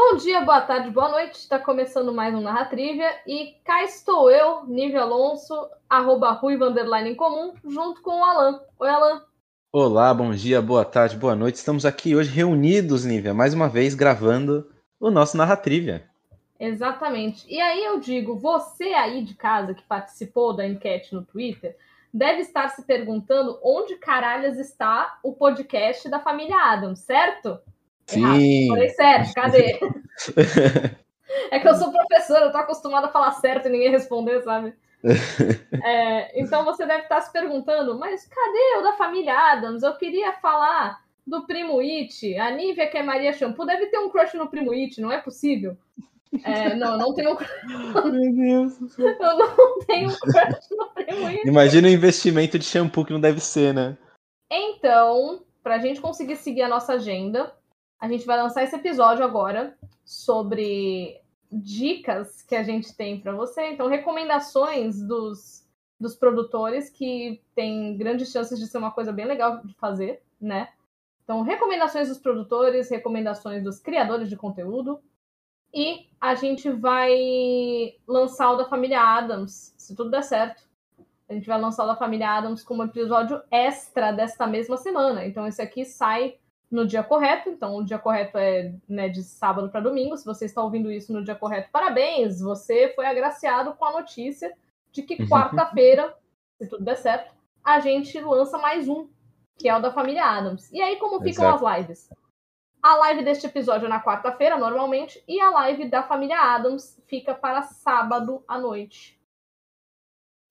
Bom dia, boa tarde, boa noite. Está começando mais um Narratrivia e cá estou eu, Nívia Alonso, arroba Ruiva em comum, junto com o Alan. Oi, Alan. Olá, bom dia, boa tarde, boa noite. Estamos aqui hoje reunidos, Nívia, mais uma vez gravando o nosso Narratrivia. Exatamente. E aí eu digo, você aí de casa que participou da enquete no Twitter, deve estar se perguntando onde caralhas está o podcast da família Adams, certo? Sim. Falei certo, cadê? é que eu sou professora, eu tô acostumada a falar certo e ninguém responder, sabe? é, então você deve estar se perguntando, mas cadê o da família Adams? Eu queria falar do Primo It. A Nívia, que é Maria Shampoo, deve ter um crush no Primo It, não é possível? É, não, eu não tenho. Meu Deus. Eu não tenho crush no Primo It. Imagina o investimento de shampoo que não deve ser, né? Então, pra gente conseguir seguir a nossa agenda, a gente vai lançar esse episódio agora sobre dicas que a gente tem para você. Então, recomendações dos, dos produtores que tem grandes chances de ser uma coisa bem legal de fazer, né? Então, recomendações dos produtores, recomendações dos criadores de conteúdo. E a gente vai lançar o da família Adams, se tudo der certo. A gente vai lançar o da família Adams como episódio extra desta mesma semana. Então, esse aqui sai no dia correto. Então, o dia correto é né, de sábado para domingo. Se você está ouvindo isso no dia correto, parabéns! Você foi agraciado com a notícia de que uhum. quarta-feira, se tudo der certo, a gente lança mais um, que é o da família Adams. E aí, como ficam Exato. as lives? A live deste episódio é na quarta-feira, normalmente, e a live da família Adams fica para sábado à noite,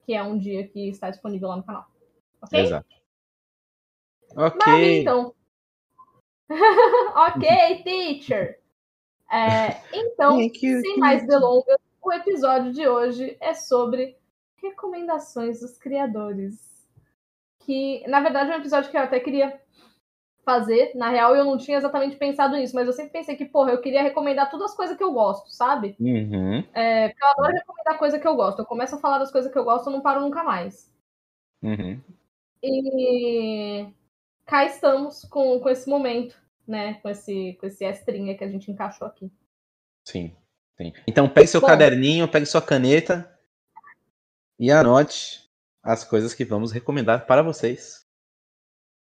que é um dia que está disponível lá no canal. Ok? Exato. Ok. Maravilha, então. ok, teacher. É, então, sem mais delongas, o episódio de hoje é sobre recomendações dos criadores. Que, na verdade, é um episódio que eu até queria fazer. Na real, eu não tinha exatamente pensado nisso, mas eu sempre pensei que, porra, eu queria recomendar todas as coisas que eu gosto, sabe? Uhum. É, porque eu adoro recomendar coisa que eu gosto. Eu começo a falar das coisas que eu gosto, eu não paro nunca mais. Uhum. E cá estamos com, com esse momento, né? Com esse, com esse extrinha que a gente encaixou aqui. Sim, sim. Então pegue seu Bom, caderninho, pegue sua caneta e anote as coisas que vamos recomendar para vocês.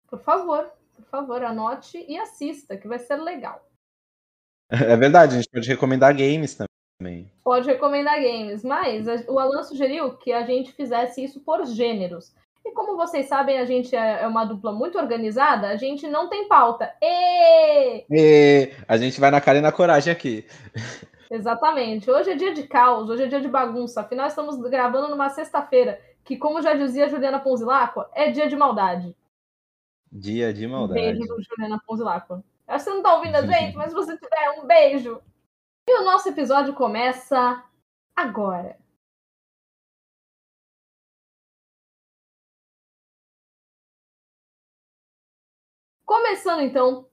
Por favor, por favor, anote e assista, que vai ser legal. É verdade, a gente pode recomendar games também. Pode recomendar games, mas o Alan sugeriu que a gente fizesse isso por gêneros. E como vocês sabem, a gente é, é uma dupla muito organizada, a gente não tem pauta. E... e... A gente vai na cara e na coragem aqui. Exatamente. Hoje é dia de caos, hoje é dia de bagunça. Afinal, estamos gravando numa sexta-feira, que, como já dizia Juliana Ponzilacqua, é dia de maldade. Dia de maldade. Beijo Juliana Ponzilacqua. Acho que você não tá ouvindo a gente, mas se você tiver, um beijo. E o nosso episódio começa agora. Começando então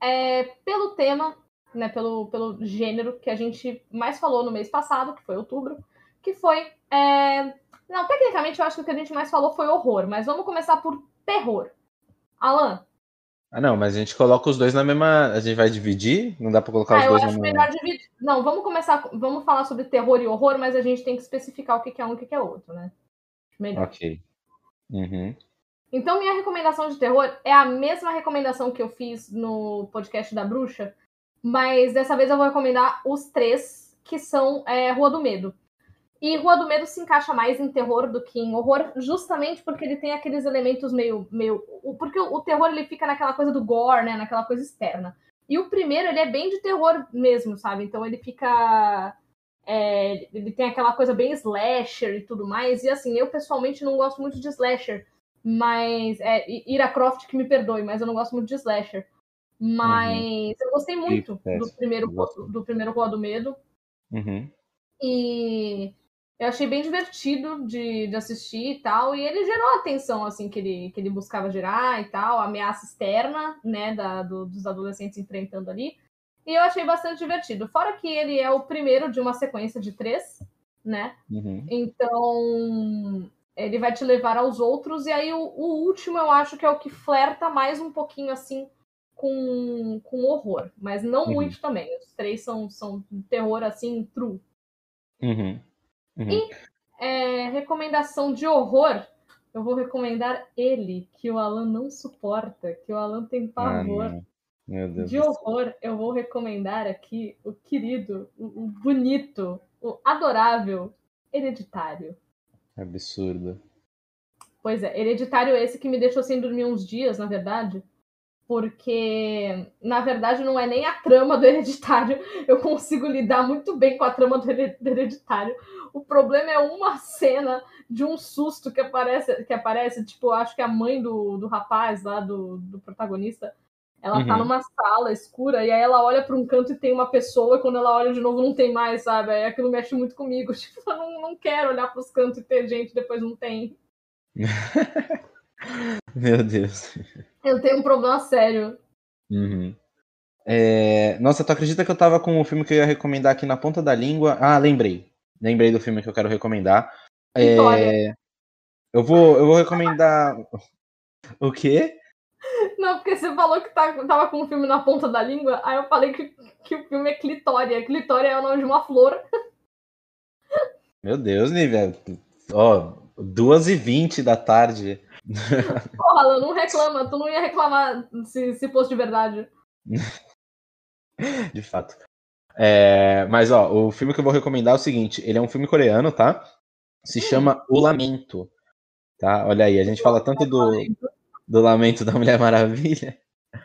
é, pelo tema, né, pelo, pelo gênero que a gente mais falou no mês passado, que foi outubro, que foi. É... Não, tecnicamente eu acho que o que a gente mais falou foi horror, mas vamos começar por terror. Alan? Ah, não, mas a gente coloca os dois na mesma. A gente vai dividir? Não dá pra colocar ah, os dois na mesma. Melhor dividir. Não, vamos começar. Vamos falar sobre terror e horror, mas a gente tem que especificar o que é um e o que é outro, né? Melhor. Ok. Uhum. Então, minha recomendação de terror é a mesma recomendação que eu fiz no podcast da Bruxa, mas dessa vez eu vou recomendar os três, que são é, Rua do Medo. E Rua do Medo se encaixa mais em terror do que em horror, justamente porque ele tem aqueles elementos meio. meio porque o, terror ele fica naquela coisa do gore, né? Naquela coisa externa. E o primeiro, ele é bem de terror mesmo, sabe? Então ele fica. É, ele tem aquela coisa bem slasher e tudo mais. E assim, eu pessoalmente não gosto muito de slasher. Mas. É, Ira Croft que me perdoe, mas eu não gosto muito de slasher. Mas uhum. eu gostei muito do primeiro, do primeiro Rua do Medo. Uhum. E eu achei bem divertido de, de assistir e tal. E ele gerou a atenção assim que ele, que ele buscava gerar e tal, a ameaça externa, né, da, do, dos adolescentes enfrentando ali. E eu achei bastante divertido. Fora que ele é o primeiro de uma sequência de três, né? Uhum. Então ele vai te levar aos outros, e aí o, o, último eu acho que é o que flerta mais um pouquinho assim com, com horror, mas não Uhum. muito também. Os três são, são terror assim, true. Uhum. Uhum. E- É, recomendação de horror, eu vou recomendar ele, que o Alan não suporta, que o Alan tem Ah, pavor. Deus De horror, eu vou recomendar aqui o querido, o, o bonito, o adorável Hereditário. Absurdo. Pois é, Hereditário é esse que me deixou sem dormir uns dias, na verdade. Porque, na verdade, não é nem a trama do Hereditário. Eu consigo lidar muito bem com a trama do Here- do Hereditário. O problema é uma cena de um susto que aparece, que aparece tipo, acho que a mãe do, do rapaz lá, do, do protagonista, ela tá Uhum. numa sala escura e aí ela olha pra um canto e tem uma pessoa, e quando ela olha de novo não tem mais, sabe? Aí aquilo mexe muito comigo. Tipo, eu não, não quero olhar pros cantos e ter gente, depois não tem. Meu Deus. Eu tenho um problema sério. Uhum. É, Nossa, tu acredita que eu tava com o filme que eu ia recomendar aqui na ponta da língua? Ah, lembrei. Lembrei do filme que eu quero recomendar. É. Eu vou, eu vou recomendar. O quê? Não, porque você falou que tá, tava com o filme na ponta da língua, aí eu falei que, que o filme é Clitória. Clitória é o nome de uma flor. Meu Deus, Nívia. Ó, 2h20 da tarde. Porra, Alan, não reclama. Tu não ia reclamar se, se fosse de verdade. De fato. É, mas, ó, o filme que eu vou recomendar é o seguinte: ele é um filme coreano, tá? Se chama O Lamento. Tá? Olha aí, a gente fala tanto do, do Lamento da Mulher Maravilha.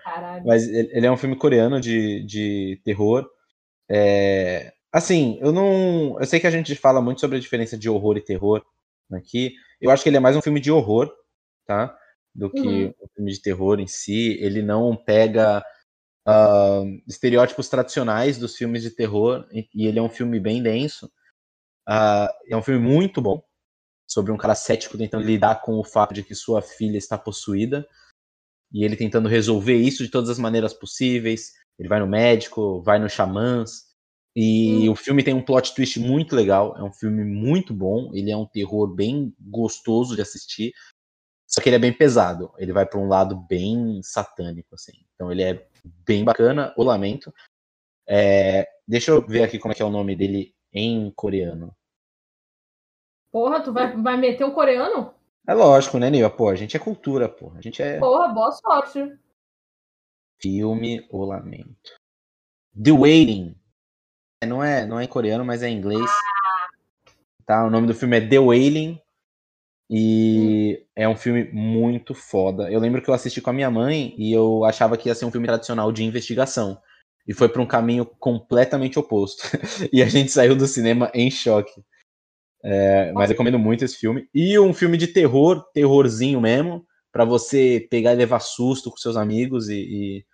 Caralho. Mas ele é um filme coreano de, de terror. É, assim, eu não. Eu sei que a gente fala muito sobre a diferença de horror e terror aqui. Eu acho que ele é mais um filme de horror, tá? Do que Uhum. um filme de terror em si. Ele não pega ah, estereótipos tradicionais dos filmes de terror. E, ele é um filme bem denso. Ah, é um filme muito bom. Sobre um cara cético tentando lidar com o fato de que sua filha está possuída e ele tentando resolver isso de todas as maneiras possíveis. Ele vai no médico, vai no xamãs. E Hum. o filme tem um plot twist muito legal. É um filme muito bom. Ele é um terror bem gostoso de assistir. Só que ele é bem pesado. Ele vai para um lado bem satânico, assim. Então ele é bem bacana. O Lamento. É, deixa eu ver aqui como é que é o nome dele em coreano. Porra, tu vai, vai meter um coreano? É lógico, né, Nil? Pô, a gente é cultura, pô. A gente é Porra, boa sorte. filme O Lamento. The Waiting. É, Não é, não é em coreano, mas é em inglês. Tá? O nome do filme é The Wailing. E é um filme muito foda. Eu lembro que eu assisti com a minha mãe e eu achava que ia ser um filme tradicional de investigação. E foi para um caminho completamente oposto. e a gente saiu do cinema em choque. É, mas recomendo muito esse filme. E um filme de terror, terrorzinho mesmo, para você pegar e levar susto com seus amigos e, e,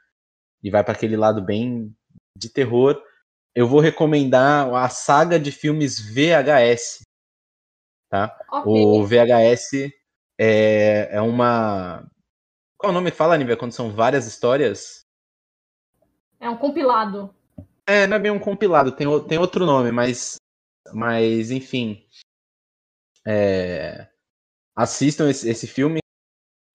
e vai para aquele lado bem de terror. Eu vou recomendar a saga de filmes VHS. Tá? Ok. O VHS é, é uma. Qual o nome fala, Nívia, quando são várias histórias? É um compilado. É, não é bem um compilado, tem, tem outro nome, mas. Mas, enfim. É, assistam esse, esse filme,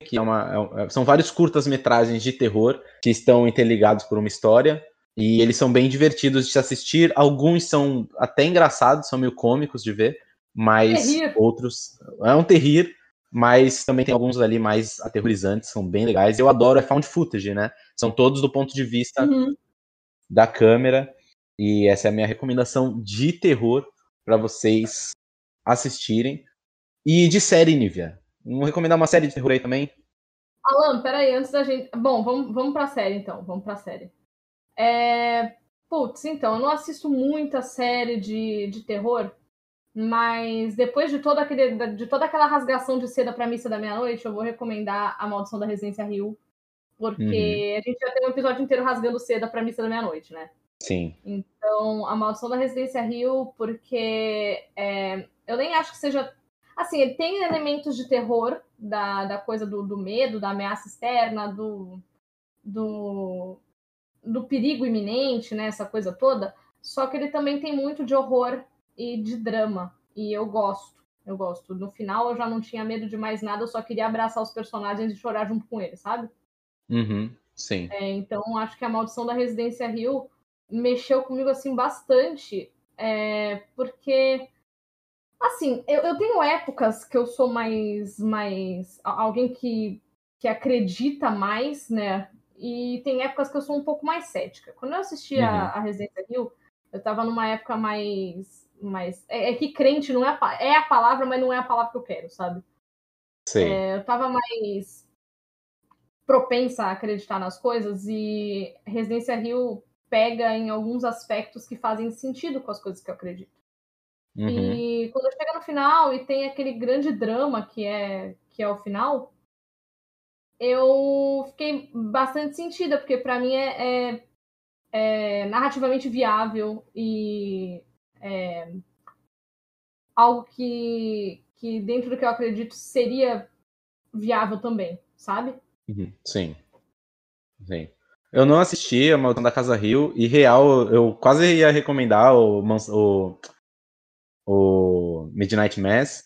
que é uma, é um- são vários curtas-metragens de terror que estão interligados por uma história. E eles são bem divertidos de se assistir. Alguns são até engraçados, são meio cômicos de ver, mas Terrir. outros. É um terrir, mas também tem alguns ali mais aterrorizantes, são bem legais. Eu adoro é found footage, né? São todos do ponto de vista Uhum. da câmera. E essa é a minha recomendação de terror para vocês assistirem. E de série, Nívia. Vamos recomendar uma série de terror aí também? Alan, peraí, antes da gente. Bom, vamos, vamos pra série então. Vamos pra série. É... Putz, então, eu não assisto muita série de, de terror, mas depois de, todo aquele, de toda aquela rasgação de seda pra missa da meia-noite, eu vou recomendar A Maldição da Residência Rio. Porque a gente já tem um episódio inteiro rasgando seda pra missa da meia-noite, né? Sim. Então, A Maldição da Residência Rio, porque é, eu nem acho que seja. Assim, ele tem elementos de terror, da, da coisa do, do medo, da ameaça externa, do, do, do perigo iminente, né? Essa coisa toda. Só que ele também tem muito de horror e de drama. E eu gosto. Eu gosto. No final eu já não tinha medo de mais nada, eu só queria abraçar os personagens e chorar junto com eles, sabe? Uhum. Sim. É, então, acho que a Maldição da Residência Rio mexeu comigo, assim, bastante, é, porque, assim, eu, eu, tenho épocas que eu sou mais, mais alguém que, que acredita mais, né, e tem épocas que eu sou um pouco mais cética. Quando eu assisti uhum. a, a Residência Rio, eu tava numa época mais, mais é, é, que crente não é a, é a palavra, mas não é a palavra que eu quero, sabe? Sim. É, eu tava mais propensa a acreditar nas coisas e Residência Rio pega em alguns aspectos que fazem sentido com as coisas que eu acredito. Uhum. E quando chega no final e tem aquele grande drama que é que é o final, eu fiquei bastante sentida porque para mim é, é, é, narrativamente viável e é, algo que que dentro do que eu acredito seria viável também, sabe? Uhum. Sim. Sim. Eu não assisti a Maldição da Casa Rio e real, eu quase ia recomendar o, o, o Midnight Mass,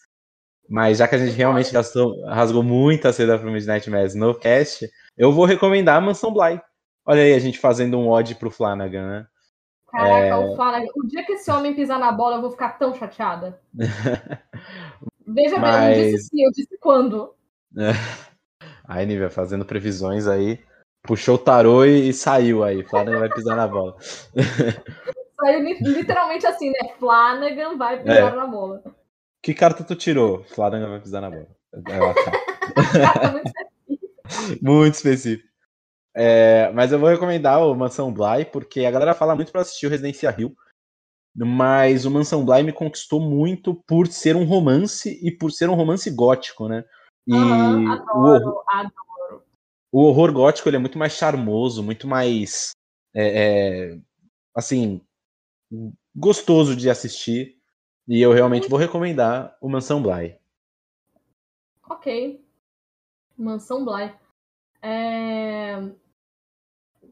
mas já que a gente realmente gastou, rasgou muita seda pro Midnight Mass no cast, eu vou recomendar a Mansão Bly. Olha aí, a gente fazendo um odd pro Flanagan, né? Caraca, é... o Flanagan. O dia que esse homem pisar na bola, eu vou ficar tão chateada. Veja Mas... bem, eu não disse sim, eu disse quando. Aí, Nívia, fazendo previsões aí. Puxou o tarô e, e saiu aí. Flanagan vai pisar na bola. Saiu literalmente assim, né? Flanagan vai pisar é. na bola. Que carta tu tirou? Flanagan vai pisar na bola. É muito específico. muito específico. É, mas eu vou recomendar o Mansão Bly, porque a galera fala muito para assistir o Residência Rio. Mas o Mansão Bly me conquistou muito por ser um romance e por ser um romance gótico, né? E uhum, adoro, o, adoro. O horror gótico ele é muito mais charmoso, muito mais é, é, assim gostoso de assistir. E eu realmente vou recomendar o Mansão Bly. Ok. Mansão Bly. É...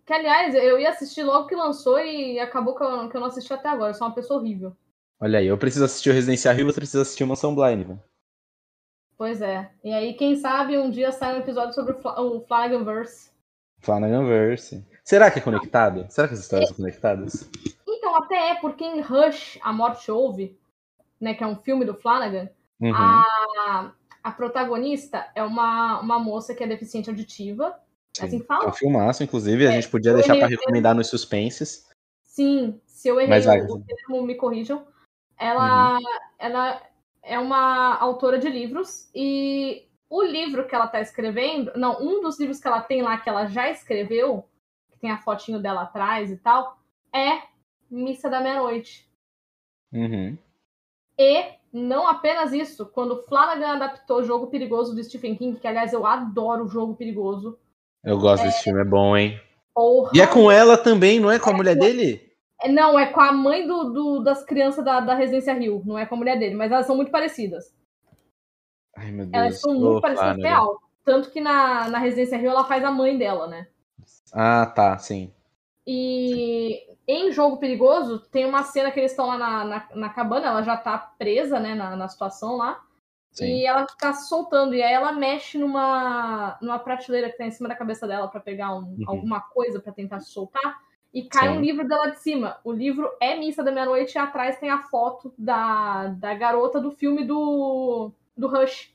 Que, aliás, eu ia assistir logo que lançou e acabou que eu, que eu não assisti até agora. Eu sou uma pessoa horrível. Olha aí, eu preciso assistir o Residencial Rio, você precisa assistir o Mansão Bly, né? Pois é. E aí, quem sabe um dia sai um episódio sobre o Flanaganverse. Flanaganverse. Será que é conectado? Será que as histórias é. são conectadas? Então, até é, porque em Rush, A Morte Ouve, né, que é um filme do Flanagan, uhum. a, a protagonista é uma, uma moça que é deficiente auditiva. Sim. Assim que fala? É um filmaço, inclusive, a é, gente podia deixar para recomendar nos suspenses. Sim, se eu errei Mas, o, o termo, me corrijam. Ela, uhum. ela é uma autora de livros e o livro que ela está escrevendo, não, um dos livros que ela tem lá que ela já escreveu, que tem a fotinho dela atrás e tal, é Missa da Meia-Noite. Uhum. E não apenas isso, quando Flanagan adaptou o Jogo Perigoso do Stephen King, que aliás eu adoro o Jogo Perigoso. Eu gosto é... desse filme, é bom, hein? Porra. E é com ela também, não é com a é mulher dele? É, não, é com a mãe do, do, das crianças da, da Residência Rio, não é com a mulher dele, mas elas são muito parecidas. Ai, meu Deus. Elas são muito parecidas real. Tanto que na, na Residência Rio ela faz a mãe dela, né? Ah, tá, sim. E em Jogo Perigoso, tem uma cena que eles estão lá na, na, na, cabana, ela já tá presa, né, na, na situação lá. Sim. E ela fica soltando, e aí ela mexe numa, numa prateleira que tá em cima da cabeça dela para pegar um, uhum. alguma coisa para tentar se soltar e cai Sim. um livro dela de cima. O livro é Missa da Meia-Noite e atrás tem a foto da, da garota do filme do, do Rush.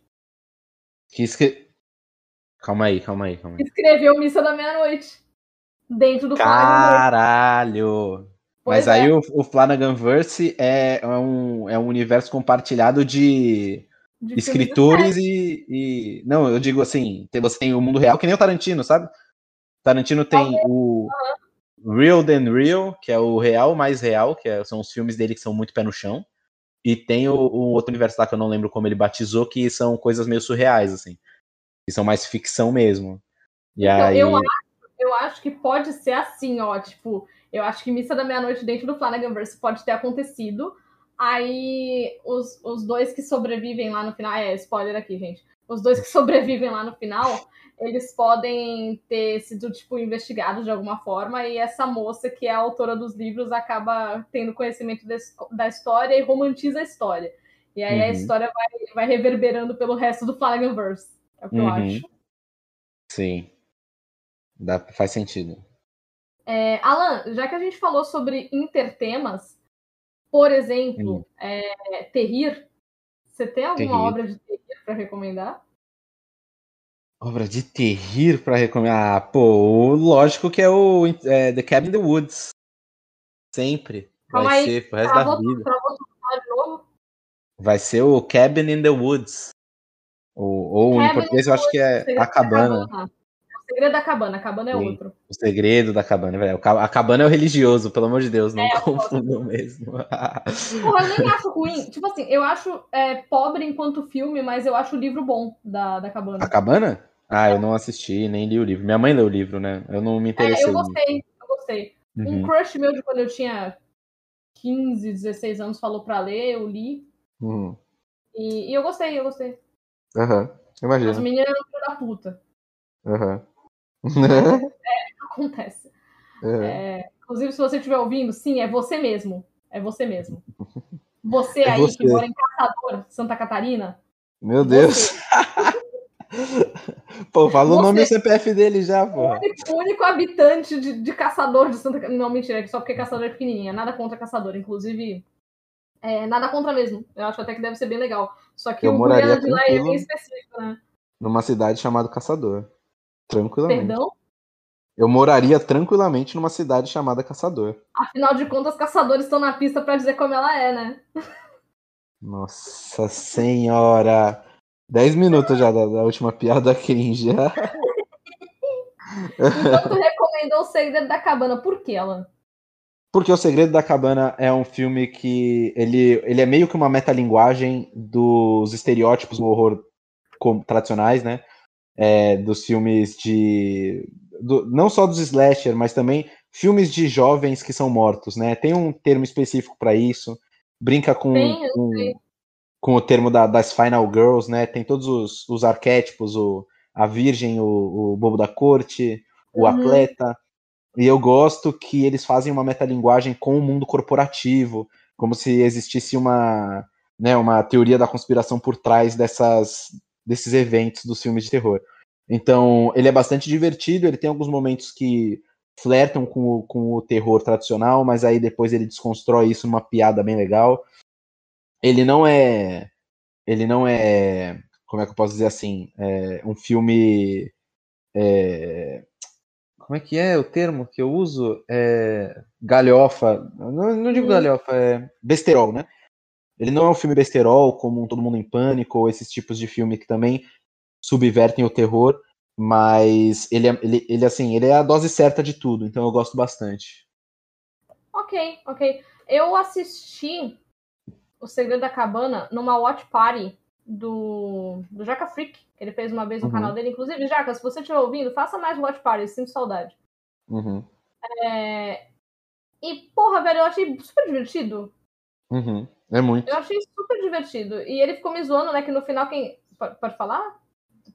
Que escre... Calma aí, calma aí, calma aí. Escreveu Missa da Meia-Noite. Dentro do Caralho! Mas é. aí o, o Flanaganverse é, é, um, é um universo compartilhado de, de escritores e, e, Não, eu digo assim, você tem o mundo real, que nem o Tarantino, sabe? Tarantino tem o, Real Than Real, que é o real mais real, que é, são os filmes dele que são muito pé no chão. E tem o, o, outro universo lá que eu não lembro como ele batizou, que são coisas meio surreais, assim. Que são mais ficção mesmo. E então, aí... eu, acho, eu acho que pode ser assim, ó. Tipo, eu acho que Missa da Meia-Noite dentro do Flanaganverse pode ter acontecido. Aí os, os dois que sobrevivem lá no final. É, spoiler aqui, gente. Os dois que sobrevivem lá no final eles podem ter sido, tipo, investigados de alguma forma, e essa moça, que é a autora dos livros, acaba tendo conhecimento da história e romantiza a história. E aí uhum. a história vai, vai reverberando pelo resto do Flanaganverse. É o que uhum. eu acho. Sim. Dá, faz sentido. É, Alan, já que a gente falou sobre intertemas, por exemplo, é, Terrir, você tem alguma Terrir. obra de Terrir para recomendar? Obra de terrir pra recomendar. Ah, pô, lógico que é o é, The Cabin in the Woods. Sempre. Calma Vai aí, ser pro resto Travou da vida. travou. Vai ser o Cabin in the Woods. Ou, ou em português eu acho que é A da Cabana. O Segredo da Cabana, a cabana é Sim. outro. O segredo da cabana, velho. O ca- A cabana é o religioso, pelo amor de Deus, não É, confundam mesmo. Porra, eu nem acho ruim. Tipo assim, eu acho é, pobre enquanto filme, mas eu acho o livro bom da, da cabana. A cabana? Ah, eu não assisti, nem li o livro. Minha mãe leu o livro, né? Eu não me É, interessei. eu gostei, eu gostei. muito. Um Uhum, crush meu de quando eu tinha 15, 16 anos falou pra ler, eu li. uhum. E, e eu gostei, eu gostei. Aham, As imagina. meninas eram filho da puta. Aham. Acontece. Aham. É, inclusive, se você estiver ouvindo, sim, é você mesmo. É você mesmo. Você É aí você. que mora em Caçador, Santa Catarina. Meu Deus. Pô, fala o nome e o Você- CPF dele já, O porra. único, o único habitante de, de Caçador de Santa Catarina. Não, mentira, é só porque Caçador é pequenininha. Nada contra Caçador. Inclusive, é, nada contra mesmo. Eu acho até que deve ser bem legal. Só que Eu o Guiana de lá é bem específico, né? Numa cidade chamada Caçador. Tranquilamente. Perdão? Eu moraria tranquilamente numa cidade chamada Caçador. Afinal de contas, caçadores estão na pista pra dizer como ela é, né? Nossa senhora. 10 minutos já da, da última piada cringe. Então tu recomendou o Segredo da Cabana. Por que, Alan? Porque O Segredo da Cabana é um filme que ele, ele é meio que uma metalinguagem dos estereótipos do horror tradicionais, né? É, dos filmes de. do- não só dos slasher, mas também filmes de jovens que são mortos, né? Tem um termo específico para isso. Brinca com, com. Com o termo da- das Final Girls, né? Tem todos os, os arquétipos, o, a virgem, o, o bobo da corte, o Uhum. atleta. E eu gosto que eles fazem uma metalinguagem com o mundo corporativo, como se existisse uma, né, uma teoria da conspiração por trás dessas, desses eventos dos filmes de terror. Então, ele é bastante divertido, ele tem alguns momentos que flertam com o, com o terror tradicional, mas aí depois ele desconstrói isso numa piada bem legal. Ele não é. Ele não é. Como é que eu posso dizer assim? É um filme. é, como é que é o termo que eu uso? É, galhofa. Não, não digo Uhum. galhofa, é besterol, né? Ele não é um filme besterol, como um Todo Mundo em Pânico, ou esses tipos de filme que também subvertem o terror, mas ele, é- ele, ele, assim, ele é a dose certa de tudo, então eu gosto bastante. Ok, ok. Eu assisti O Segredo da Cabana numa watch party do, do Jaca Freak, que ele fez uma vez no Uhum. canal dele. Inclusive, Jaca, se você estiver ouvindo, faça mais watch party, sinto saudade. Uhum, É, E, porra, velho, eu achei super divertido. uhum. É muito. Eu achei super divertido. E ele ficou me zoando, né? Que no final quem. Pode, pode falar?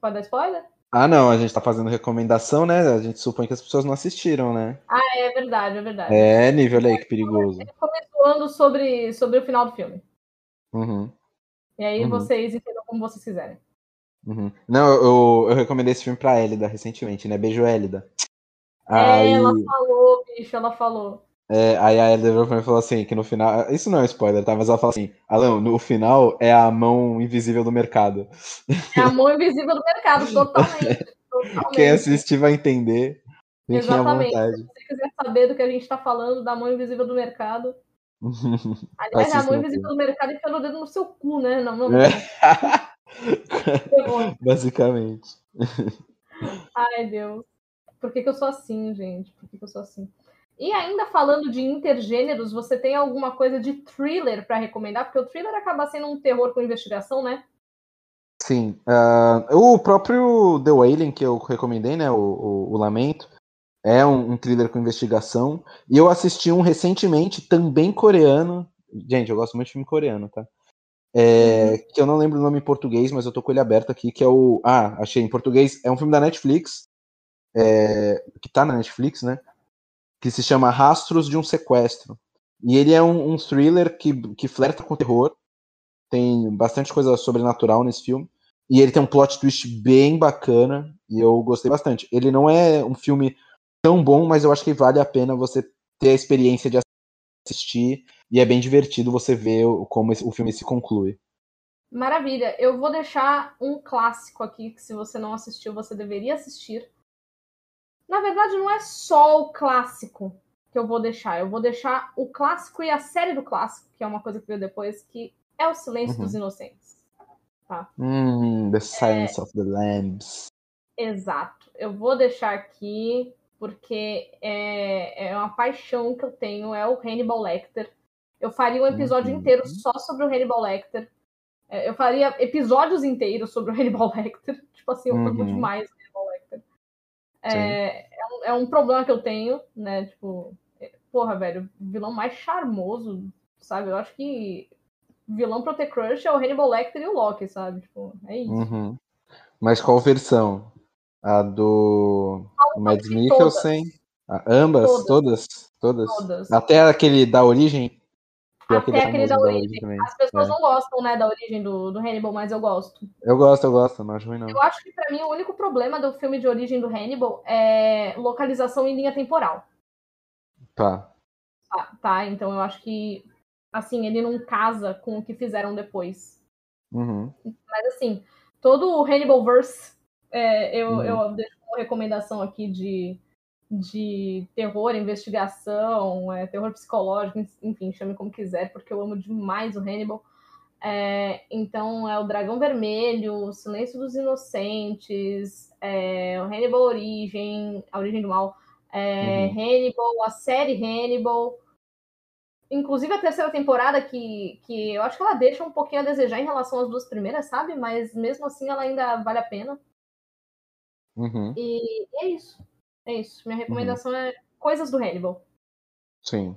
Pode dar spoiler? Ah, não, a gente tá fazendo recomendação, né? A gente supõe que as pessoas não assistiram, né? É verdade, é verdade. É, nível aí que perigoso. Ele ficou me zoando sobre, sobre o final do filme. Uhum, E aí Uhum. vocês entendam como vocês quiserem. uhum. Não, eu, eu recomendei esse filme pra Elida recentemente, né? Beijo, Elida. É, Aí, ela falou, bicho, ela falou. é, aí a Elida virou pra mim e falou assim, que no final... Isso não é spoiler, tá? Mas ela falou assim, Alan, no final é a mão invisível do mercado. É a mão invisível do mercado, totalmente. totalmente. Quem assistir vai entender. Exatamente. Se você quiser saber do que a gente tá falando, da mão invisível do mercado. Aliás, a Assista mão no mercado enfiando o dedo no seu cu, né? Não, não. É. Basicamente. Ai, Deus. Por que, que eu sou assim, gente? Por que, que eu sou assim? E ainda falando de intergêneros, você tem alguma coisa de thriller pra recomendar? Porque o thriller acaba sendo um terror com investigação, né? Sim. ah, o próprio The Wailing, que eu recomendei, né? O, o, o Lamento, é um, um thriller com investigação. E eu assisti um recentemente, também coreano. Gente, eu gosto muito de filme coreano, tá? É, Que eu não lembro o nome em português, mas eu tô com ele aberto aqui, que é o. Ah, achei em português. É um filme da Netflix. é, que tá na Netflix, né? Que se chama Rastros de um Sequestro. E ele é um, um thriller que, que flerta com terror. Tem bastante coisa sobrenatural nesse filme. E ele tem um plot twist bem bacana e eu gostei bastante. Ele não é um filme tão bom, mas eu acho que vale a pena você ter a experiência de assistir e é bem divertido você ver como o filme se conclui. Maravilha. Eu vou deixar um clássico aqui que se você não assistiu, você deveria assistir. Na verdade, não é só o clássico que eu vou deixar. Eu vou deixar o clássico e a série do clássico, que é uma coisa que veio depois, que é o Silêncio uhum. dos Inocentes. Tá? Hum, the Silence é... of the Lambs. Exato. Eu vou deixar aqui porque é, é uma paixão que eu tenho, é o Hannibal Lecter. Eu faria um episódio uhum. inteiro só sobre o Hannibal Lecter. É, eu faria episódios inteiros sobre o Hannibal Lecter. Tipo assim, eu amo uhum. demais o Hannibal Lecter. É, é um, é, um, problema que eu tenho, né? Tipo, é, porra, velho, vilão mais charmoso, sabe? Eu acho que vilão pra ter crush é o Hannibal Lecter e o Loki, sabe? Tipo, é isso. Uhum. Mas qual versão? A do Mads Mikkelsen? Ambas? Todas. todas. todas? Até aquele da origem? Até aquele da origem. Da origem As pessoas é. não gostam, né, da origem do, do Hannibal, mas eu gosto. Eu gosto, eu gosto, não acho ruim não. Eu acho que pra mim o único problema do filme de origem do Hannibal é localização em linha temporal. Tá. Tá, tá então eu acho que, assim, ele não casa com o que fizeram depois. Uhum. Mas assim, todo o Hannibalverse é, eu, uhum. eu deixo recomendação aqui de, de terror, investigação, é, terror psicológico, enfim, chame como quiser, porque eu amo demais o Hannibal. É, então é o Dragão Vermelho, o Silêncio dos Inocentes, é, o Hannibal Origem, a Origem do Mal, é, uhum. Hannibal, a série Hannibal. Inclusive a terceira temporada, que, que eu acho que ela deixa um pouquinho a desejar em relação às duas primeiras, sabe? Mas mesmo assim ela ainda vale a pena. Uhum. E é isso. É isso. Minha recomendação uhum. é coisas do Hannibal. Sim.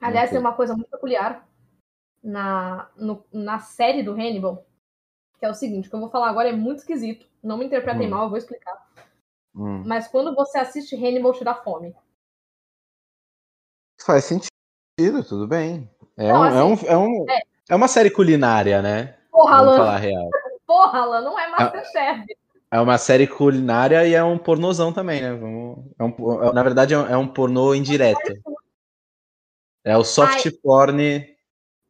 Aliás, okay. tem uma coisa muito peculiar na, no, na série do Hannibal, que é o seguinte, o que eu vou falar agora é muito esquisito. Não me interpretem hum. mal, eu vou explicar. Hum. Mas quando você assiste Hannibal, te dá fome. Faz sentido, tudo bem. É, Não, um, é assim, é, um, é, um, é. é uma série culinária, né? Porra, Vamos falar real. Porra, Alan, não é Masterchef. É, é uma série culinária e é um pornozão também, né? É um, é, na verdade, é um pornô indireto. É o soft Ai, porn.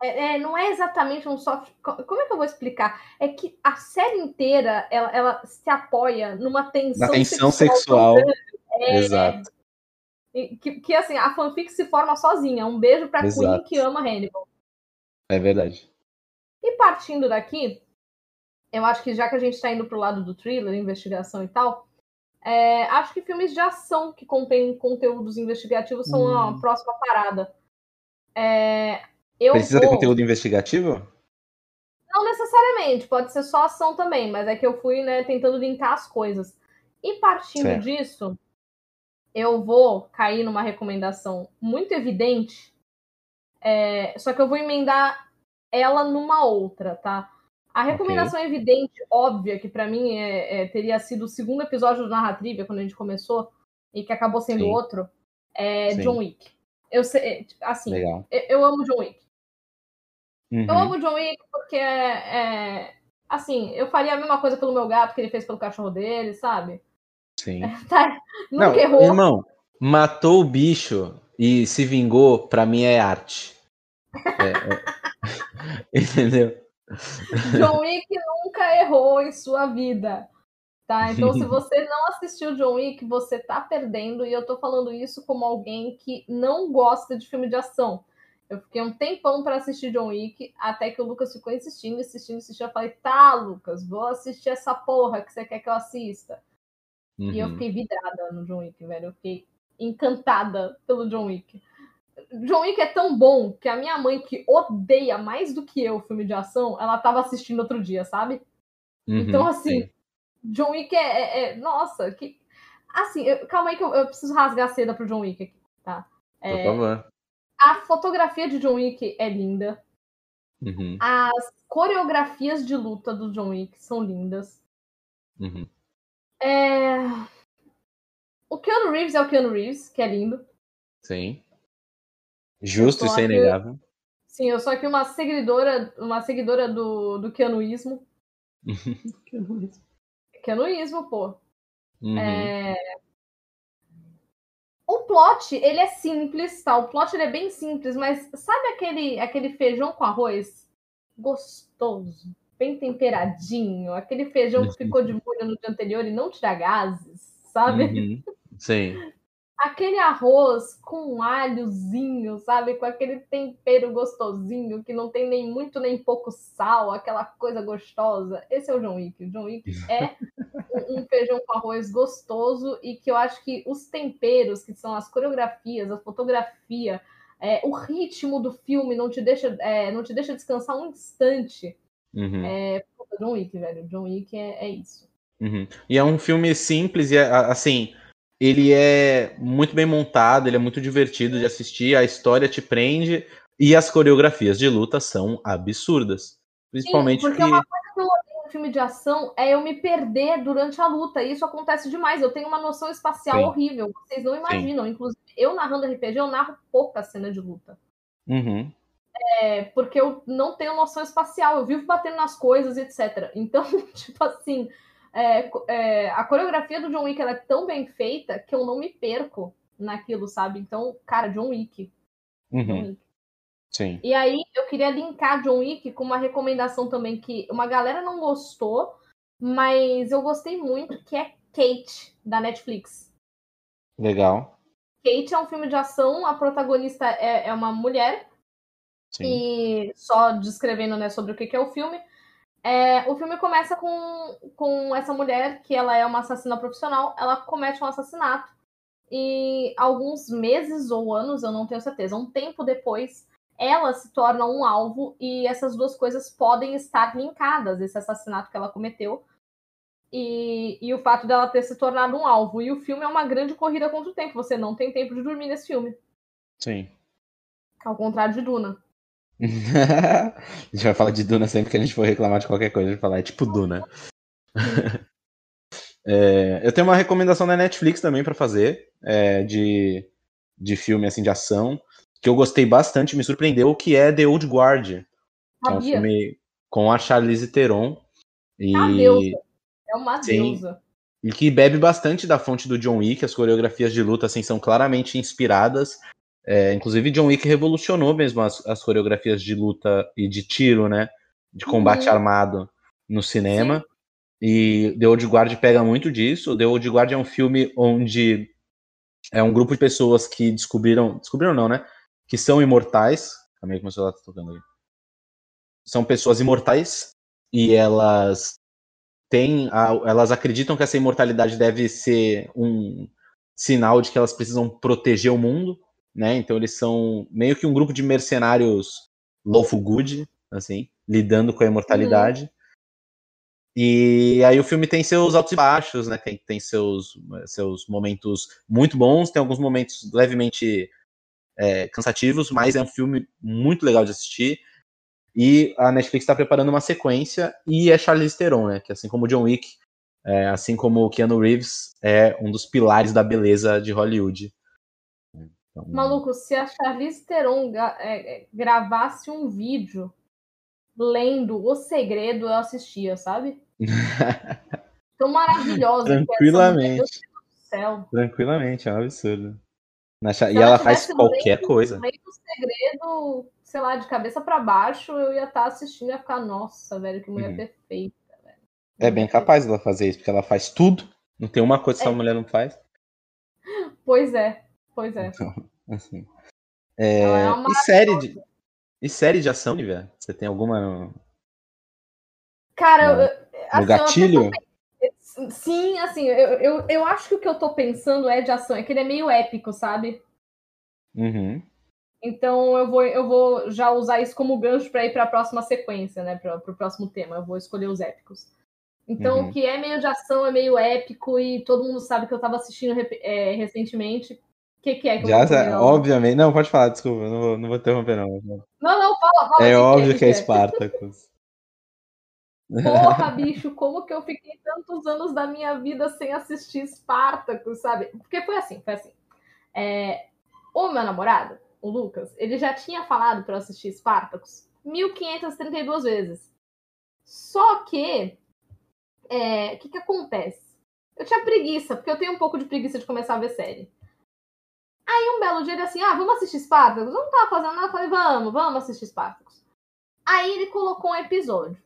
É, é, não é exatamente um soft. Como é que eu vou explicar? É que a série inteira ela, ela se apoia numa tensão, Na tensão sexual. sexual. É, Exato. Que, que assim, a fanfic se forma sozinha. Um beijo pra Exato. Queen que ama Hannibal. É verdade. E partindo daqui, eu acho que já que a gente está indo pro lado do thriller, investigação e tal, é, acho que filmes de ação que contêm conteúdos investigativos são hum. a próxima parada. É, Precisa vou... ter conteúdo investigativo? Não necessariamente, pode ser só ação também, mas é que eu fui né, tentando linkar as coisas. E partindo certo. disso, eu vou cair numa recomendação muito evidente, é, só que eu vou emendar ela numa outra, tá? A recomendação okay. evidente, óbvia, que para mim é, é, teria sido o segundo episódio do Narratrivia, quando a gente começou, e que acabou sendo Sim. outro, é Sim. John Wick. Eu sei, assim, eu, eu, amo John Wick. Uhum. Eu amo John Wick porque é, é, assim, eu faria a mesma coisa pelo meu gato que ele fez pelo cachorro dele, sabe? Sim. tá, nunca Não, errou. Irmão, matou o bicho e se vingou, pra mim é arte. É, é... Entendeu? John Wick nunca errou em sua vida. Tá? Então, se você não assistiu John Wick, você tá perdendo, e eu tô falando isso como alguém que não gosta de filme de ação. Eu fiquei um tempão para assistir John Wick, até que o Lucas ficou insistindo, insistindo, insistindo. Eu falei, tá, Lucas, vou assistir essa porra que você quer que eu assista. Uhum. E eu uhum. fiquei vidrada no John Wick, velho. Eu fiquei encantada pelo John Wick. John Wick é tão bom que a minha mãe, que odeia mais do que eu o filme de ação, ela tava assistindo outro dia, sabe? Uhum, então, assim, sim. John Wick é, é, é, Nossa, que. Assim, eu, calma aí que eu, eu, preciso rasgar a seda pro John Wick aqui, tá? É, Por favor. A fotografia de John Wick é linda. Uhum. As coreografias de luta do John Wick são lindas. Uhum. É... O Keanu Reeves é o Keanu Reeves, que é lindo. Sim. Justo, isso é inegável. Sim, eu sou aqui uma seguidora, uma seguidora do, do Keanuísmo. Keanuísmo. Keanuísmo, pô. Uhum. É... O plot, ele é simples, tá? O plot ele é bem simples, mas sabe aquele, aquele feijão com arroz? Gostoso, bem temperadinho, aquele feijão que ficou de molho no dia anterior e não tira gases, sabe? Uhum. Sim. Aquele arroz com um alhozinho, sabe? Com aquele tempero gostosinho, que não tem nem muito nem pouco sal, aquela coisa gostosa. Esse é o John Wick. O John Wick é um feijão com arroz gostoso e que eu acho que os temperos, que são as coreografias, a fotografia, é, o ritmo do filme não te deixa, é, não te deixa descansar um instante. Uhum. É, John Wick, velho. John Wick é, é isso. Uhum. E é um filme simples e, assim, ele é muito bem montado, ele é muito divertido de assistir, a história te prende e as coreografias de luta são absurdas. Principalmente Sim, porque que... uma coisa que eu odeio no filme de ação é eu me perder durante a luta. E isso acontece demais. Eu tenho uma noção espacial Sim. horrível. Vocês não imaginam. Inclusive, eu narrando RPG, eu narro pouca cena de luta. Uhum. É, porque eu não tenho noção espacial. Eu vivo batendo nas coisas, etc. Então, tipo assim, é, é, a coreografia do John Wick é tão bem feita que eu não me perco naquilo, sabe? Então, cara, John Wick. John Uhum. Wick. Sim. E aí eu queria linkar John Wick com uma recomendação também que uma galera não gostou, mas eu gostei muito, que é Kate, da Netflix. Legal. Kate é um filme de ação, a protagonista é, é uma mulher, Sim. e só descrevendo né, sobre o que, que é o filme. É, o filme começa com, com essa mulher, que ela é uma assassina profissional, ela comete um assassinato. E alguns meses ou anos, eu não tenho certeza, um tempo depois, ela se torna um alvo e essas duas coisas podem estar linkadas, esse assassinato que ela cometeu e, e o fato dela ter se tornado um alvo. E o filme é uma grande corrida contra o tempo, você não tem tempo de dormir nesse filme, Sim. ao contrário de Duna. a gente vai falar de Duna sempre que a gente for reclamar de qualquer coisa. A gente vai falar, é tipo Duna. É, eu tenho uma recomendação da Netflix também pra fazer, é, de, de filme assim, de ação, que eu gostei bastante, me surpreendeu, que é The Old Guard. É um filme com a Charlize Theron. E, A deusa. É uma Sim. deusa. e que bebe bastante da fonte do John Wick, as coreografias de luta assim, são claramente inspiradas. É, inclusive, John Wick revolucionou mesmo as, as coreografias de luta e de tiro, né? De combate Uhum. armado no cinema. E The Old Guard pega muito disso. The Old Guard é um filme onde é um grupo de pessoas que descobriram. Descobriram não, né? Que são imortais. Aí que meu celular tá tocando aí. São pessoas imortais e elas têm. a- elas acreditam que essa imortalidade deve ser um sinal de que elas precisam proteger o mundo, né? Então eles são meio que um grupo de mercenários lawful good, assim, lidando com a imortalidade. E aí o filme tem seus altos e baixos, né? Tem, tem seus, seus momentos muito bons, tem alguns momentos levemente é, cansativos, mas é um filme muito legal de assistir. E a Netflix está preparando uma sequência e é Charlize Theron, né? Que assim como o John Wick, é, assim como o Keanu Reeves, é um dos pilares da beleza de Hollywood. Então, Maluco, se a Charlize Theron é, é, gravasse um vídeo lendo O Segredo, eu assistia, sabe? Tão maravilhosa. é essa Tranquilamente. Do céu. Tranquilamente, é um absurdo. Cha- E ela faz tivesse qualquer lendo- coisa. lendo O Segredo, sei lá, de cabeça pra baixo, eu ia estar assistindo e ia ficar, nossa, velho, que mulher Uhum. perfeita. Velho. É bem capaz dela fazer isso, porque ela faz tudo. Não tem uma coisa que essa É. mulher não faz. Pois é, pois é. Então, assim. É, é e série de e série de ação, Nivea? Você tem alguma no, Cara, eu- no eu- assim, gatilho? Sim, assim, eu, eu, eu acho que o que eu tô pensando é de ação, é que ele é meio épico, sabe? Uhum. Então eu vou, eu vou já usar isso como gancho para ir para a próxima sequência, né? Para o próximo tema. Eu vou escolher os épicos. Então, Uhum. o que é meio de ação é meio épico e todo mundo sabe que eu tava assistindo é, recentemente. O que, que é que eu Já, vou recomendar? obviamente. Não, pode falar, desculpa, não vou, não vou interromper, não. Não, não, fala, fala. É o óbvio que, que é Spartacus. Porra, bicho, como que eu fiquei tantos anos da minha vida sem assistir Spartacus, sabe? Porque foi assim, foi assim. É, o meu namorado, o Lucas, ele já tinha falado para eu assistir Spartacus 1532 vezes. Só que, o é, que, que acontece? Eu tinha preguiça, porque eu tenho um pouco de preguiça de começar a ver série. Aí um belo dia ele assim, ah, vamos assistir Spartacus? Eu não tava fazendo nada, eu falei, vamos, vamos assistir Spartacus. Aí ele colocou um episódio.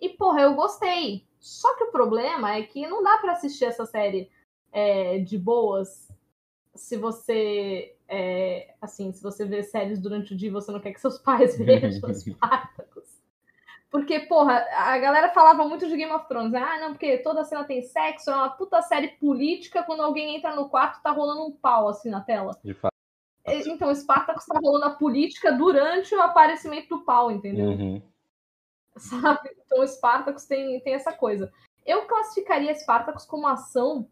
E, porra, eu gostei. Só que o problema é que não dá para assistir essa série é, de boas se você é, assim, se você vê séries durante o dia e você não quer que seus pais vejam Spartacus. Porque, porra, a galera falava muito de Game of Thrones, né? Ah, não, porque toda cena tem sexo, é uma puta série política, quando alguém entra no quarto tá rolando um pau, assim, na tela. De fato. Então, Spartacus tá rolando a política durante o aparecimento do pau, entendeu? Uhum. Sabe? Então, Spartacus tem, tem essa coisa. Eu classificaria Spartacus como ação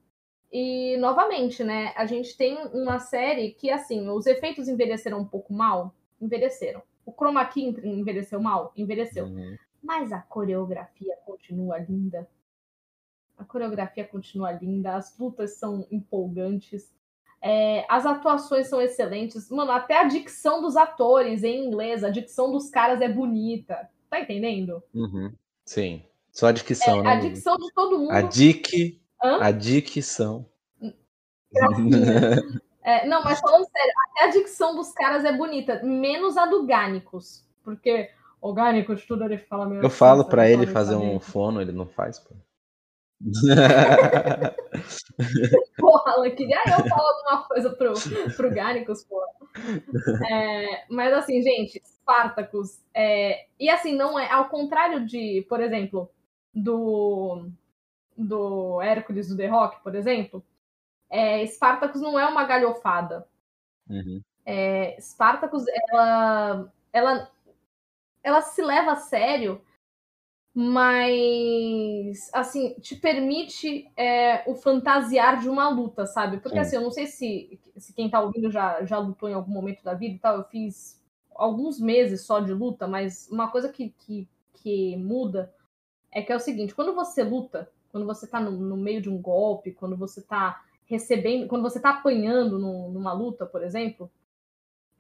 e, novamente, né, a gente tem uma série que, assim, os efeitos envelheceram um pouco mal, envelheceram. O chroma key envelheceu mal, envelheceu. Uhum. Mas a coreografia continua linda. A coreografia continua linda, as lutas são empolgantes, é, as atuações são excelentes. Mano, até a dicção dos atores em inglês, a dicção dos caras é bonita. Tá entendendo? Uhum. Sim. Só a dicção, é, né? A dicção de todo mundo. A dic Hã? A dicção. é, não, mas falando sério, até a dicção dos caras é bonita, menos a do Gánicos. Porque o Gánicos, tudo ele fala meio. Eu falo para ele fazer um fono, ele não faz, pô. porra, queria eu falar alguma coisa pro, pro Gánicos, porra. É, mas assim, gente, Spartacus. É, e assim, não é. Ao contrário de, por exemplo, do do Hércules do The Rock, por exemplo, é, Spartacus não é uma galhofada. Uhum. É, Spartacus, ela, ela, ela se leva a sério, mas, assim, te permite é, o fantasiar de uma luta, sabe? Porque, Sim. assim, eu não sei se, se quem tá ouvindo já, já lutou em algum momento da vida e tal, eu fiz alguns meses só de luta, mas uma coisa que, que, que muda é que é o seguinte, quando você luta, quando você está no, no, meio de um golpe, quando você está recebendo, quando você está apanhando no, numa luta, por exemplo,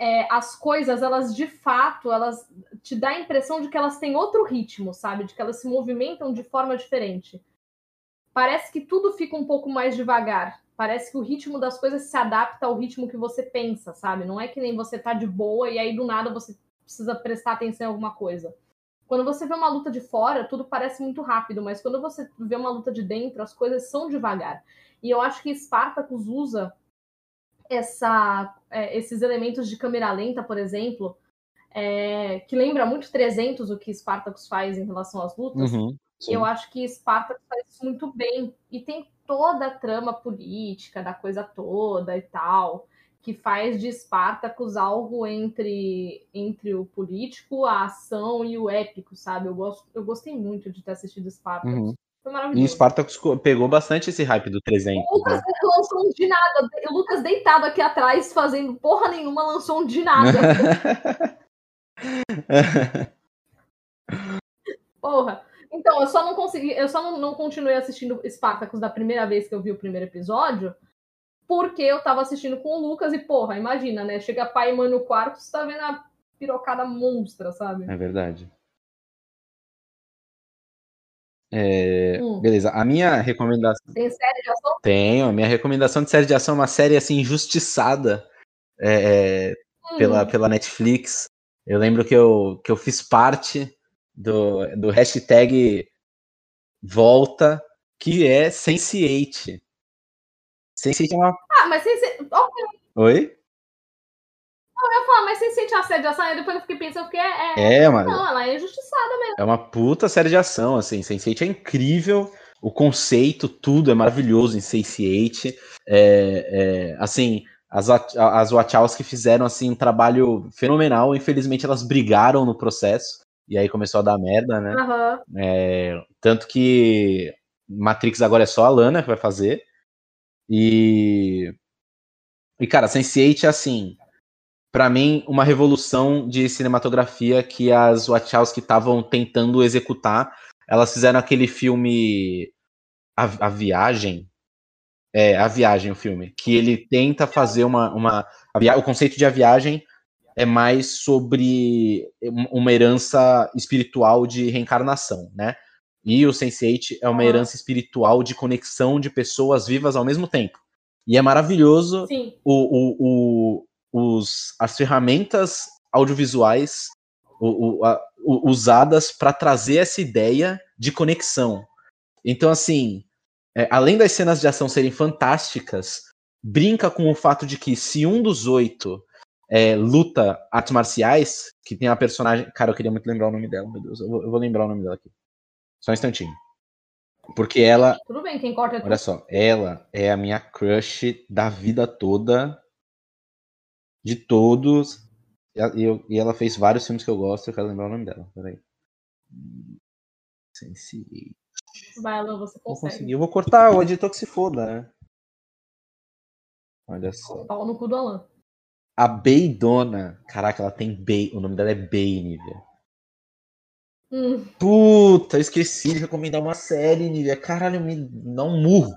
é, as coisas, elas de fato, elas te dá a impressão de que elas têm outro ritmo, sabe? De que elas se movimentam de forma diferente. Parece que tudo fica um pouco mais devagar. Parece que o ritmo das coisas se adapta ao ritmo que você pensa, sabe? Não é que nem você tá de boa e aí do nada você precisa prestar atenção em alguma coisa. Quando você vê uma luta de fora, tudo parece muito rápido, mas quando você vê uma luta de dentro, as coisas são devagar. E eu acho que Spartacus usa essa, é, esses elementos de câmera lenta, por exemplo, é, que lembra muito 300 o que Spartacus faz em relação às lutas. Uhum, eu acho que Spartacus faz isso muito bem. E tem toda a trama política da coisa toda e tal que faz de Spartacus algo entre, entre o político, a ação e o épico, sabe? Eu, gosto, eu gostei muito de ter assistido Spartacus. Uhum. Foi maravilhoso. E Spartacus pegou bastante esse hype do 300. O Lucas né? lançou um de nada. O Lucas deitado aqui atrás, fazendo porra nenhuma, lançou um de nada. porra. Então, eu só não consegui, eu só não, não continuei assistindo Spartacus da primeira vez que eu vi o primeiro episódio, porque eu tava assistindo com o Lucas e, porra, imagina, né? Chega pai e mãe no quarto, você tá vendo a pirocada monstra, sabe? É verdade. É, hum. Beleza, a minha recomendação. Tem série de ação? Tenho, a minha recomendação de série de ação é uma série assim, injustiçada é, é, hum. pela, pela Netflix. Eu lembro que eu, que eu fiz parte do, do hashtag Volta, que é Sense8. Sense8 é uma. Ah, mas Sense8. Oi? Eu ia falar, mas Sense8 é uma série de ação, e depois eu fiquei pensando que é. É, é mas... Não, ela é injustiçada mesmo. É uma puta série de ação, assim. Sense8 é incrível. O conceito, tudo é maravilhoso em Sense8. É, é, assim, as, as Wachowski fizeram assim, um trabalho fenomenal. Infelizmente, elas brigaram no processo. E aí começou a dar merda, né? Uhum. É, tanto que Matrix agora é só a Lana que vai fazer. E. E, cara, Sense8 é assim. Para mim, uma revolução de cinematografia que as Wachowski estavam tentando executar. Elas fizeram aquele filme. A, a Viagem. É, A Viagem, o filme. Que ele tenta fazer uma. uma a, o conceito de A Viagem é mais sobre uma herança espiritual de reencarnação, né? E o Sense8 é uma herança espiritual de conexão de pessoas vivas ao mesmo tempo. E é maravilhoso o, o, o, os, as ferramentas audiovisuais o, a, usadas para trazer essa ideia de conexão. Então, assim, é, além das cenas de ação serem fantásticas, brinca com o fato de que se um dos oito é, luta artes marciais, que tem a personagem. Cara, eu queria muito lembrar o nome dela, meu Deus. Eu vou, eu vou lembrar o nome dela aqui. Só um instantinho. Porque ela. Tudo bem, quem corta é Olha só, ela é a minha crush da vida toda. De todos. E, eu, e ela fez vários filmes que eu gosto, eu quero lembrar o nome dela. Peraí. Sense. Vai, Alan, você consegue. Vou conseguir. Eu vou cortar o editor que se foda, né? Olha só. Pau no cu do Alan. A Beidona. Caraca, ela tem Bey. O nome dela é Bey, Nívia. Hum. Puta, eu esqueci de recomendar uma série, Nívia. Caralho, me dá um murro.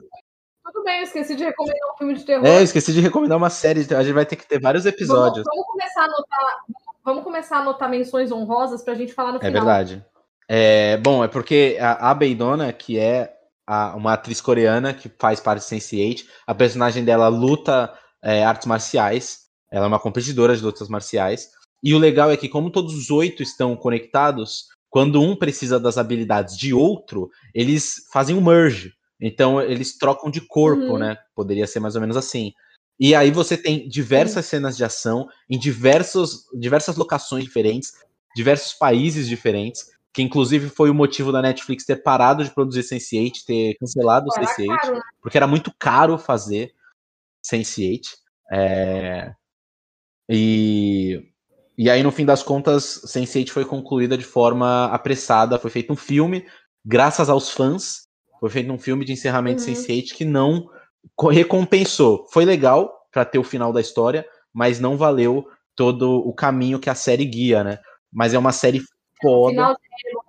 Bem, eu esqueci de recomendar um filme de terror. É, eu esqueci de recomendar uma série. A gente vai ter que ter vários episódios. Vamos, vamos começar a anotar. Vamos começar a anotar menções honrosas pra gente falar no é final. É verdade. É, bom, é porque a, a Beidona, que é a, uma atriz coreana que faz parte de Sense8, a personagem dela luta é, artes marciais ela é uma competidora de lutas marciais. E o legal é que, como todos os oito estão conectados, quando um precisa das habilidades de outro, eles fazem um merge. Então, eles trocam de corpo, uhum. né? Poderia ser mais ou menos assim. E aí você tem diversas cenas de ação em diversos, diversas locações diferentes, diversos países diferentes, que inclusive foi o motivo da Netflix ter parado de produzir Sense8, ter cancelado o Sense8, né? porque era muito caro fazer Sense8. É... E, e aí, no fim das contas, Sense8 foi concluída de forma apressada. Foi feito um filme, graças aos fãs. Foi feito um filme de encerramento uhum. de Sense8 que não recompensou. Foi legal para ter o final da história, mas não valeu todo o caminho que a série guia, né? Mas é uma série foda. O final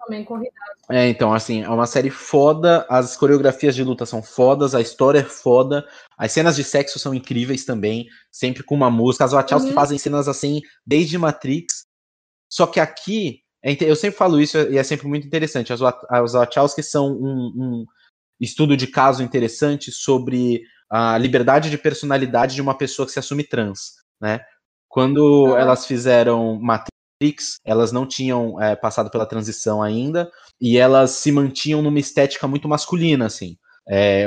também, corridado. É, então, assim, é uma série foda, as coreografias de luta são fodas, a história é foda, as cenas de sexo são incríveis também, sempre com uma música. As Wachowski uhum. fazem cenas assim desde Matrix. Só que aqui, é eu sempre falo isso e é sempre muito interessante. As, as Wachowski são um, um estudo de caso interessante sobre a liberdade de personalidade de uma pessoa que se assume trans, né? Quando uhum. elas fizeram Matrix elas não tinham é, passado pela transição ainda, e elas se mantinham numa estética muito masculina, assim. É,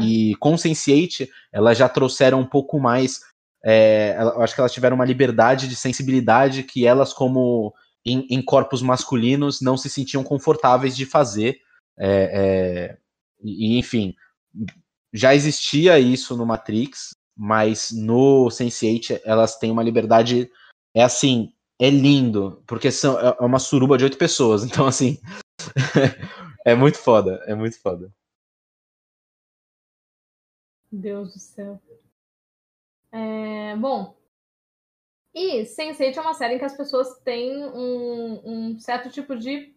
e, e, com Sense8, elas já trouxeram um pouco mais. É, eu acho que elas tiveram uma liberdade de sensibilidade que elas, como em, em corpos masculinos, não se sentiam confortáveis de fazer. É, é, e, enfim, já existia isso no Matrix, mas no Sense8 elas têm uma liberdade. É assim, é lindo, porque são, é, é uma suruba de oito pessoas, então assim, é muito foda, é muito foda. Deus do céu. É, bom, e Sense8 é uma série em que as pessoas têm um, um, certo tipo de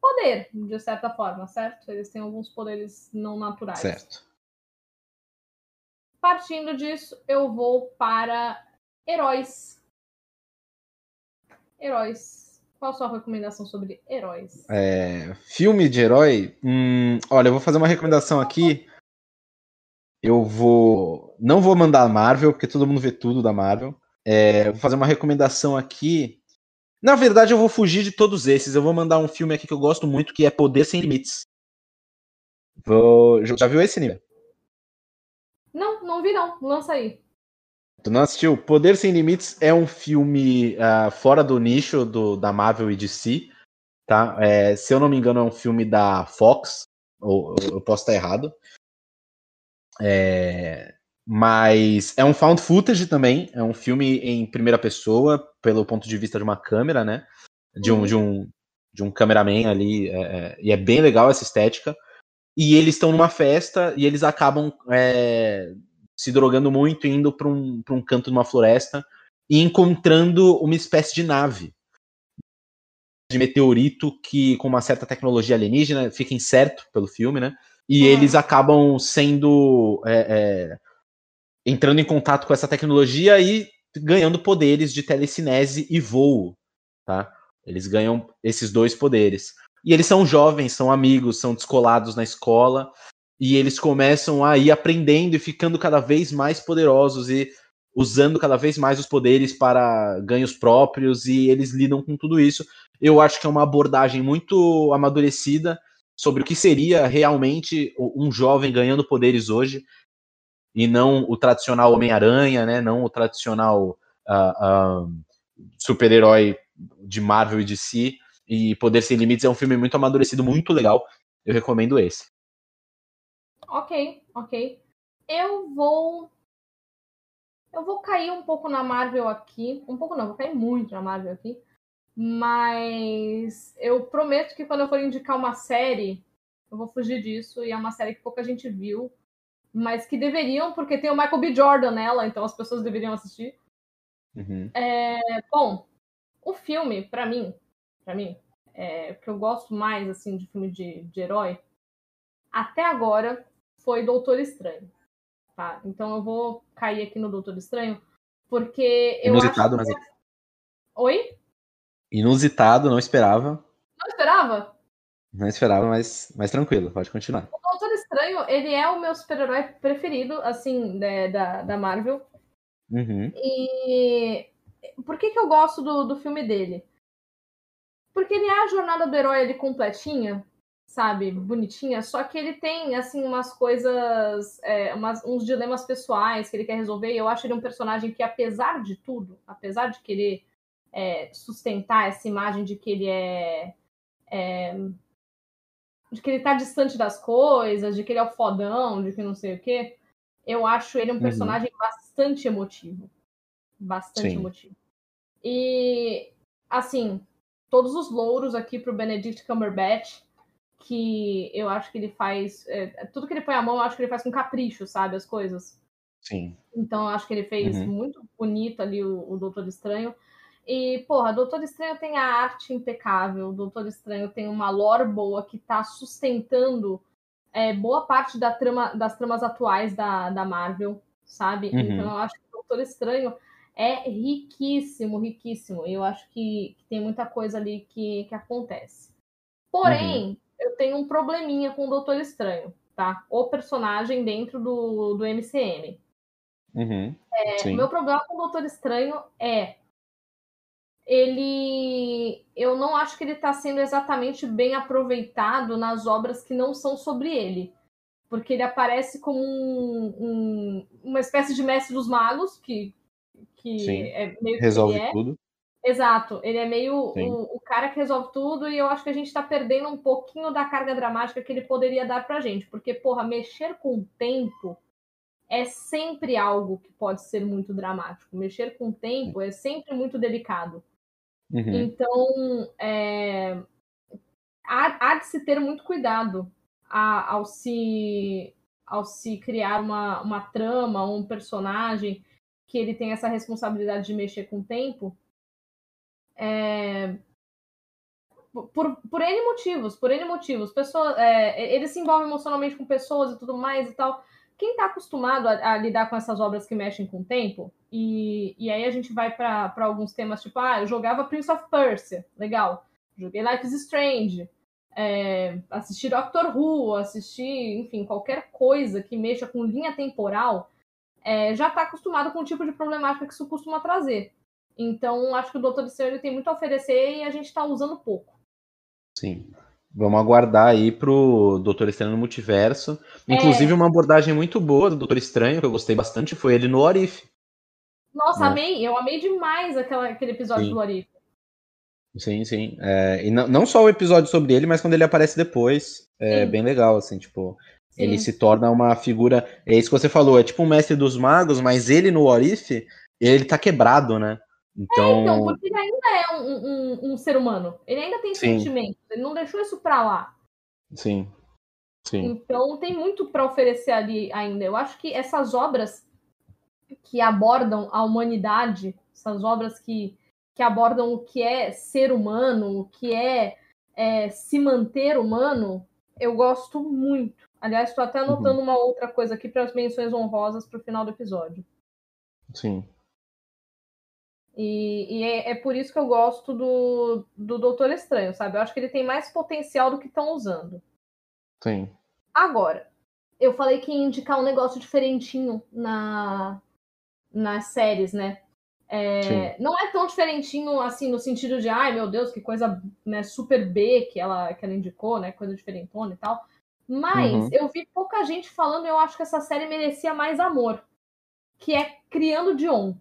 poder, de certa forma, certo? Eles têm alguns poderes não naturais. Certo. Partindo disso, eu vou para heróis Heróis. Qual a sua recomendação sobre heróis? É, filme de herói? Hum, olha, eu vou fazer uma recomendação aqui. Eu vou. Não vou mandar a Marvel, porque todo mundo vê tudo da Marvel. É, vou fazer uma recomendação aqui. Na verdade, eu vou fugir de todos esses. Eu vou mandar um filme aqui que eu gosto muito, que é Poder Sem Limites. Vou... Já viu esse, nível? Não, não vi não. Lança aí. Tu não assistiu? Poder Sem Limites é um filme uh, fora do nicho do, da Marvel e DC, tá? É, se eu não me engano, é um filme da Fox, ou eu posso estar errado. É, mas é um found footage também, é um filme em primeira pessoa, pelo ponto de vista de uma câmera, né? De um, uhum. de um, de um cameraman ali, é, é, e é bem legal essa estética. E eles estão numa festa e eles acabam é, se drogando muito, indo para um, um canto de uma floresta e encontrando uma espécie de nave de meteorito que, com uma certa tecnologia alienígena, fica incerto pelo filme, né? E uhum. eles acabam sendo. Entrando em contato com essa tecnologia e ganhando poderes de telecinese e voo, tá? Eles ganham esses dois poderes. E eles são jovens, são amigos, são descolados na escola, e eles começam a ir aprendendo e ficando cada vez mais poderosos e usando cada vez mais os poderes para ganhos próprios, e eles lidam com tudo isso. Eu acho que é uma abordagem muito amadurecida sobre o que seria realmente um jovem ganhando poderes hoje e não o tradicional Homem-Aranha, né? Não o tradicional uh, uh, super-herói de Marvel e de si. E Poder Sem Limites é um filme muito amadurecido, muito legal. Eu recomendo esse. Ok, ok. Eu vou. Eu vou cair um pouco na Marvel aqui. Um pouco não, vou cair muito na Marvel aqui. Mas eu prometo que quando eu for indicar uma série, eu vou fugir disso. E é uma série que pouca gente viu mas que deveriam, porque tem o Michael B. Jordan nela, então as pessoas deveriam assistir. Uhum. É, bom, o filme, para mim, para mim, é, que eu gosto mais assim de filme de, de herói, até agora foi Doutor Estranho. Tá? Então eu vou cair aqui no Doutor Estranho, porque eu Inusitado, acho que... mas... Oi? Inusitado, não esperava. Não esperava? Não esperava, mas, mas tranquilo, pode continuar. Estranho, ele é o meu super-herói preferido, assim, né, da, da Marvel. Uhum. E por que, que eu gosto do, do filme dele? Porque ele é a jornada do herói ali completinha, sabe? Bonitinha, só que ele tem, assim, umas coisas, é, umas, uns dilemas pessoais que ele quer resolver. E eu acho ele um personagem que, apesar de tudo, apesar de querer é, sustentar essa imagem de que ele é, é de que ele tá distante das coisas, de que ele é o fodão, de que não sei o quê, eu acho ele um uhum. personagem uhum. bastante emotivo. Bastante Sim. emotivo. E, assim, todos os louros aqui pro Benedict Cumberbatch, que eu acho que ele faz. É, tudo que ele põe a mão, eu acho que ele faz com capricho, sabe? As coisas. Sim. Então, eu acho que ele fez uhum. muito bonito ali o, o Doutor Estranho. E, porra, Doutor Estranho tem a arte impecável, Doutor Estranho tem uma lore boa que tá sustentando é, boa parte da trama, das tramas atuais da, da Marvel, sabe? Uhum. Então eu acho que Doutor Estranho é riquíssimo, riquíssimo. E eu acho que, que, tem muita coisa ali que, que acontece. Porém, uhum. eu tenho um probleminha com o Doutor Estranho, tá? O personagem dentro do, do MCM. Uhum. É, meu problema com o Doutor Estranho é ele eu não acho que ele está sendo exatamente bem aproveitado nas obras que não são sobre ele. Porque ele aparece como um, um, uma espécie de mestre dos magos, que, que Sim, é meio resolve é. tudo. Exato, ele é meio o, o, cara que resolve tudo, e eu acho que a gente está perdendo um pouquinho da carga dramática que ele poderia dar pra gente. Porque, porra, mexer com o tempo é sempre algo que pode ser muito dramático. Mexer com o tempo é sempre muito delicado. Uhum. Então, é, há, há, de se ter muito cuidado a, ao, se, ao se criar uma, uma trama, um personagem que ele tem essa responsabilidade de mexer com o tempo. É, por, por N motivos, por N motivos. Pessoa, é, ele se envolve emocionalmente com pessoas e tudo mais e tal quem está acostumado a, a, lidar com essas obras que mexem com o tempo, e, e aí a gente vai para alguns temas tipo, ah, eu jogava Prince of Persia, legal. Joguei Life is Strange, é, assisti Doctor Who, assisti, enfim, qualquer coisa que mexa com linha temporal, é, já está acostumado com o tipo de problemática que isso costuma trazer. Então, acho que o Doutor Estranho tem muito a oferecer e a gente está usando pouco. Sim. Vamos aguardar aí pro Doutor Estranho no Multiverso. Inclusive, é. uma abordagem muito boa do Doutor Estranho, que eu gostei bastante, foi ele no Orif. Nossa, né? amei! Eu amei demais aquela, aquele episódio sim. do Orif. Sim, sim. É, e não, não só o episódio sobre ele, mas quando ele aparece depois. É sim. bem legal, assim, tipo. Sim. Ele se torna uma figura. É isso que você falou, é tipo um mestre dos magos, mas ele no Orif, ele tá quebrado, né? Então... É, então, porque ele ainda é um, um, um ser humano. Ele ainda tem Sim. sentimentos. Ele não deixou isso pra lá. Sim. Sim. Então tem muito para oferecer ali ainda. Eu acho que essas obras que abordam a humanidade, essas obras que, que abordam o que é ser humano, o que é, é se manter humano, eu gosto muito. Aliás, estou até anotando uhum. uma outra coisa aqui para as menções honrosas para o final do episódio. Sim. E, e é, é, por isso que eu gosto do, do Doutor Estranho, sabe? Eu acho que ele tem mais potencial do que estão usando. Sim. Agora, eu falei que ia indicar um negócio diferentinho na, nas séries, né? É, não é tão diferentinho assim no sentido de, ai meu Deus, que coisa né, super B que ela, que ela indicou, né? Coisa diferentona e tal. Mas uhum. eu vi pouca gente falando e eu acho que essa série merecia mais amor. Que é Criando Dion.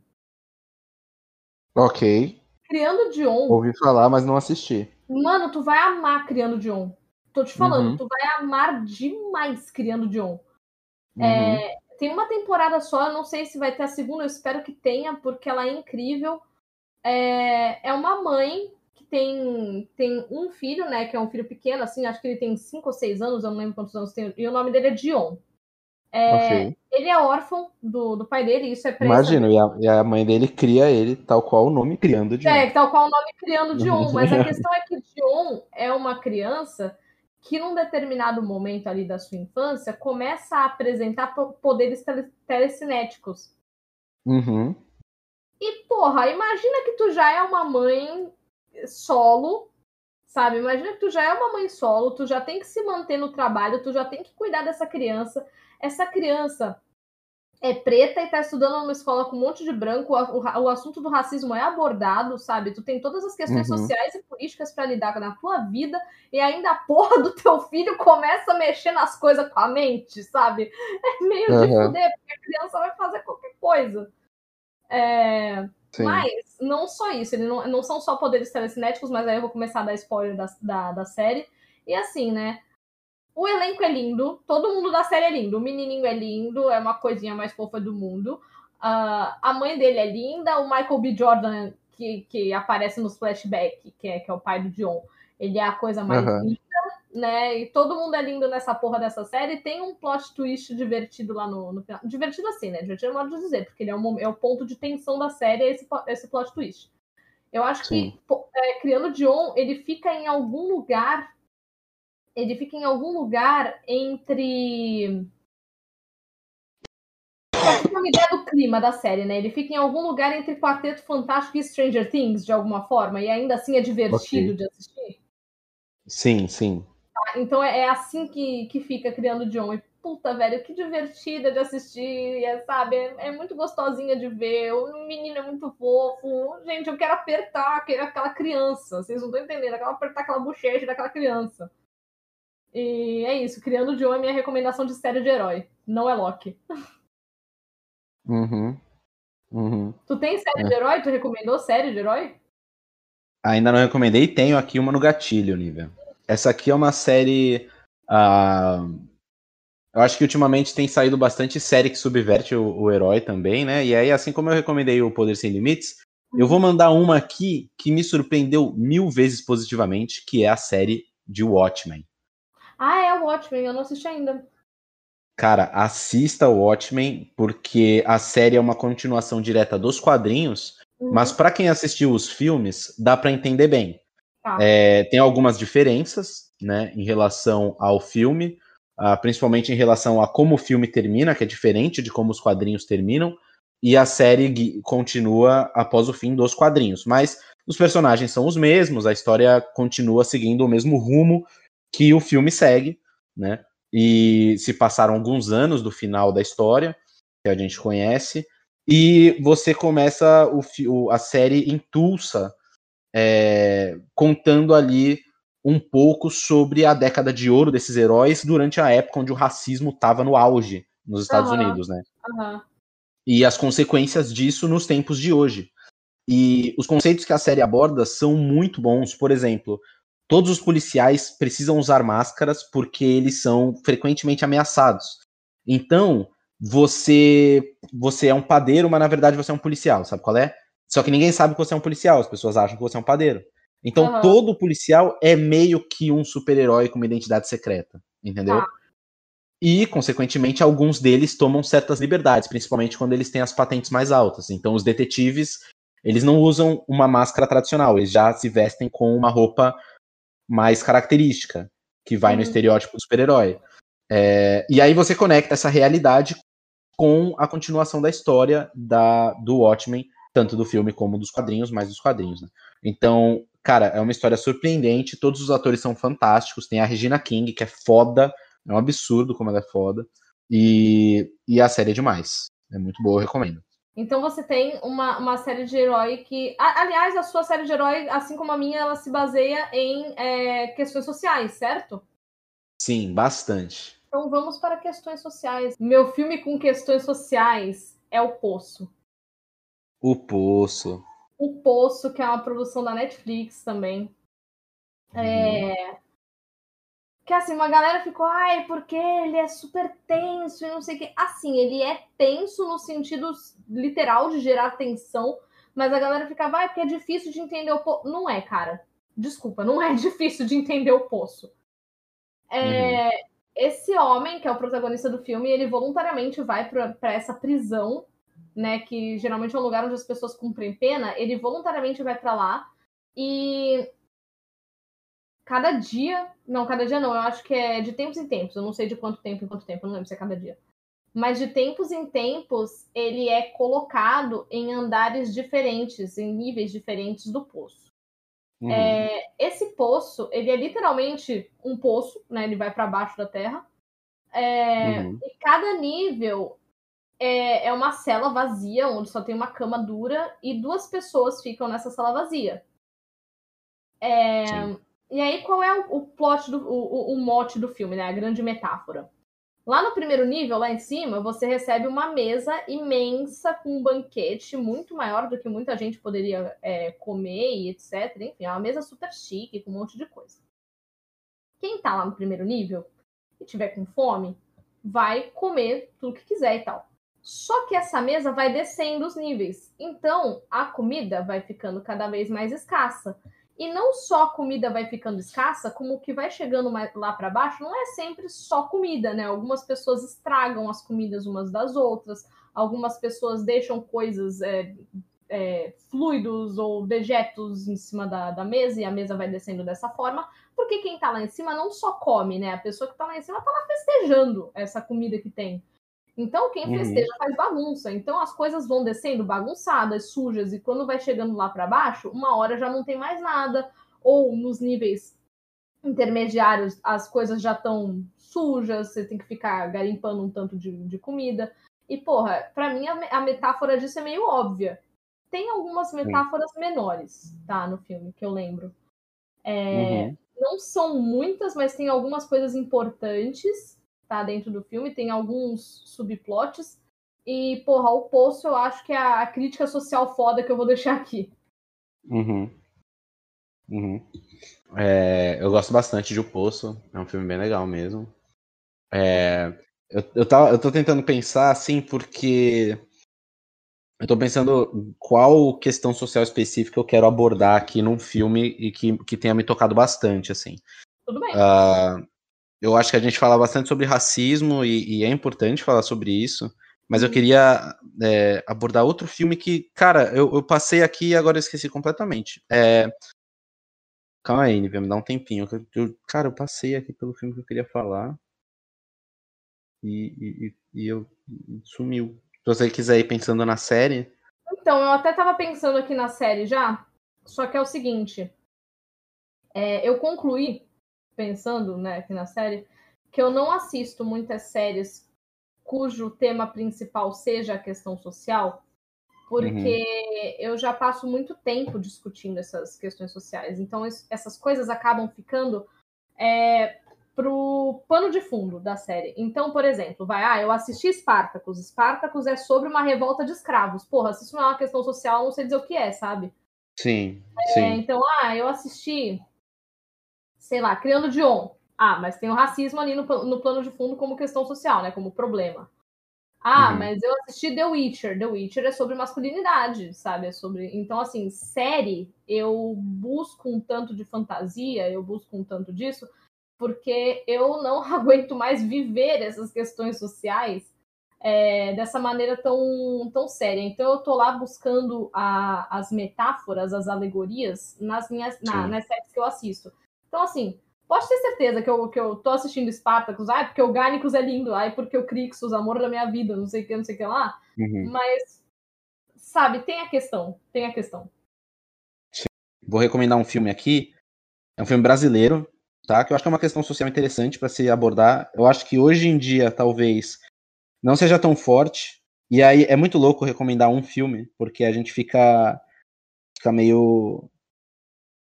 Ok. Criando Dion. Ouvi falar, mas não assisti. Mano, tu vai amar Criando Dion. Tô te falando, uhum. tu vai amar demais Criando Dion. Uhum. É, tem uma temporada só, eu não sei se vai ter a segunda, eu espero que tenha, porque ela é incrível. É, é uma mãe que tem, tem um filho, né? Que é um filho pequeno, assim, acho que ele tem 5 ou 6 anos, eu não lembro quantos anos tem, e o nome dele é Dion. É, okay. Ele é órfão do, do pai dele, isso é pra Imagino, e a, e a, mãe dele cria ele tal qual o nome criando Dion. É, tal qual o nome criando Dion, mas a questão é que Dion é uma criança que num determinado momento ali da sua infância começa a apresentar poderes telecinéticos. Uhum. E, porra, imagina que tu já é uma mãe solo, sabe? Imagina que tu já é uma mãe solo, tu já tem que se manter no trabalho, tu já tem que cuidar dessa criança. Essa criança é preta e tá estudando numa escola com um monte de branco, o, o, o assunto do racismo é abordado, sabe? Tu tem todas as questões uhum. sociais e políticas para lidar na tua vida, e ainda a porra do teu filho começa a mexer nas coisas com a mente, sabe? É meio uhum. de fuder, porque a criança vai fazer qualquer coisa. É... Mas não só isso, ele não, não são só poderes telecinéticos, mas aí eu vou começar a dar spoiler da, da, da série. E assim, né? O elenco é lindo, todo mundo da série é lindo. O menininho é lindo, é uma coisinha mais fofa do mundo. Uh, a mãe dele é linda, o Michael B. Jordan, que, que aparece nos flashbacks, que é, que é o pai do John, ele é a coisa mais uhum. linda, né? E todo mundo é lindo nessa porra dessa série. Tem um plot twist divertido lá no, no final. Divertido assim, né? Divertido é modo de dizer, porque ele é, um, é o ponto de tensão da série, é esse, esse plot twist. Eu acho Sim. que é, criando John, ele fica em algum lugar ele fica em algum lugar entre. Pra ter uma ideia do clima da série, né? Ele fica em algum lugar entre Quarteto Fantástico e Stranger Things, de alguma forma, e ainda assim é divertido okay. de assistir. Sim, sim. Tá, então é, é assim que, que fica criando John. E puta, velho, que divertida de assistir, é, sabe? É, é, muito gostosinha de ver. O menino é muito fofo. Gente, eu quero apertar aquela criança. Vocês não estão entendendo? Eu quero apertar aquela bochecha daquela criança. E é isso, Criando Joe é minha recomendação de série de herói. Não é Loki. Uhum. Uhum. Tu tem série é. de herói? Tu recomendou série de herói? Ainda não recomendei, tenho aqui uma no gatilho, Nívia. Essa aqui é uma série. Uh... Eu acho que ultimamente tem saído bastante série que subverte o, o, herói também, né? E aí, assim como eu recomendei o Poder Sem Limites, eu vou mandar uma aqui que me surpreendeu mil vezes positivamente, que é a série de Watchmen. Ah, Watchmen, eu não assisti ainda. Cara, assista o Watchmen, porque a série é uma continuação direta dos quadrinhos, uhum. mas para quem assistiu os filmes, dá para entender bem. Tá. É, tem algumas diferenças, né, em relação ao filme, uh, principalmente em relação a como o filme termina, que é diferente de como os quadrinhos terminam, e a série continua após o fim dos quadrinhos. Mas os personagens são os mesmos, a história continua seguindo o mesmo rumo que o filme segue, né? E se passaram alguns anos do final da história, que a gente conhece, e você começa o, a série em Tulsa, é, contando ali um pouco sobre a década de ouro desses heróis durante a época onde o racismo estava no auge nos Estados uhum. Unidos, né? Uhum. E as consequências disso nos tempos de hoje. E os conceitos que a série aborda são muito bons. Por exemplo, todos os policiais precisam usar máscaras porque eles são frequentemente ameaçados. Então, você você é um padeiro, mas na verdade você é um policial, sabe qual é? Só que ninguém sabe que você é um policial, as pessoas acham que você é um padeiro. Então, uhum. todo policial é meio que um super-herói com uma identidade secreta, entendeu? Ah. E, consequentemente, alguns deles tomam certas liberdades, principalmente quando eles têm as patentes mais altas. Então, os detetives, eles não usam uma máscara tradicional, eles já se vestem com uma roupa mais característica, que vai uhum. no estereótipo do super-herói. É, e aí você conecta essa realidade com a continuação da história da, do Watchmen, tanto do filme como dos quadrinhos, mais dos quadrinhos, né? Então, cara, é uma história surpreendente, todos os atores são fantásticos, tem a Regina King, que é foda, é um absurdo como ela é foda, e, e a série é demais. É muito boa, eu recomendo. Então você tem uma, uma série de herói que. aliás, a sua série de herói, assim como a minha, ela se baseia em é, questões sociais, certo? Sim, bastante. Então vamos para questões sociais. Meu filme com questões sociais é O Poço. O Poço. O Poço, que é uma produção da Netflix também. É, uhum. É, que assim, uma galera ficou, ai, porque ele é super tenso e não sei o que. Assim, ele é tenso no sentido literal de gerar tensão, mas a galera ficava, ai, porque é difícil de entender o poço. Não é, cara. Desculpa, não é difícil de entender o poço. É, uhum. Esse homem, que é o protagonista do filme, ele voluntariamente vai para essa prisão, né, que geralmente é um lugar onde as pessoas cumprem pena, ele voluntariamente vai para lá e cada dia, não, cada dia não, eu acho que é de tempos em tempos, eu não sei de quanto tempo em quanto tempo, eu não lembro se é cada dia. Mas de tempos em tempos, ele é colocado em andares diferentes, em níveis diferentes do poço. Uhum. É, esse poço, ele é literalmente um poço, né? Ele vai para baixo da terra. É, uhum. E cada nível é, é uma cela vazia, onde só tem uma cama dura e duas pessoas ficam nessa sala vazia. É, e aí, qual é o, plot, do, o, o mote do filme, né? A grande metáfora. Lá no primeiro nível, lá em cima, você recebe uma mesa imensa com um banquete muito maior do que muita gente poderia é, comer e etc. Enfim, é uma mesa super chique, com um monte de coisa. Quem tá lá no primeiro nível e tiver com fome, vai comer tudo que quiser e tal. Só que essa mesa vai descendo os níveis. Então, a comida vai ficando cada vez mais escassa. E não só a comida vai ficando escassa, como o que vai chegando mais lá para baixo não é sempre só comida, né? Algumas pessoas estragam as comidas umas das outras, algumas pessoas deixam coisas, é, é, fluidos ou dejetos em cima da, da, mesa e a mesa vai descendo dessa forma, porque quem tá lá em cima não só come, né? A pessoa que tá lá em cima tá lá festejando essa comida que tem. Então, quem uhum. festeja faz bagunça. Então, as coisas vão descendo bagunçadas, sujas, e quando vai chegando lá para baixo, uma hora já não tem mais nada, ou nos níveis intermediários as coisas já estão sujas, você tem que ficar garimpando um tanto de, de comida. E, porra, para mim a, a, metáfora disso é meio óbvia. Tem algumas metáforas Sim. menores, tá, no filme, que eu lembro. É, uhum. Não são muitas, mas tem algumas coisas importantes tá dentro do filme, tem alguns subplots. E, porra, o Poço eu acho que é a crítica social foda que eu vou deixar aqui. Uhum. Uhum. É, eu gosto bastante de O Poço, é um filme bem legal mesmo. É, eu, eu, tava, eu tô tentando pensar assim, porque eu tô pensando qual questão social específica eu quero abordar aqui num filme e que, que tenha me tocado bastante, assim. Tudo bem. Uh, eu acho que a gente fala bastante sobre racismo e, e é importante falar sobre isso. Mas eu uhum. queria é, abordar outro filme que, cara, eu, eu, passei aqui e agora eu esqueci completamente. É... Calma aí, Nivea, me dá um tempinho. Eu, eu, cara, eu passei aqui pelo filme que eu queria falar. E, e, e eu sumiu. Se você quiser ir pensando na série. Então, eu até tava pensando aqui na série já. Só que é o seguinte. É, eu concluí pensando né, aqui na série, que eu não assisto muitas séries cujo tema principal seja a questão social, porque uhum. eu já passo muito tempo discutindo essas questões sociais. Então, essas coisas acabam ficando é, pro pano de fundo da série. Então, por exemplo, vai, ah, eu assisti Spartacus. Spartacus é sobre uma revolta de escravos. Porra, se isso não é uma questão social, eu não sei dizer o que é, sabe? Sim, é, sim. Então, ah, eu assisti sei lá, criando Dion. Ah, mas tem o racismo ali no, no plano de fundo como questão social, né? Como problema. Ah, uhum. mas eu assisti The Witcher. The Witcher é sobre masculinidade, sabe? É sobre. Então, assim, série, eu busco um tanto de fantasia, eu busco um tanto disso, porque eu não aguento mais viver essas questões sociais é, dessa maneira tão, tão séria. Então, eu tô lá buscando a, as metáforas, as alegorias nas minhas na, nas séries que eu assisto. Então, assim, pode ter certeza que eu, que eu tô assistindo Spartacus, ai, porque o Garnicus é lindo, ai, porque o Crixus, amor da minha vida, não sei o que, não sei o que lá. Uhum. Mas sabe, tem a questão, tem a questão. Vou recomendar um filme aqui. É um filme brasileiro, tá? Que eu acho que é uma questão social interessante para se abordar. Eu acho que hoje em dia, talvez, não seja tão forte. E aí é muito louco recomendar um filme, porque a gente fica, fica meio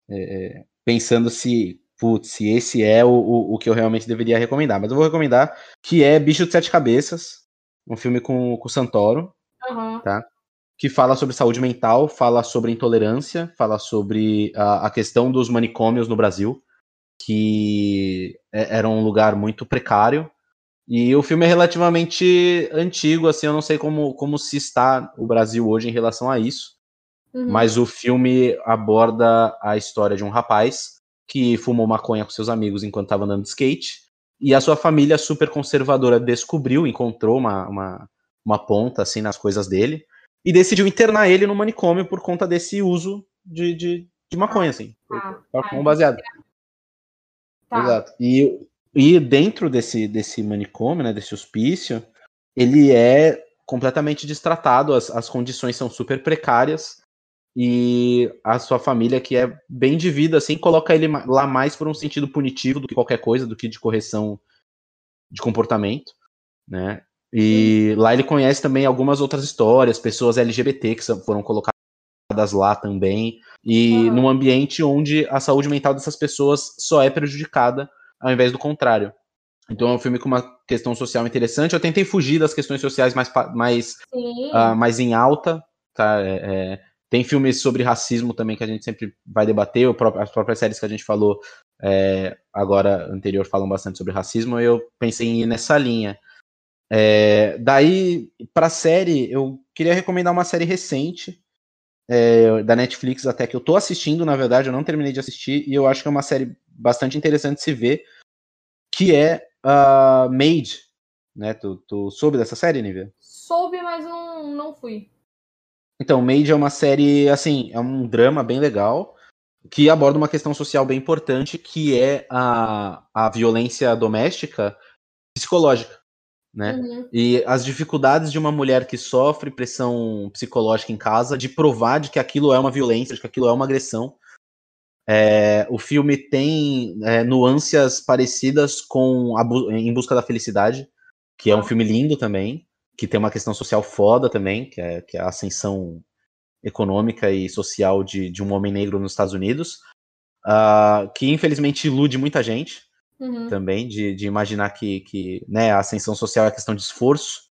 é, pensando se, putz, se esse é o, o, o, que eu realmente deveria recomendar. Mas eu vou recomendar que é Bicho de Sete Cabeças, um filme com, com o Santoro, uhum. tá? Que fala sobre saúde mental, fala sobre intolerância, fala sobre a, a questão dos manicômios no Brasil, que é, era um lugar muito precário, e o filme é relativamente antigo, assim, eu não sei como, como se está o Brasil hoje em relação a isso. Uhum. Mas o filme aborda a história de um rapaz que fumou maconha com seus amigos enquanto estava andando de skate. E a sua família super conservadora descobriu, encontrou uma, uma, uma ponta assim nas coisas dele. E decidiu internar ele no manicômio por conta desse uso de, de, de maconha, assim. Ah, ah, baseado. Tá. Exato. E e dentro desse, desse manicômio, né, desse hospício, ele é completamente destratado, as, as condições são super precárias e a sua família, que é bem de vida, assim, coloca ele lá mais por um sentido punitivo do que qualquer coisa, do que de correção de comportamento, né? E lá ele conhece também algumas outras histórias, pessoas LGBT que foram colocadas lá também, e uhum. num ambiente onde a saúde mental dessas pessoas só é prejudicada ao invés do contrário. Então é um filme com uma questão social interessante. Eu tentei fugir das questões sociais mais, mais, uh, mais em alta. Tá? É, é, tem filmes sobre racismo também que a gente sempre vai debater. as próprias séries que a gente falou é, agora, anterior, falam bastante sobre racismo. Eu pensei em ir nessa linha. É, daí, para série, eu queria recomendar uma série recente é, da Netflix, até que eu tô assistindo, na verdade, eu não terminei de assistir, e eu acho que é uma série bastante interessante de se ver, que é uh, Made. Né? Tu, tu soube dessa série, Nívia? Soube, mas não, não fui. Então, Made é uma série, assim, é um drama bem legal, que aborda uma questão social bem importante, que é a, a violência doméstica psicológica né? Uhum. E as dificuldades de uma mulher que sofre pressão psicológica em casa de provar de que aquilo é uma violência, de que aquilo é uma agressão. É, o filme tem é, nuances parecidas com Em Busca da Felicidade, que é um filme lindo também, que tem uma questão social foda também, que é, que é a ascensão econômica e social de, de um homem negro nos Estados Unidos, uh, que infelizmente ilude muita gente, uhum. também, de, de imaginar que, que né, a ascensão social é questão de esforço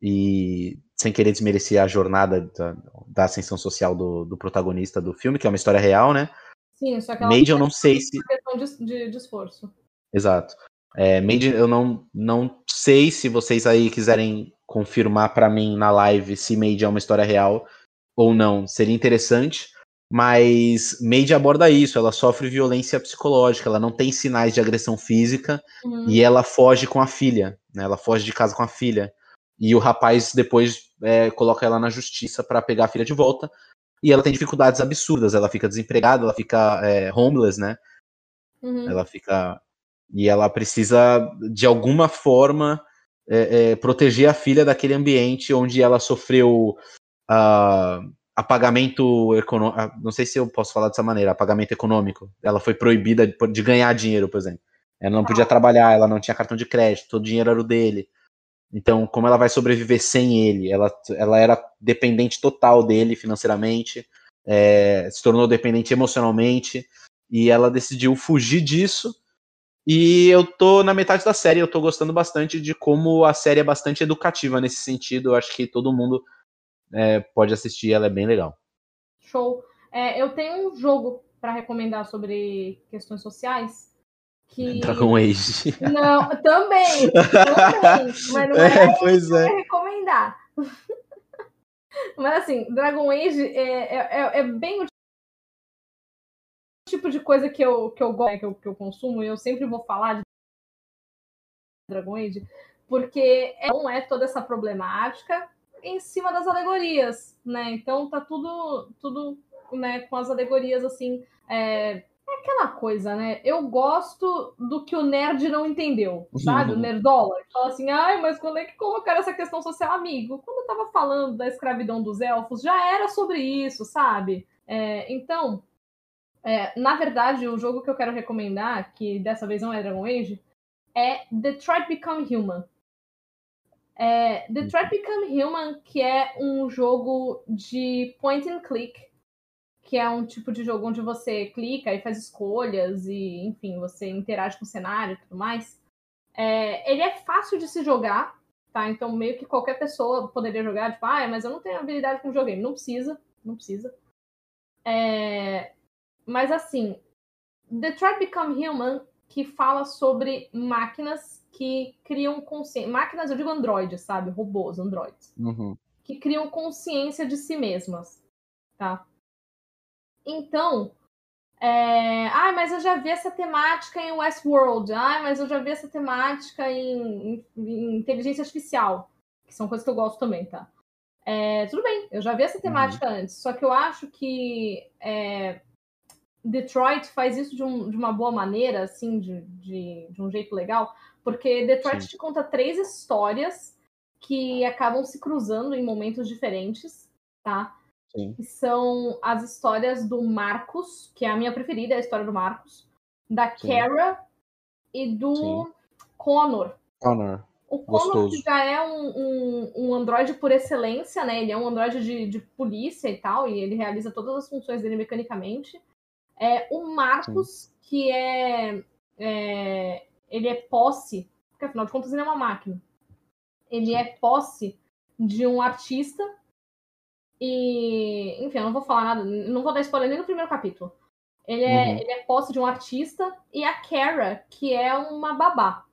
e sem querer desmerecer a jornada da, da ascensão social do, do, protagonista do filme, que é uma história real, né? Sim, só que ela Made, eu não sei se. questão de, de, de esforço. Exato. É, Made, eu não, não sei se vocês aí quiserem confirmar para mim na live se Made é uma história real ou não. Seria interessante. Mas Made aborda isso, ela sofre violência psicológica, ela não tem sinais de agressão física uhum. e ela foge com a filha, né? Ela foge de casa com a filha. E o rapaz depois é, coloca ela na justiça para pegar a filha de volta. E ela tem dificuldades absurdas, ela fica desempregada, ela fica é, homeless, né? Uhum. Ela fica. E ela precisa, de alguma forma, é, é proteger a filha daquele ambiente onde ela sofreu. Uh, apagamento econômico, ah, não sei se eu posso falar dessa maneira, apagamento econômico. Ela foi proibida de, de ganhar dinheiro, por exemplo. Ela não podia trabalhar, ela não tinha cartão de crédito, todo o dinheiro era o dele. Então, como ela vai sobreviver sem ele? Ela, ela era dependente total dele financeiramente, é, se tornou dependente emocionalmente, e ela decidiu fugir disso. E eu tô na metade da série, eu tô gostando bastante de como a série é bastante educativa nesse sentido. Eu acho que todo mundo é, pode assistir, ela é bem legal. Show. É, eu tenho um jogo para recomendar sobre questões sociais. Que... Dragon Age. Não, também, também. Mas não é, é pois é. recomendar. Mas assim, Dragon Age é, é, é, é bem tipo de coisa que eu, que eu gosto, que eu, que eu consumo, e eu sempre vou falar de Dragon Age, porque não é toda essa problemática, em cima das alegorias, né? Então tá tudo, tudo né, com as alegorias assim. É, É aquela coisa, né? Eu gosto do que o nerd não entendeu, sabe? O nerdola. Fala assim, ai, mas quando é que colocaram essa questão social? Amigo, quando eu tava falando da escravidão dos elfos, já era sobre isso, sabe? É, então, é, na verdade, o jogo que eu quero recomendar, que dessa vez não é Dragon Age, é Detroit Become Human. É, Detroit Become Human, que é um jogo de point and click, que é um tipo de jogo onde você clica e faz escolhas e, enfim, você interage com o cenário e tudo mais. É, ele é fácil de se jogar, tá? Então, meio que qualquer pessoa poderia jogar, tipo, ah, mas eu não tenho habilidade com videogame. Não precisa, não precisa. É, mas, assim, Detroit Become Human, que fala sobre máquinas que criam consciência. Máquinas, eu digo androides, sabe? Robôs, androides. Uhum. Que criam consciência de si mesmas, tá? Então, é... ah, mas eu já vi essa temática em Westworld. Ah, mas eu já vi essa temática em, em, em inteligência artificial. Que são coisas que eu gosto também, tá? É... tudo bem, eu já vi essa temática uhum. antes. Só que eu acho que é... Detroit faz isso de, um, de, uma boa maneira, assim, de, de, de um jeito legal, porque Detroit Sim. te conta três histórias que acabam se cruzando em momentos diferentes, tá? Sim. Que são as histórias do Marcos, que é a minha preferida, é a história do Marcos, da Sim. Kara e do Sim. Connor. Connor. O Connor já é um, um, um androide por excelência, né? Ele é um androide de, de polícia e tal, e ele realiza todas as funções dele mecanicamente. É, o Marcos, Sim. que é, é, Ele é posse, porque afinal de contas ele é uma máquina. Ele é posse de um artista. E. Enfim, eu não vou falar nada, não vou dar spoiler nem no primeiro capítulo. Ele é, uhum. ele é posse de um artista e a Kara, que é uma babá.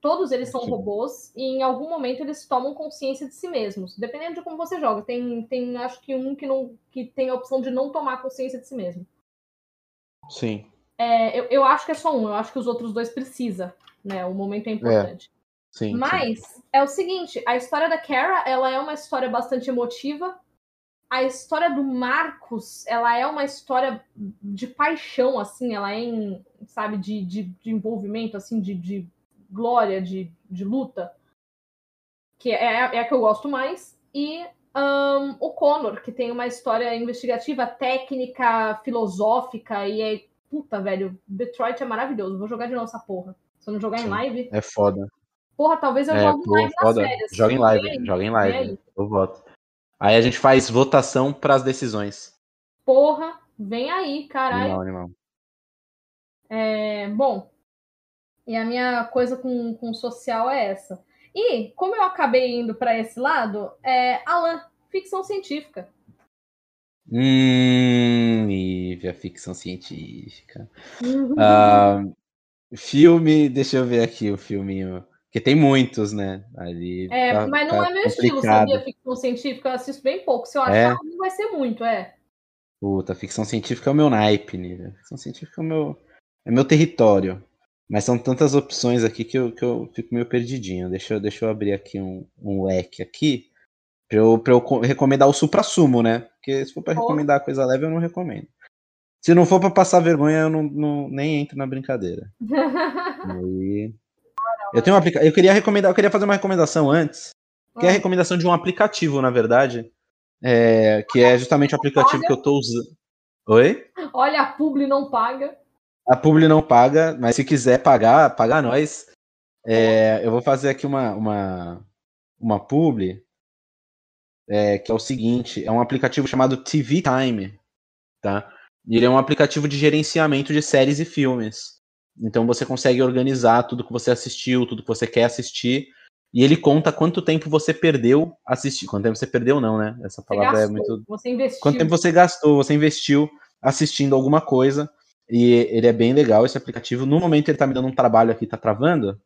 Todos eles são Sim. robôs e em algum momento eles tomam consciência de si mesmos, dependendo de como você joga. Tem, tem acho que um que, não, que tem a opção de não tomar consciência de si mesmo. Sim. É, eu, eu acho que é só um, eu acho que os outros dois precisa, né? O momento é importante. É. Sim, Mas sim. é o seguinte, a história da Kara, ela é uma história bastante emotiva. A história do Marcos, ela é uma história de paixão, assim, ela é em, sabe, de, de, de envolvimento, assim, de, de glória, de, de luta. Que é, é a que eu gosto mais. E um, o Connor, que tem uma história investigativa, técnica, filosófica, e é. Puta, velho, Detroit é maravilhoso. Vou jogar de novo essa porra. Se eu não jogar Sim, em live. É foda. Porra, talvez eu é, jogue em live foda. nas férias. Joga em live, joga em live. Eu voto. Aí a gente faz votação para as decisões. Porra, vem aí, caralho. Animal, animal. É, bom, e a minha coisa com, com social é essa. E, como eu acabei indo para esse lado, é Alan, ficção científica. Hum, Nívia, ficção científica. Uhum. Uh, filme, deixa eu ver aqui o filminho. Porque tem muitos, né? Ali é, tá, mas não tá é meu complicado. estilo, sabia? Ficção científica, eu assisto bem pouco. Se eu é? achar, é? não vai ser muito, é. Puta, ficção científica é o meu naipe, Nívia. Ficção científica é o meu, é meu território. Mas são tantas opções aqui que eu, que eu fico meio perdidinho. Deixa, eu, deixa eu abrir aqui um, um leque aqui pra eu, pra eu recomendar o supra-sumo, né? Porque se for pra recomendar coisa leve, eu não recomendo. Se não for pra passar vergonha, eu não, não nem entro na brincadeira. Aí... Eu tenho um aplica... Eu queria recomendar, eu queria fazer uma recomendação antes, que é a ah. recomendação de um aplicativo, na verdade. É, que é justamente o aplicativo que eu tô usando. Oi? Olha, a Publi não paga. A Publi não paga, mas se quiser pagar, pagar nós. É, eu vou fazer aqui uma, uma, uma publi, é, que é o seguinte, é um aplicativo chamado TV Time, tá? E ele é um aplicativo de gerenciamento de séries e filmes. Então você consegue organizar tudo que você assistiu, tudo que você quer assistir, e ele conta quanto tempo você perdeu assistindo. Quanto tempo você perdeu, não, né? Essa palavra é gastou, é muito. Você investiu. Quanto tempo você gastou, você investiu assistindo alguma coisa. E ele é bem legal, esse aplicativo. No momento ele tá me dando um trabalho aqui, tá travando.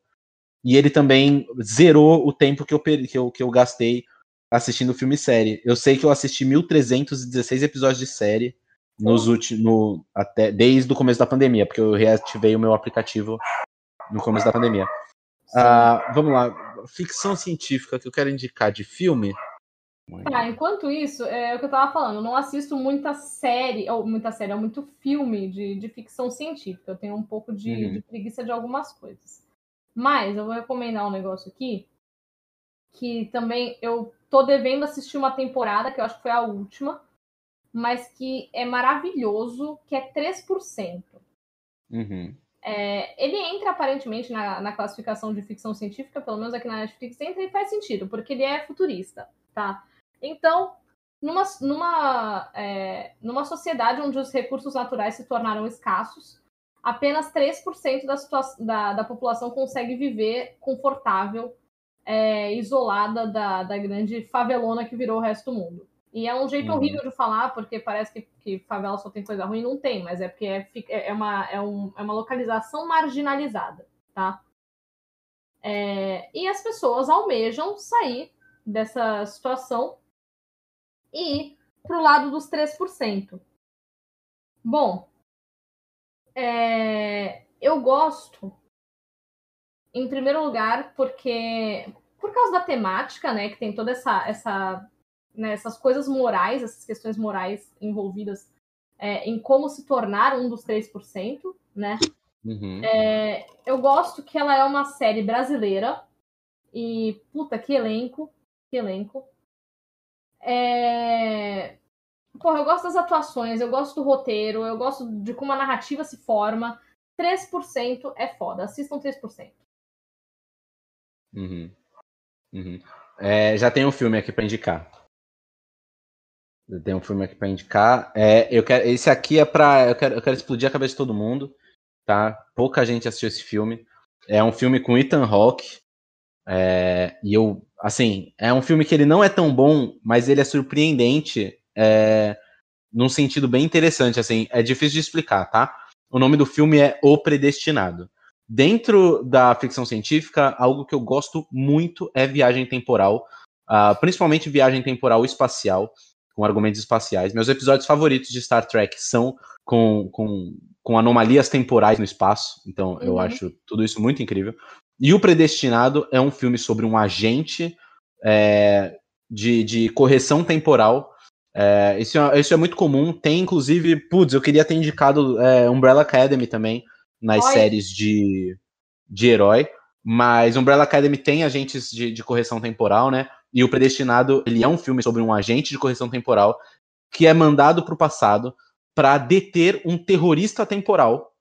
E ele também zerou o tempo que eu, que eu, que eu gastei assistindo filme e série. Eu sei que eu assisti 1316 episódios de série nos últimos. No, até, desde o começo da pandemia, porque eu reativei o meu aplicativo no começo da pandemia. Uh, vamos lá. Ficção científica que eu quero indicar de filme. Tá, enquanto isso, é o que eu tava falando, eu não assisto muita série, ou muita série, ou muito filme de, de ficção científica. Eu tenho um pouco de, Uhum. de preguiça de algumas coisas. Mas eu vou recomendar um negócio aqui, que também eu tô devendo assistir uma temporada, que eu acho que foi a última, mas que é maravilhoso, que é 3%. Uhum. É, ele entra aparentemente na, na classificação de ficção científica, pelo menos aqui na Netflix, entra e faz sentido, porque ele é futurista, tá? Então, numa, numa, é, numa sociedade onde os recursos naturais se tornaram escassos, apenas 3% da, da, da população consegue viver confortável, é, isolada da, da grande favelona que virou o resto do mundo. E é um jeito Uhum. horrível de falar, porque parece que, que favela só tem coisa ruim, não tem, mas é porque é, é, uma, é, um- é uma localização marginalizada, tá? É, e as pessoas almejam sair dessa situação e ir pro lado dos 3%. Bom, é, eu gosto, em primeiro lugar, porque por causa da temática, né, que tem toda essa, essa né, essas coisas morais, essas questões morais envolvidas é, em como se tornar um dos 3%, né? Uhum. É, eu gosto que ela é uma série brasileira e puta que elenco, que elenco. É... Porra, eu gosto das atuações, eu gosto do roteiro, eu gosto de como a narrativa se forma. 3% é foda, assistam 3%. Uhum. Uhum. É, já tem um filme aqui pra indicar. Já tem um filme aqui pra indicar. É, eu quero, esse aqui é pra. Eu quero, eu quero explodir a cabeça de todo mundo. Tá? Pouca gente assistiu esse filme. É um filme com Ethan Hawke. É, e eu, assim, é um filme que ele não é tão bom, mas ele é surpreendente é, num sentido bem interessante. Assim, é difícil de explicar, tá? O nome do filme é O Predestinado. Dentro da ficção científica, algo que eu gosto muito é viagem temporal, uh, principalmente viagem temporal espacial, com argumentos espaciais. Meus episódios favoritos de Star Trek são com, com, com anomalias temporais no espaço, então uhum. eu acho tudo isso muito incrível. E O Predestinado é um filme sobre um agente é, de, de correção temporal. É, isso, é, isso é muito comum. Tem, inclusive, putz, eu queria ter indicado é, Umbrella Academy também nas Oi. séries de, de herói. Mas Umbrella Academy tem agentes de, de, correção temporal, né? E o Predestinado, ele é um filme sobre um agente de correção temporal que é mandado para o passado para deter um terrorista temporal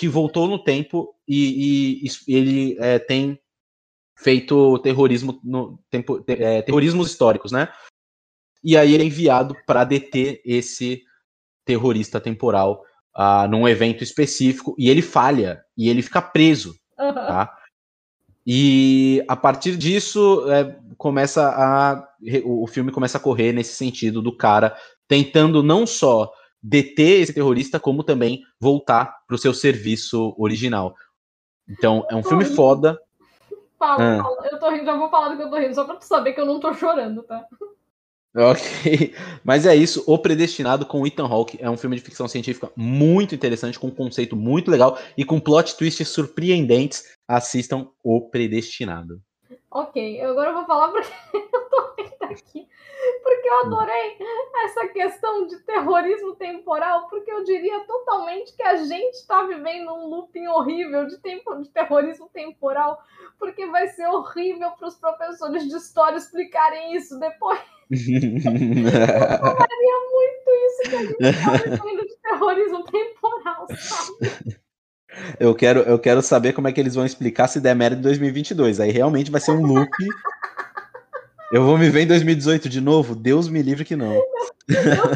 que voltou no tempo e, e, ele é, tem feito terrorismo no tempo, é, terrorismos históricos, né? E aí ele é enviado para deter esse terrorista temporal uh, num evento específico e ele falha e ele fica preso, uhum. tá? E a partir disso é, começa a o filme começa a correr nesse sentido do cara tentando não só deter esse terrorista como também voltar para o seu serviço original. Então é um filme rindo. foda. Fala, ah. fala, eu tô rindo, já vou falar do que eu tô rindo só para tu saber que eu não tô chorando, tá? Ok, mas é isso. O Predestinado com Ethan Hawke é um filme de ficção científica muito interessante, com um conceito muito legal e com plot twists surpreendentes. Assistam O Predestinado. Ok, agora eu vou falar porque eu tô rindo aqui, porque eu adorei essa questão de terrorismo temporal, porque eu diria totalmente que a gente está vivendo um looping horrível de, tempo, de terrorismo temporal, porque vai ser horrível para os professores de história explicarem isso depois. Eu falaria muito isso que a gente está vivendo de terrorismo temporal, sabe? Eu quero, eu quero saber como é que eles vão explicar se der merda em 2022. Aí realmente vai ser um loop. Eu vou me ver em 2018 de novo? Deus me livre que não. Eu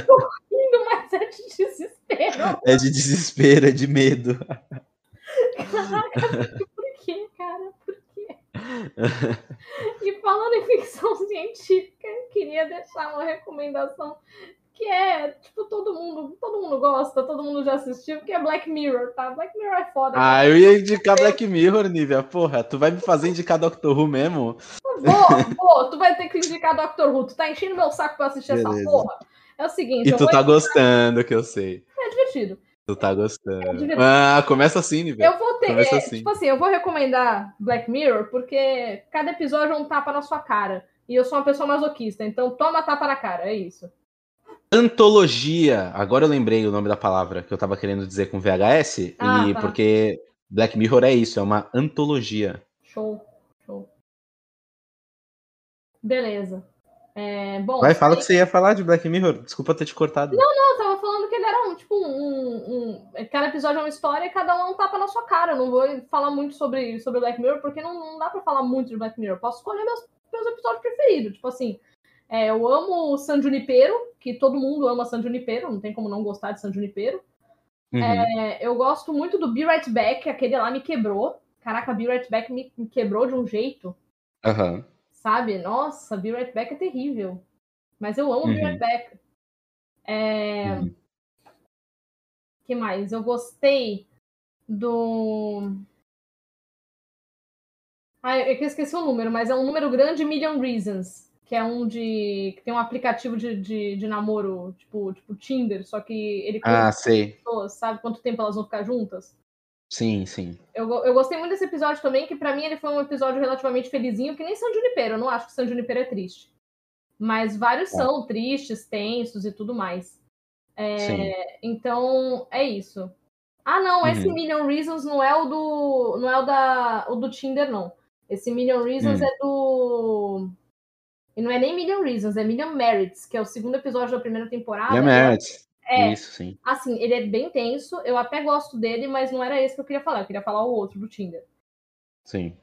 tô rindo, mas é de desespero. É de desespero, é de medo. Caraca, por quê, cara? Por quê? E falando em ficção científica, eu queria deixar uma recomendação que é, tipo, todo mundo, todo mundo gosta, todo mundo já assistiu, que é Black Mirror, tá? Black Mirror é foda. Ah, eu ia indicar Black Mirror, Nívia. Porra, tu vai me fazer indicar Doctor Who mesmo? Vou, vou, tu vai ter que indicar Doctor Who. Tu tá enchendo meu saco pra assistir Beleza. essa porra. É o seguinte. E tu tá indicar... gostando, que eu sei. É divertido. Tu tá gostando. É. Ah, começa assim, Nívia. Eu vou ter. É, assim. Tipo assim, eu vou recomendar Black Mirror porque cada episódio é um tapa na sua cara. e eu sou uma pessoa masoquista, então toma tapa na cara, é isso. Antologia. Agora eu lembrei o nome da palavra que eu tava querendo dizer com VHS, Ah, e tá. porque Black Mirror é isso, é uma antologia. Show, show. Beleza. É, bom, Vai, fala o que você ia falar de Black Mirror. Desculpa ter te cortado. eu tava falando que ele era um, tipo, um, um- Cada episódio é uma história e cada um é um tapa na sua cara. Eu não vou falar muito sobre, sobre Black Mirror, porque não, não dá pra falar muito de Black Mirror. Eu posso escolher meus, meus episódios preferidos. Tipo assim, é, eu amo San Junipero, que todo mundo ama San Junipero, não tem como não gostar de San Junipero. Uhum. É, eu gosto muito do Be Right Back, aquele lá me quebrou. Caraca, Be Right Back me, me quebrou de um jeito, Aham. sabe? Nossa, Be Right Back é terrível. Mas eu amo Be Uhum. Right Back. É, Uhum. que mais? Eu gostei do. Ah, eu esqueci o número, mas é um número grande Million Reasons. Que é um de. que tem um aplicativo de, de, de namoro, tipo, tipo Tinder, só que ele Ah, sei. pessoas, sabe quanto tempo elas vão ficar juntas? Sim, sim. Eu, eu gostei muito desse episódio também, que pra mim ele foi um episódio relativamente felizinho, que nem San Junipero. Eu não acho que San Junipero é triste. Mas vários É. são tristes, tensos e tudo mais. É, então, é isso. Ah, não, esse Uhum. Million Reasons não é o do. não é o da. o do Tinder, não. Esse Million Reasons Hum. é do. E não é nem Million Reasons, é Million Merits, que é o segundo episódio da primeira temporada. E a Meredith. É, Isso, sim. Assim, ele é bem tenso, eu até gosto dele, mas não era esse que eu queria falar, eu queria falar o outro do Tinder. Sim.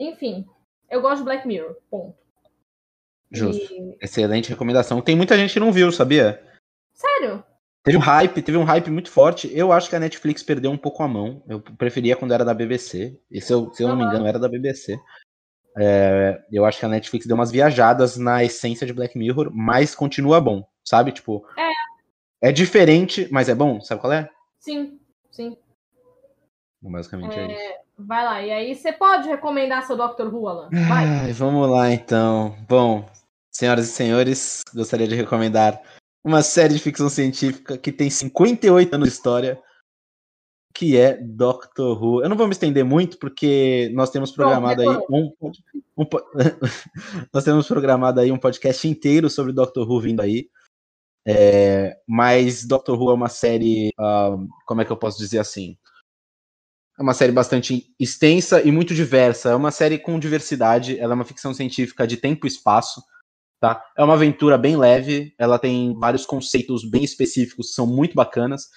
Enfim, eu gosto de Black Mirror, ponto. Justo. E- Excelente recomendação. Tem muita gente que não viu, sabia? Sério? Teve um hype, teve um hype muito forte. Eu acho que a Netflix perdeu um pouco a mão. Eu preferia quando era da BBC. E se eu, se eu não me engano, era da BBC. É, eu acho que a Netflix deu umas viajadas na essência de Black Mirror, mas continua bom, sabe? Tipo. É. diferente, mas é bom, sabe qual é? Sim, sim. Basicamente é, isso. Vai lá. E aí, você pode recomendar seu Dr. Who, Alan? Vai. Ai, vamos lá então. Bom, senhoras e senhores, gostaria de recomendar uma série de ficção científica que tem 58 anos de história, que é Doctor Who. Eu não vou me estender muito, porque nós temos programado aí um, um nós temos programado aí um podcast inteiro sobre Doctor Who vindo aí. É, mas Doctor Who é uma série, como é que eu posso dizer assim? É uma série bastante extensa e muito diversa. É uma série com diversidade. Ela é uma ficção científica de tempo e espaço. Tá? É uma aventura bem leve. Ela tem vários conceitos bem específicos que são muito bacanas.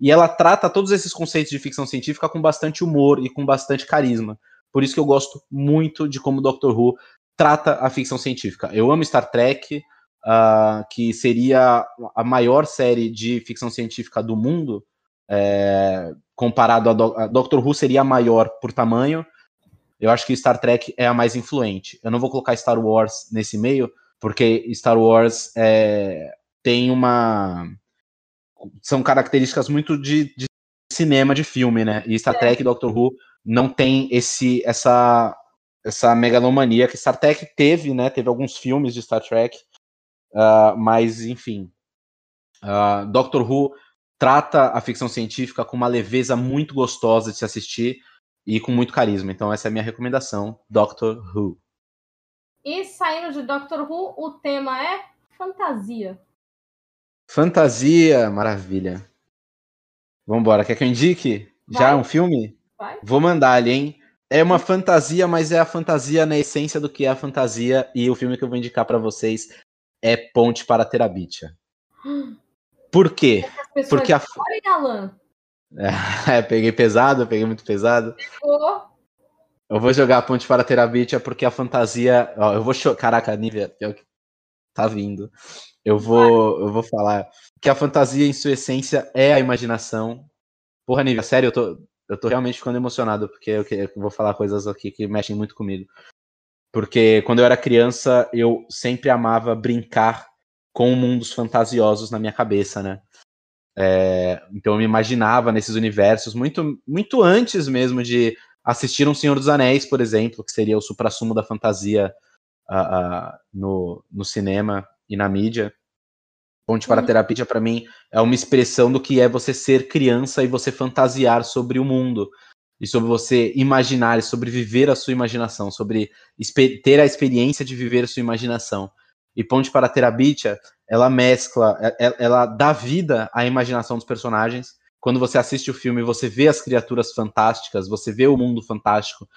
E ela trata todos esses conceitos de ficção científica com bastante humor e com bastante carisma. Por isso que eu gosto muito de como Doctor Who trata a ficção científica. Eu amo Star Trek, ah, que seria a maior série de ficção científica do mundo. É, comparado a, Do- a Doctor Who seria a maior por tamanho. Eu acho que Star Trek é a mais influente. Eu não vou colocar Star Wars nesse meio, porque Star Wars é, tem uma. São características muito de, de cinema, de filme, né? E Star Trek e Doctor Who não tem esse, essa, essa megalomania que Star Trek teve, né? Teve alguns filmes de Star Trek, ah, mas enfim. Ah, Doctor Who trata a ficção científica com uma leveza muito gostosa de se assistir e com muito carisma. Então essa é a minha recomendação, Doctor Who. E saindo de Doctor Who, o tema é fantasia. Fantasia, maravilha. Vambora, quer que eu indique? Já Vai. um filme? Vai? Vou mandar ali, hein? É uma fantasia, mas é a fantasia na essência do que é a fantasia. E o filme que eu vou indicar pra vocês é Ponte para Terabitia. Por quê? Pessoas Porque a. Olha. É, peguei pesado, peguei muito pesado. Ô, Eu vou jogar a Ponte para Terabitia porque a fantasia. Ó, eu vou. Caraca, Nívia, pior que- tá vindo. Eu vou, eu vou falar que a fantasia, em sua essência, é a imaginação. Porra, Nívia, sério, eu tô, eu tô realmente ficando emocionado porque eu, eu vou falar coisas aqui que mexem muito comigo. Porque quando eu era criança, eu sempre amava brincar com mundos fantasiosos na minha cabeça, né? É, então eu me imaginava nesses universos muito, muito antes mesmo de assistir um Senhor dos Anéis, por exemplo, que seria o suprassumo da fantasia ah, ah, no, no cinema e na mídia. Ponte para a. Terapia, para mim, é uma expressão do que é você ser criança e você fantasiar sobre o mundo. e sobre você imaginar, e sobre viver a sua imaginação, sobre ter a experiência de viver a sua imaginação. E Ponte para Terabitia, ela mescla, ela, é, é, ela dá vida à imaginação dos personagens. Quando você assiste o filme, você vê as criaturas fantásticas, você vê o mundo fantástico,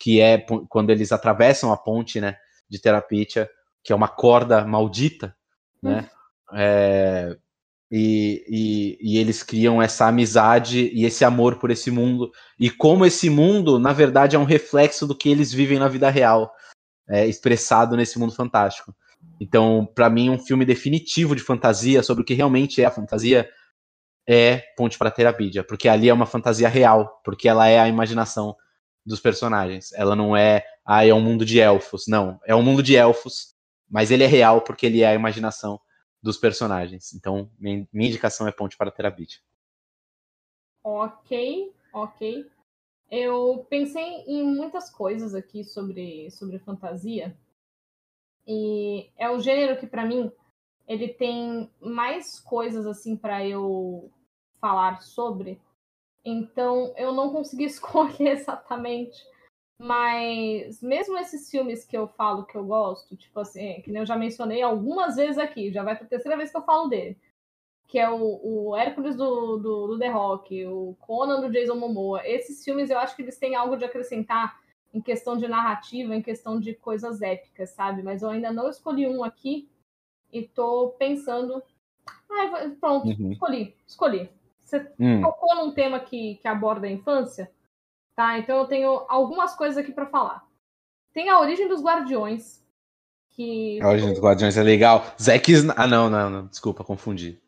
que é quando eles atravessam a ponte, né, de Terapitia, que é uma corda maldita, né? Hum. É, e, e, e, eles criam essa amizade e esse amor por esse mundo. E como esse mundo, na verdade, é um reflexo do que eles vivem na vida real, é, expressado nesse mundo fantástico. Então, para mim, um filme definitivo de fantasia sobre o que realmente é a fantasia é Ponte para Terabídia, porque ali é uma fantasia real, porque ela é a imaginação dos personagens. Ela não é, ah, é um mundo de elfos. Não, é um mundo de elfos, mas ele é real porque ele é a imaginação dos personagens. Então, minha, indicação é Ponte para Terabit. Ok, ok. Eu pensei em muitas coisas aqui sobre, sobre fantasia. E é o gênero que, para mim, ele tem mais coisas assim para eu falar sobre. Então, eu não consegui escolher exatamente mas mesmo esses filmes que eu falo que eu gosto, tipo assim, que eu já mencionei algumas vezes aqui, já vai para a terceira vez que eu falo dele, que é o, o Hércules do, do, do, The Rock, o Conan do Jason Momoa. Esses filmes eu acho que eles têm algo de acrescentar em questão de narrativa, em questão de coisas épicas, sabe? Mas eu ainda não escolhi um aqui e tô pensando. Ah, pronto, uhum. escolhi, escolhi. Você hum. tocou num tema que, que aborda a infância? Tá? Então eu tenho algumas coisas aqui para falar. Tem a origem dos Guardiões. Que... A origem dos Guardiões é legal. Zack Snyder. Ah, não, não, não, desculpa, confundi.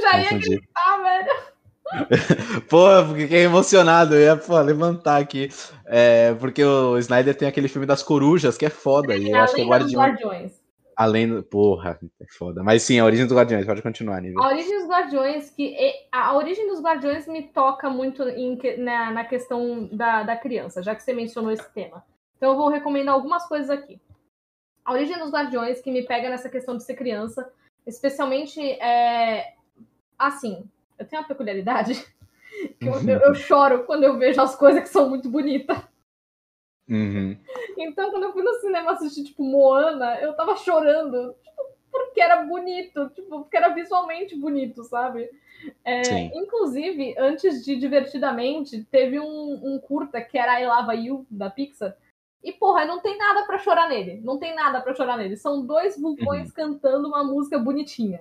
Já ia gritar, velho. pô, fiquei emocionado. Eu ia pô, levantar aqui. É, porque o Snyder tem aquele filme das corujas que é foda. É, e eu acho que é Guardião... Guardiões. Além do. Porra, é foda. Mas sim, a origem dos Guardiões, pode continuar, Nível. A origem dos Guardiões, que. A origem dos Guardiões me toca muito em, na, na questão da, da criança, já que você mencionou esse tema. Então eu vou recomendar algumas coisas aqui. A origem dos Guardiões, que me pega nessa questão de ser criança, especialmente é. Assim, eu tenho uma peculiaridade. Que eu, eu, eu choro quando eu vejo as coisas que são muito bonitas. Uhum. Então, quando eu fui no cinema assistir, tipo, Moana, eu tava chorando, tipo, porque era bonito, tipo, porque era visualmente bonito, sabe? É, inclusive, antes de Divertidamente, teve um, um, curta que era I Lava You, da Pixar. E, porra, não tem nada para chorar nele. Não tem nada para chorar nele. São dois vulcões uhum. cantando uma música bonitinha.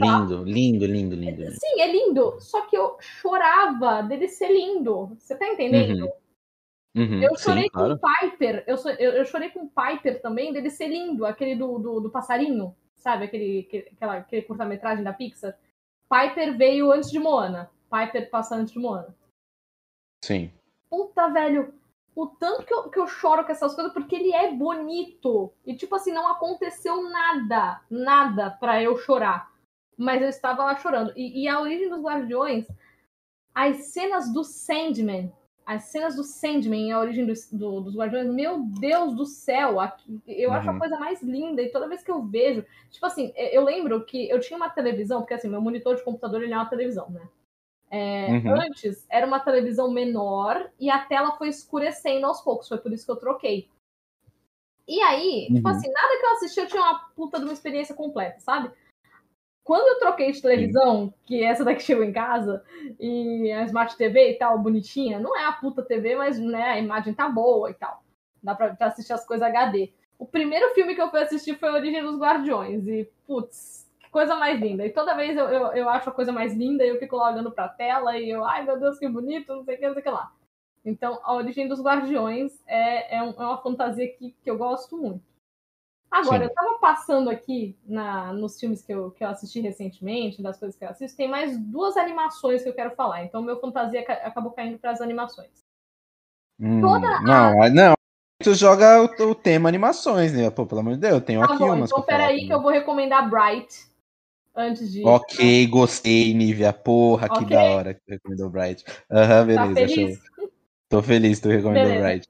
Tá? Lindo, lindo, lindo, lindo, lindo. Sim, é lindo. Só que eu chorava dele ser lindo. Você tá entendendo? Uhum. Uhum, eu chorei sim, com claro. Piper, eu, eu, eu, chorei com Piper também, dele ser lindo, aquele do, do, do passarinho, sabe? Aquele, aquele, aquele curta-metragem da Pixar. Piper veio antes de Moana. Piper passa antes de Moana. Sim. Puta, velho. O tanto que eu, que eu choro com essas coisas, porque ele é bonito. E, tipo assim, não aconteceu nada, nada para eu chorar. Mas eu estava lá chorando. E, e a origem dos Guardiões, as cenas do Sandman as cenas do Sandman, a origem do, do, dos Guardiões, meu Deus do céu, eu acho a uhum. coisa mais linda. E toda vez que eu vejo, tipo assim, eu lembro que eu tinha uma televisão, porque assim, meu monitor de computador ele é uma televisão, né? É, uhum. Antes era uma televisão menor e a tela foi escurecendo aos poucos, foi por isso que eu troquei. E aí, tipo uhum. tipo assim, nada que eu assisti eu tinha uma puta de uma experiência completa, sabe? Quando eu troquei de televisão, Sim. que essa daqui chegou em casa, e a Smart TV e tal, bonitinha, não é a puta TV, mas né, a imagem tá boa e tal. Dá pra, pra assistir as coisas HD. O primeiro filme que eu fui assistir foi A Origem dos Guardiões. E, putz, que coisa mais linda. E toda vez eu, eu, eu acho a coisa mais linda e eu fico lá olhando pra tela e eu, ai meu Deus, que bonito, não sei o que, não sei o que lá. Então, A Origem dos Guardiões é, é, um, é uma fantasia que, que eu gosto muito. Agora, Sim. eu tava passando aqui na, nos filmes que eu, que eu assisti recentemente, das coisas que eu assisto, tem mais duas animações que eu quero falar. Então, meu fantasia acabou caindo para as animações. Hum, Toda não, a... não. Tu joga o, o, tema animações, né? Pô, pelo amor de Deus, eu tenho tá aqui bom, umas. Então, peraí, que eu vou recomendar Bright antes de. Ok, gostei, Nívia. Porra, okay. que da hora que tu recomendou Bright. Aham, uhum, beleza. Tá feliz? Tô feliz, tu recomendou beleza. Bright.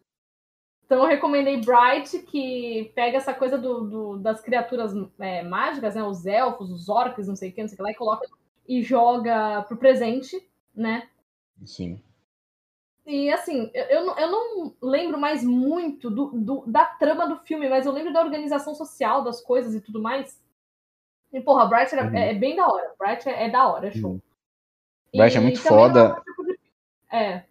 Então eu recomendei Bright, que pega essa coisa do, do das criaturas é, mágicas, né? Os elfos, os orcs, não sei o que, não sei o que lá, e coloca e joga pro presente, né? Sim. e assim, eu, eu, não, eu não lembro mais muito do, do, da trama do filme, mas eu lembro da organização social das coisas e tudo mais. E, porra, Bright era, uhum. é, é, bem da hora. Bright é, é da hora, é show. Uhum. Bright é muito foda. Tipo de... É.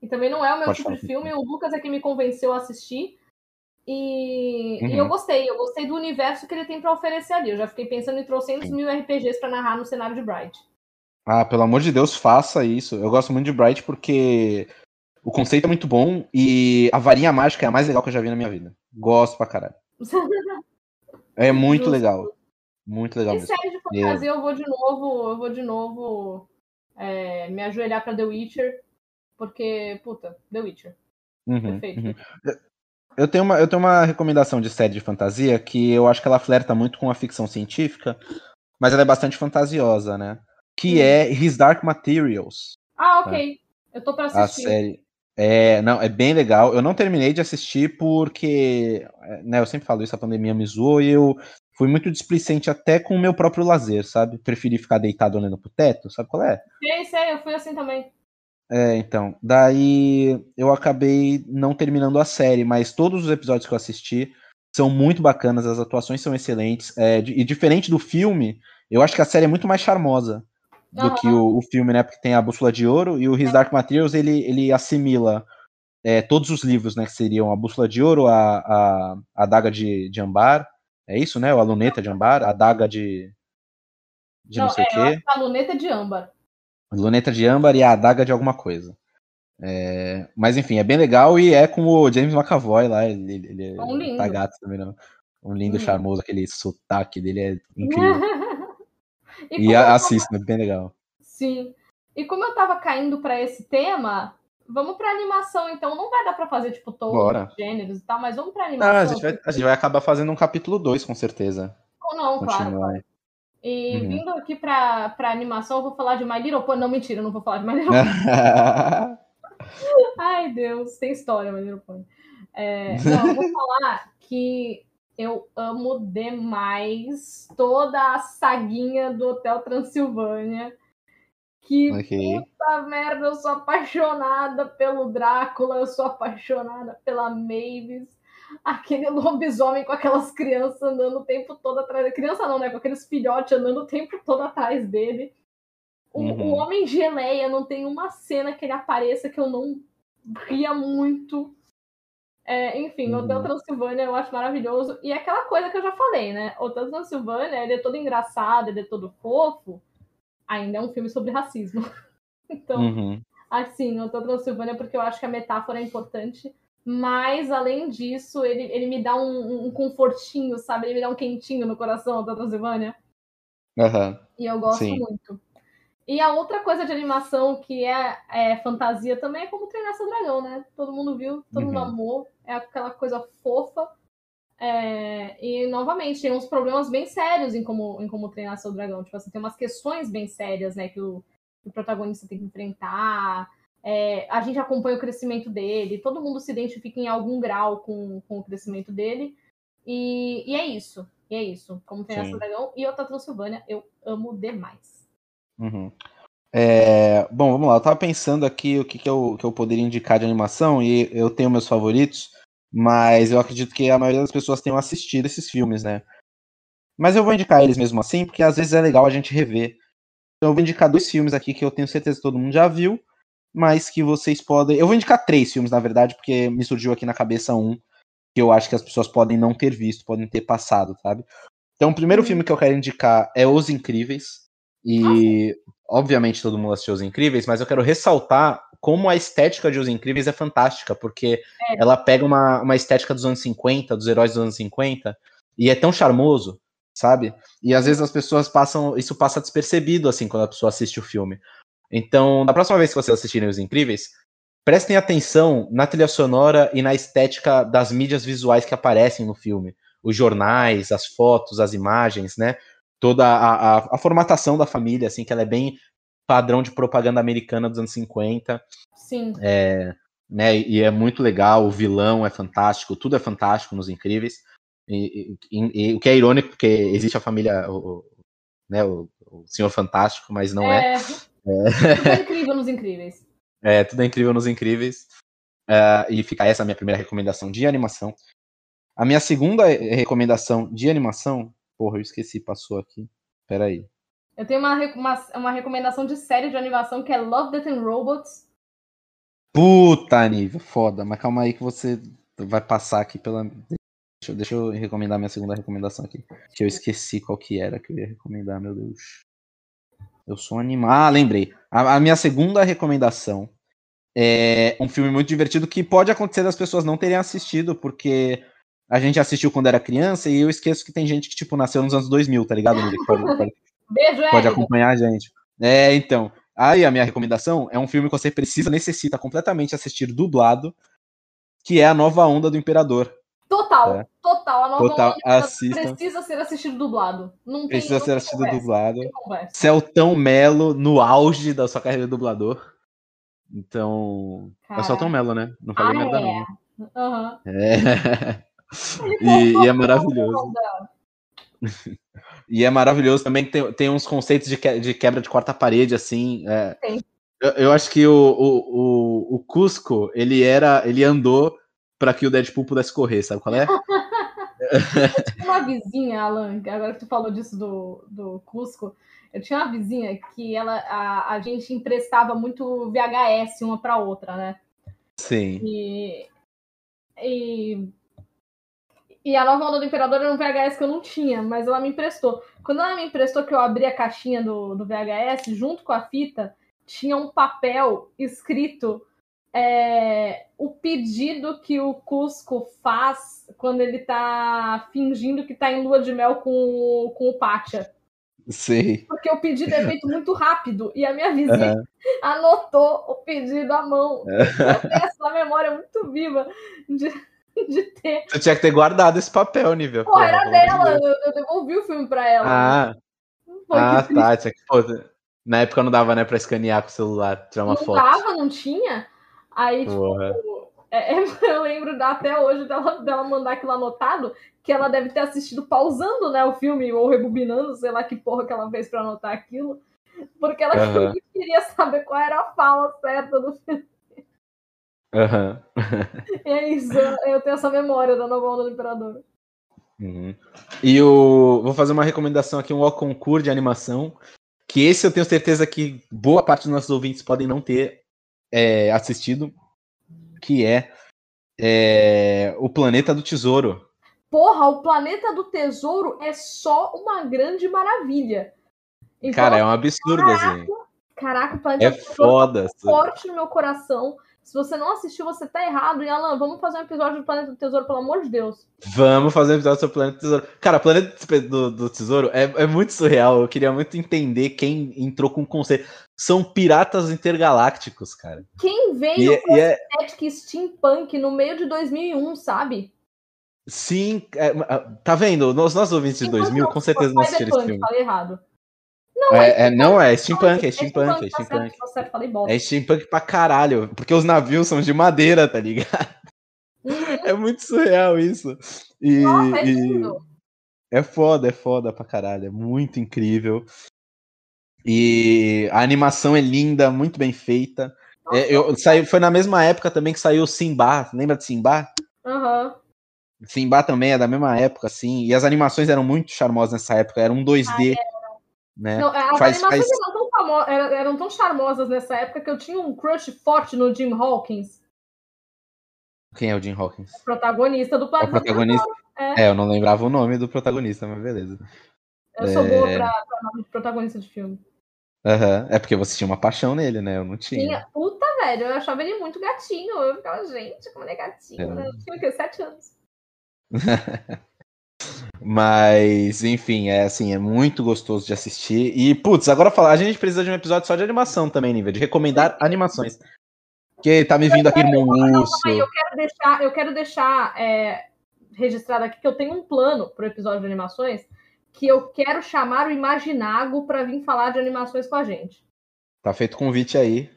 E também não é o meu Pode tipo falar. de filme. O Lucas é que me convenceu a assistir. E, uhum. e, eu uhum. gostei, eu gostei do universo que ele tem para oferecer ali. Eu já fiquei pensando em trocentos mil RPGs para narrar no cenário de Bright. Ah, pelo amor de Deus, faça isso. Eu gosto muito de Bright porque o conceito é muito bom e a varinha mágica é a mais legal que eu já vi na minha vida. Gosto pra caralho. é muito Justo. legal. Muito legal. E série de fantasia, eu vou de novo, eu vou de novo é, me ajoelhar pra The Witcher, porque, puta, The Witcher. Uhum, Perfeito. Uhum. Eu tenho, uma, eu tenho uma recomendação de série de fantasia que eu acho que ela flerta muito com a ficção científica, mas ela é bastante fantasiosa, né? Que hum. é His Dark Materials. Ah, ok. Né? Eu tô pra assistir. A série. É, não, é bem legal. Eu não terminei de assistir porque, né, eu sempre falo isso, a pandemia me zoou e eu fui muito displicente até com o meu próprio lazer, sabe? Preferi ficar deitado olhando pro teto, sabe qual é? Sei, sei, eu fui assim também. É, então. Daí eu acabei não terminando a série, mas todos os episódios que eu assisti são muito bacanas, as atuações são excelentes. É, e diferente do filme, eu acho que a série é muito mais charmosa do uhum. que o, o, filme, né? Porque tem a Bússola de Ouro e o His é. Dark Materials ele, ele assimila é, todos os livros, né? Que seriam a Bússola de Ouro, a, a, a Daga de, de Ambar, é isso, né? O a Luneta de Ambar, a Daga de. de não, não sei o é, quê. A Luneta de Âmbar. Luneta de âmbar e a adaga de alguma coisa. É, mas enfim, é bem legal e é com o James McAvoy lá. Ele, ele é um lindo. tá gato também, não. Um lindo, hum. charmoso, aquele sotaque dele é incrível. e, e assista, tava... é bem legal. Sim. E como eu tava caindo para esse tema, vamos pra animação, então. Não vai dar pra fazer, tipo, todos os gêneros e tal, mas vamos pra animação. Ah, a, gente vai, a gente vai acabar fazendo um capítulo 2, com certeza. Ou não, Continuar. claro. E uhum. vindo aqui pra, pra animação, eu vou falar de My Little Pony. Não, mentira, não vou falar de My Little Pony. Ai, Deus, tem história, My Little Pony. É, não, eu vou falar que eu amo demais toda a saguinha do Hotel Transilvânia. Que okay. puta merda, eu sou apaixonada pelo Drácula, eu sou apaixonada pela Mavis aquele lobisomem com aquelas crianças andando o tempo todo atrás. Criança não, né? Com aqueles filhotes andando o tempo todo atrás dele. O, uhum. o Homem Geleia não tem uma cena que ele apareça que eu não ria muito. É, enfim, uhum. Hotel Transilvânia eu acho maravilhoso. E é aquela coisa que eu já falei, né? Hotel Transilvânia, ele é todo engraçado, ele é todo fofo. Ainda é um filme sobre racismo. então, uhum. assim, Hotel Transilvânia, porque eu acho que a metáfora é importante mas, além disso, ele, ele me dá um, um confortinho, sabe? Ele me dá um quentinho no coração da Transilvânia. Uhum. E eu gosto Sim. muito. E a outra coisa de animação que é, é, fantasia também é como treinar seu dragão, né? Todo mundo viu, todo uhum. mundo amou. É aquela coisa fofa. É, e, novamente, tem uns problemas bem sérios em como, em como treinar seu dragão. Tipo assim, tem umas questões bem sérias, né? Que o, que o protagonista tem que enfrentar. É, a gente acompanha o crescimento dele, todo mundo se identifica em algum grau com, com o crescimento dele. E, e é isso. E é isso. Como tem essa dragão e outra Transilvânia, eu amo demais. Uhum. É, bom, vamos lá. Eu tava pensando aqui o que, que, eu, que eu poderia indicar de animação, e eu tenho meus favoritos, mas eu acredito que a maioria das pessoas tenham assistido esses filmes, né? Mas eu vou indicar eles mesmo assim, porque às vezes é legal a gente rever. Então eu vou indicar dois filmes aqui que eu tenho certeza que todo mundo já viu, mas que vocês podem. Eu vou indicar três filmes, na verdade, porque me surgiu aqui na cabeça um que eu acho que as pessoas podem não ter visto, podem ter passado, sabe? Então, o primeiro uhum. filme que eu quero indicar é Os Incríveis. E, ah, obviamente, todo mundo assistiu Os Incríveis, mas eu quero ressaltar como a estética de Os Incríveis é fantástica, porque é. ela pega uma, uma estética dos anos 50, dos heróis dos anos 50, e é tão charmoso, sabe? E às vezes as pessoas passam. Isso passa despercebido, assim, quando a pessoa assiste o filme. Então, da próxima vez que vocês assistirem Os Incríveis, prestem atenção na trilha sonora e na estética das mídias visuais que aparecem no filme. Os jornais, as fotos, as imagens, né? Toda a, a, a formatação da família, assim, que ela é bem padrão de propaganda americana dos anos 50. Sim. É, né, e é muito legal, o vilão é fantástico, tudo é fantástico nos Incríveis. E, e, e o que é irônico, porque existe a família, o, né, o, o Senhor Fantástico, mas não é. é. É. incrível nos Incríveis. É, tudo é incrível nos incríveis. Uh, e fica essa a minha primeira recomendação de animação. A minha segunda recomendação de animação. Porra, eu esqueci, passou aqui. Peraí. Eu tenho uma, uma, uma recomendação de série de animação que é Love, Death and Robots. Puta nível, foda. Mas calma aí que você vai passar aqui pela. Deixa, deixa eu recomendar minha segunda recomendação aqui. Que eu esqueci qual que era que eu ia recomendar, meu Deus. Eu sou animado. Ah, lembrei. A, a, minha segunda recomendação é um filme muito divertido que pode acontecer das pessoas não terem assistido, porque a gente assistiu quando era criança e eu esqueço que tem gente que, tipo, nasceu nos anos 2000, tá ligado? Pode, pode, Beijo, pode acompanhar a gente. É, então. Aí a minha recomendação é um filme que você precisa, necessita completamente assistir dublado, que é A Nova Onda do Imperador. Total, é. total. A total, assista. precisa ser assistido dublado. Não precisa ser assistido conversa, dublado. Celtão Melo no auge da sua carreira de dublador. Então. Cara. É Celtão Melo, né? Não falei ah, merda, é. não. Uhum. É. e, e, é maravilhoso. e é maravilhoso também que tem, tem uns conceitos de, que, de quebra de quarta parede, assim. É, eu, eu, acho que o, o, o, o Cusco, ele era. ele andou para que o Deadpool pudesse correr, sabe qual é? eu tinha uma vizinha, Alan, agora que tu falou disso do, do Cusco, eu tinha uma vizinha que ela, a, a gente emprestava muito VHS uma para outra, né? Sim. E, e, e a nova onda do Imperador era um VHS que eu não tinha, mas ela me emprestou. Quando ela me emprestou, que eu abri a caixinha do, do VHS, junto com a fita, tinha um papel escrito é, o pedido que o Cusco faz quando ele tá fingindo que tá em lua de mel com, com o Pátia. Sei. Porque o pedido é feito muito rápido e a minha vizinha uhum. anotou o pedido à mão. Eu tenho essa memória muito viva de, de ter. Você tinha que ter guardado esse papel, Nível. Pô, era dela, eu, eu, devolvi o filme pra ela. Ah, ah tá. Tinha que, pô, na época não dava, né, pra escanear com o celular, tirar uma não foto. Não dava, não tinha? Aí, tipo, é, é, eu lembro até hoje dela, dela mandar aquilo anotado, que ela deve ter assistido pausando, né, o filme, ou rebobinando, sei lá que porra que ela fez pra anotar aquilo. Porque ela uhum. queria saber qual era a fala certa do filme. Uhum. é isso, eu tenho essa memória da nova onda do Imperador. Uhum. E o. Vou fazer uma recomendação aqui, um O concurso de animação. Que esse eu tenho certeza que boa parte dos nossos ouvintes podem não ter é, assistido, que é, é O Planeta do Tesouro. Porra, o Planeta do Tesouro é só uma grande maravilha. Então, Cara, é um absurdo, caraca, assim. Caraca, o Planeta é do Tesouro foda, tá forte no meu coração. Se você não assistiu, você tá errado. E Alan, vamos fazer um episódio do Planeta do Tesouro, pelo amor de Deus. Vamos fazer um episódio sobre o Planeta do Tesouro. Cara, o Planeta do, do Tesouro é, é muito surreal. Eu queria muito entender quem entrou com o conceito. São piratas intergalácticos, cara. Quem veio e, com é, é steampunk no meio de 2001, sabe? Sim, é, tá vendo? Os nossos ouvintes de 2000 com certeza não assistiram esse filme. Falei errado. Não, é, é, é não, é steampunk, é steampunk, é steampunk. É steampunk pra caralho, porque os navios são de madeira, tá ligado? Uhum. É muito surreal isso. E, Nossa, é lindo. É foda, é foda pra caralho, é muito incrível. E a animação é linda, muito bem feita. É, eu, saiu, foi na mesma época também que saiu o Simba, lembra de Simba? Aham. Uhum. Simba também é da mesma época, assim, e as animações eram muito charmosas nessa época, era um 2D. Ah, é. Né? Não, as faz, animações faz... eram, tão famo... eram, tão charmosas nessa época que eu tinha um crush forte no Jim Hawkins. Quem é o Jim Hawkins? O protagonista do Planeta. O protagonista. É. é. eu não lembrava o nome do protagonista, mas beleza. Eu sou é... boa pra, pra nome de protagonista de filme. Uhum. É porque você tinha uma paixão nele, né? Eu não tinha. tinha. Puta, velho, eu achava ele muito gatinho. Eu ficava, gente, como ele é gatinho, é. né? Eu tinha o quê? Sete anos. Mas, enfim, é assim, é muito gostoso de assistir. E, putz, agora falar, a gente precisa de um episódio só de animação também, nível, de recomendar animações. Porque tá me vindo aqui Irmão Urso. Eu quero deixar, eu quero deixar é, registrado aqui que eu tenho um plano pro episódio de animações que eu quero chamar o Imaginago para vir falar de animações com a gente. Tá feito convite aí.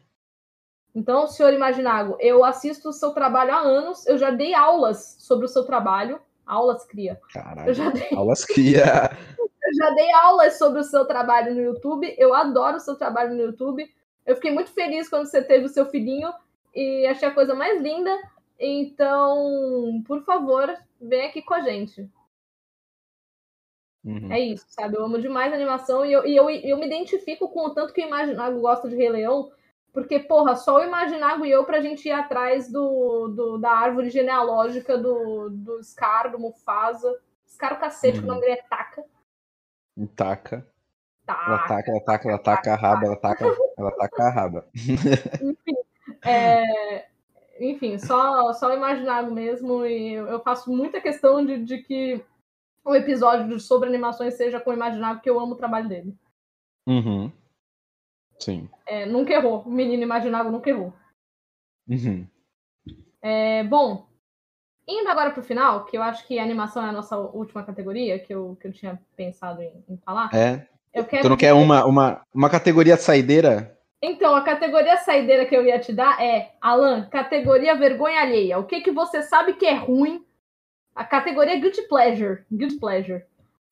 Então, senhor Imaginago, eu assisto o seu trabalho há anos, eu já dei aulas sobre o seu trabalho Aulas cria. Caralho. Eu já dei... Aulas cria. eu já dei aulas sobre o seu trabalho no YouTube. Eu adoro o seu trabalho no YouTube. Eu fiquei muito feliz quando você teve o seu filhinho e achei a coisa mais linda. Então, por favor, vem aqui com a gente. Uhum. É isso, sabe? Eu amo demais a animação e eu, e eu, eu me identifico com o tanto que o Imaginago gosta de Rei Leão, porque, porra, só o Imaginago e eu pra gente ir atrás do, do da árvore genealógica do, do Scar, do Mufasa. Scar o cacete, que o nome dele é Taka. Taca. Ela taca, ela taca, ela taca a raba, ela taca, ela taca a raba. Enfim, é, enfim só, só o Imaginago mesmo, e eu faço muita questão de, de que o episódio sobre animações seja com o Imaginável, porque eu amo o trabalho dele. Uhum. Sim. É, nunca errou. O menino Imaginável nunca errou. Uhum. É, bom, indo agora pro final, que eu acho que a animação é a nossa última categoria, que eu, que eu tinha pensado em, em falar. É. Eu quero tu não quer uma, uma, uma categoria saideira? Então, a categoria saideira que eu ia te dar é, Alan, categoria vergonha alheia. O que, que você sabe que é ruim a categoria Guilty Pleasure. Guilty Pleasure.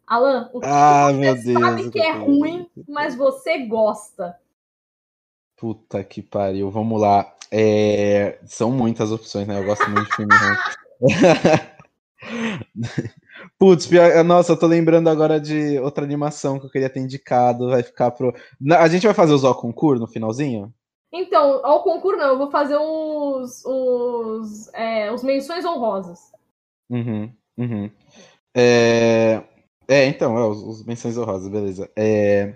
Alan, o que ah, você sabe que é ruim, mas você gosta? Puta que pariu. Vamos lá. É... São muitas opções, né? Eu gosto muito de filme Putz, nossa, eu tô lembrando agora de outra animação que eu queria ter indicado. Vai ficar pro. A gente vai fazer os ó concurso no finalzinho? Então, ao concurso não, eu vou fazer os, os, é, os menções honrosas. Uhum, uhum. É, é então, é, os, os menções honrosas, beleza. É,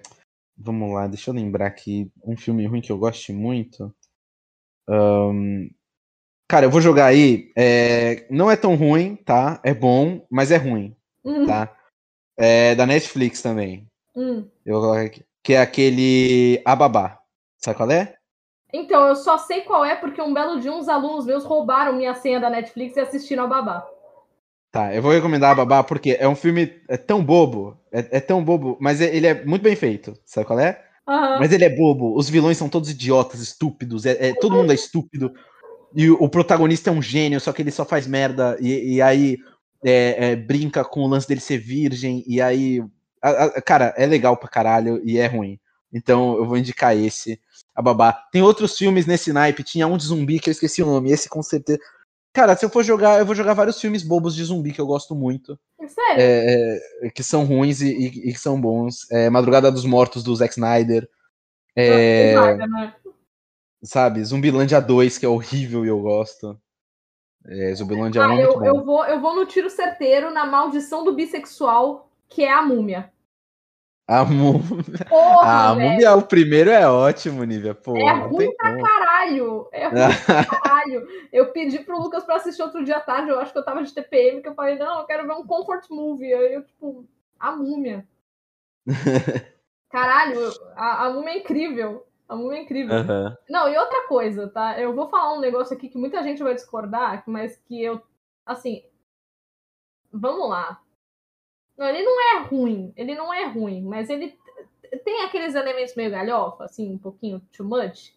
vamos lá, deixa eu lembrar aqui um filme ruim que eu goste muito. Um, cara, eu vou jogar aí. É, não é tão ruim, tá? É bom, mas é ruim, uhum. tá? É da Netflix também. Uhum. Eu, que é aquele Ababá. Sabe qual é? Então, eu só sei qual é porque um belo dia uns alunos meus roubaram minha senha da Netflix e assistiram a Babá. Tá, eu vou recomendar a Babá porque é um filme é tão bobo, é, é tão bobo, mas é, ele é muito bem feito. Sabe qual é? Uhum. Mas ele é bobo, os vilões são todos idiotas, estúpidos, é, é todo mundo é estúpido. E o, o, protagonista é um gênio, só que ele só faz merda, e, e aí é, é, brinca com o lance dele ser virgem, e aí. A, a, cara, é legal pra caralho e é ruim. Então eu vou indicar esse, a Babá. Tem outros filmes nesse naipe, tinha um de zumbi que eu esqueci o nome, esse com certeza. Cara, se eu for jogar, eu vou jogar vários filmes bobos de zumbi que eu gosto muito. Sério? É, é, que são ruins e, e, e, que são bons. É, Madrugada dos Mortos, do Zack Snyder. É, Snyder né? Sabe? Zumbilândia 2, que é horrível e eu gosto. É, Zumbilândia ah, 1 é eu, eu, vou, eu vou no tiro certeiro na maldição do bissexual, que é a múmia. A múmia. A múmia, o primeiro é ótimo, Nívia. Porra, é ruim pra como. caralho. É ruim pra caralho. Eu pedi pro Lucas pra assistir outro dia à tarde. Eu acho que eu tava de TPM, que eu falei, não, eu quero ver um comfort movie. Aí eu, tipo, a múmia. Caralho, a, a múmia é incrível. A múmia é incrível. Uhum. Não, e outra coisa, tá? Eu vou falar um negócio aqui que muita gente vai discordar, mas que eu. Assim. Vamos lá. Não, ele não é ruim, ele não é ruim, mas ele tem aqueles elementos meio galhofa, assim, um pouquinho too much.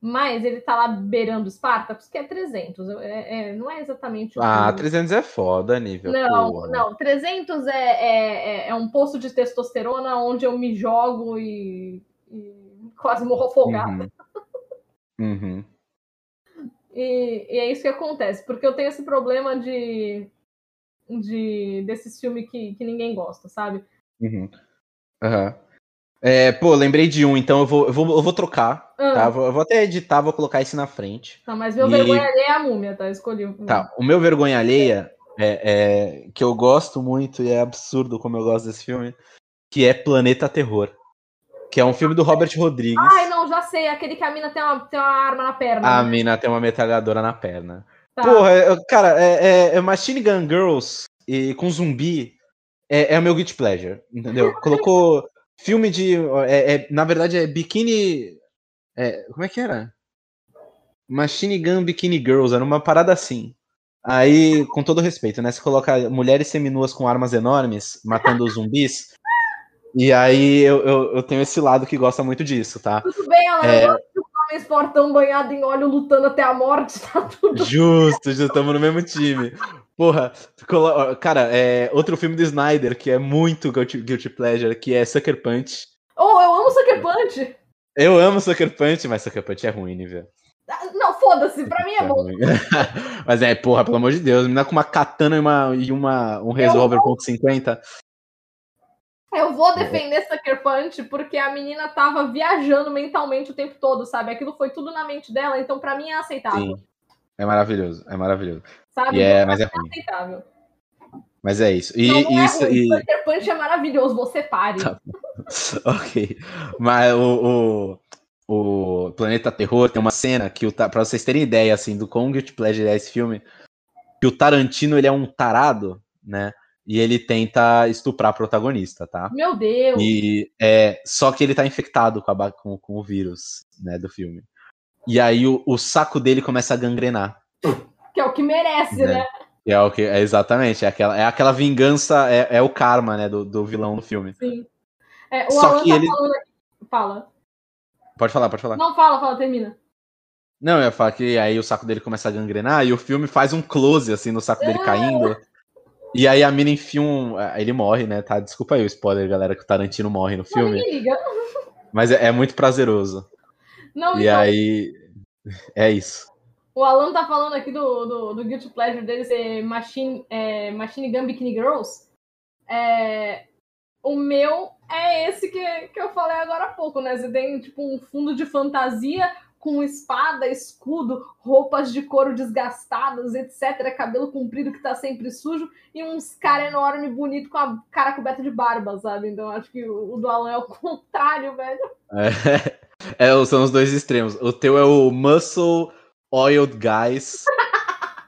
Mas ele tá lá beirando Spartacus, que é 300. É, é, não é exatamente o. Ah, que... 300 é foda, nível. Não, porra. não. 300 é, é, é, é, um poço de testosterona onde eu me jogo e, e quase morro afogada. Uhum. uhum. E, e, é isso que acontece, porque eu tenho esse problema de de desses filmes que, que ninguém gosta, sabe? Uhum. Uhum. É, pô, lembrei de um, então eu vou, eu vou, eu vou trocar, uhum. tá? Eu vou, eu vou, até editar, vou colocar esse na frente. Tá, mas meu e... vergonha alheia é a múmia, tá? Escolhi. Tá, o meu vergonha alheia é, é, que eu gosto muito e é absurdo como eu gosto desse filme, que é Planeta Terror. Que é um filme do Robert Rodrigues. Ai, não, já sei. Aquele que a mina tem uma, tem uma arma na perna. A né? mina tem uma metralhadora na perna. Tá. Porra, cara, é, é, é, Machine Gun Girls e, com zumbi é, é o meu guilty pleasure, entendeu? Colocou filme de. É, é, na verdade, é Bikini. É, como é que era? Machine Gun Bikini Girls, era uma parada assim. Aí, com todo respeito, né? Você coloca mulheres seminuas com armas enormes, matando zumbis. E aí eu, eu, eu, tenho esse lado que gosta muito disso, tá? Tudo bem, Alan, é... eu homens fortão banhado em óleo lutando até a morte, tá tudo. Justo, já estamos no mesmo time. Porra, cara, é outro filme do Snyder que é muito guilty, pleasure, que é Sucker Punch. Oh, eu amo Sucker Punch! Eu amo Sucker Punch, mas Sucker Punch é ruim, nível. Ah, não, foda-se, pra mim é, é bom. mas é, porra, pelo amor de Deus, me dá com uma katana e, uma, e uma, um resolver ponto .50. Eu vou defender Sucker Punch porque a menina tava viajando mentalmente o tempo todo, sabe? Aquilo foi tudo na mente dela, então para mim é aceitável. Sim. É maravilhoso, é maravilhoso. Sabe? É, então, mas é, é aceitável. Mas é isso. E, não, não isso, é e... Sucker Punch é maravilhoso, você pare. Tá ok. Mas o, o, o, Planeta Terror tem uma cena que, o, pra vocês terem ideia, assim, do quão Guilty Pleasure é esse filme, que o Tarantino, ele é um tarado, né? E ele tenta estuprar a protagonista, tá? Meu Deus! E é, só que ele tá infectado com, a, com, com o vírus, né, do filme. E aí o, o, saco dele começa a gangrenar. Que é o que merece, né? né? É o que é exatamente, é aquela, é aquela vingança, é, é o karma, né, do, do vilão no filme. Sim. É, o Só Alan que tá ele... falando aqui. Fala. Pode falar, pode falar. Não, fala, fala, termina. Não, eu ia falar que aí o saco dele começa a gangrenar e o filme faz um close, assim, no saco dele caindo. E aí a mina enfia um. Ele morre, né? Tá? Desculpa aí o spoiler, galera, que o Tarantino morre no filme. Não liga. Mas é, é, muito prazeroso. Não, e então... aí. É isso. O Alan tá falando aqui do, do, do Guilty Pleasure dele ser Machine, é, Machine Gun Bikini Girls. É, o meu é esse que, que eu falei agora há pouco, né? Você tem tipo um fundo de fantasia com espada, escudo, roupas de couro desgastadas, etc. Cabelo comprido que tá sempre sujo e uns cara enorme, bonito, com a cara coberta de barba, sabe? Então acho que o do Alan é o contrário, velho. É, é são os dois extremos. O teu é o Muscle Oiled Guys.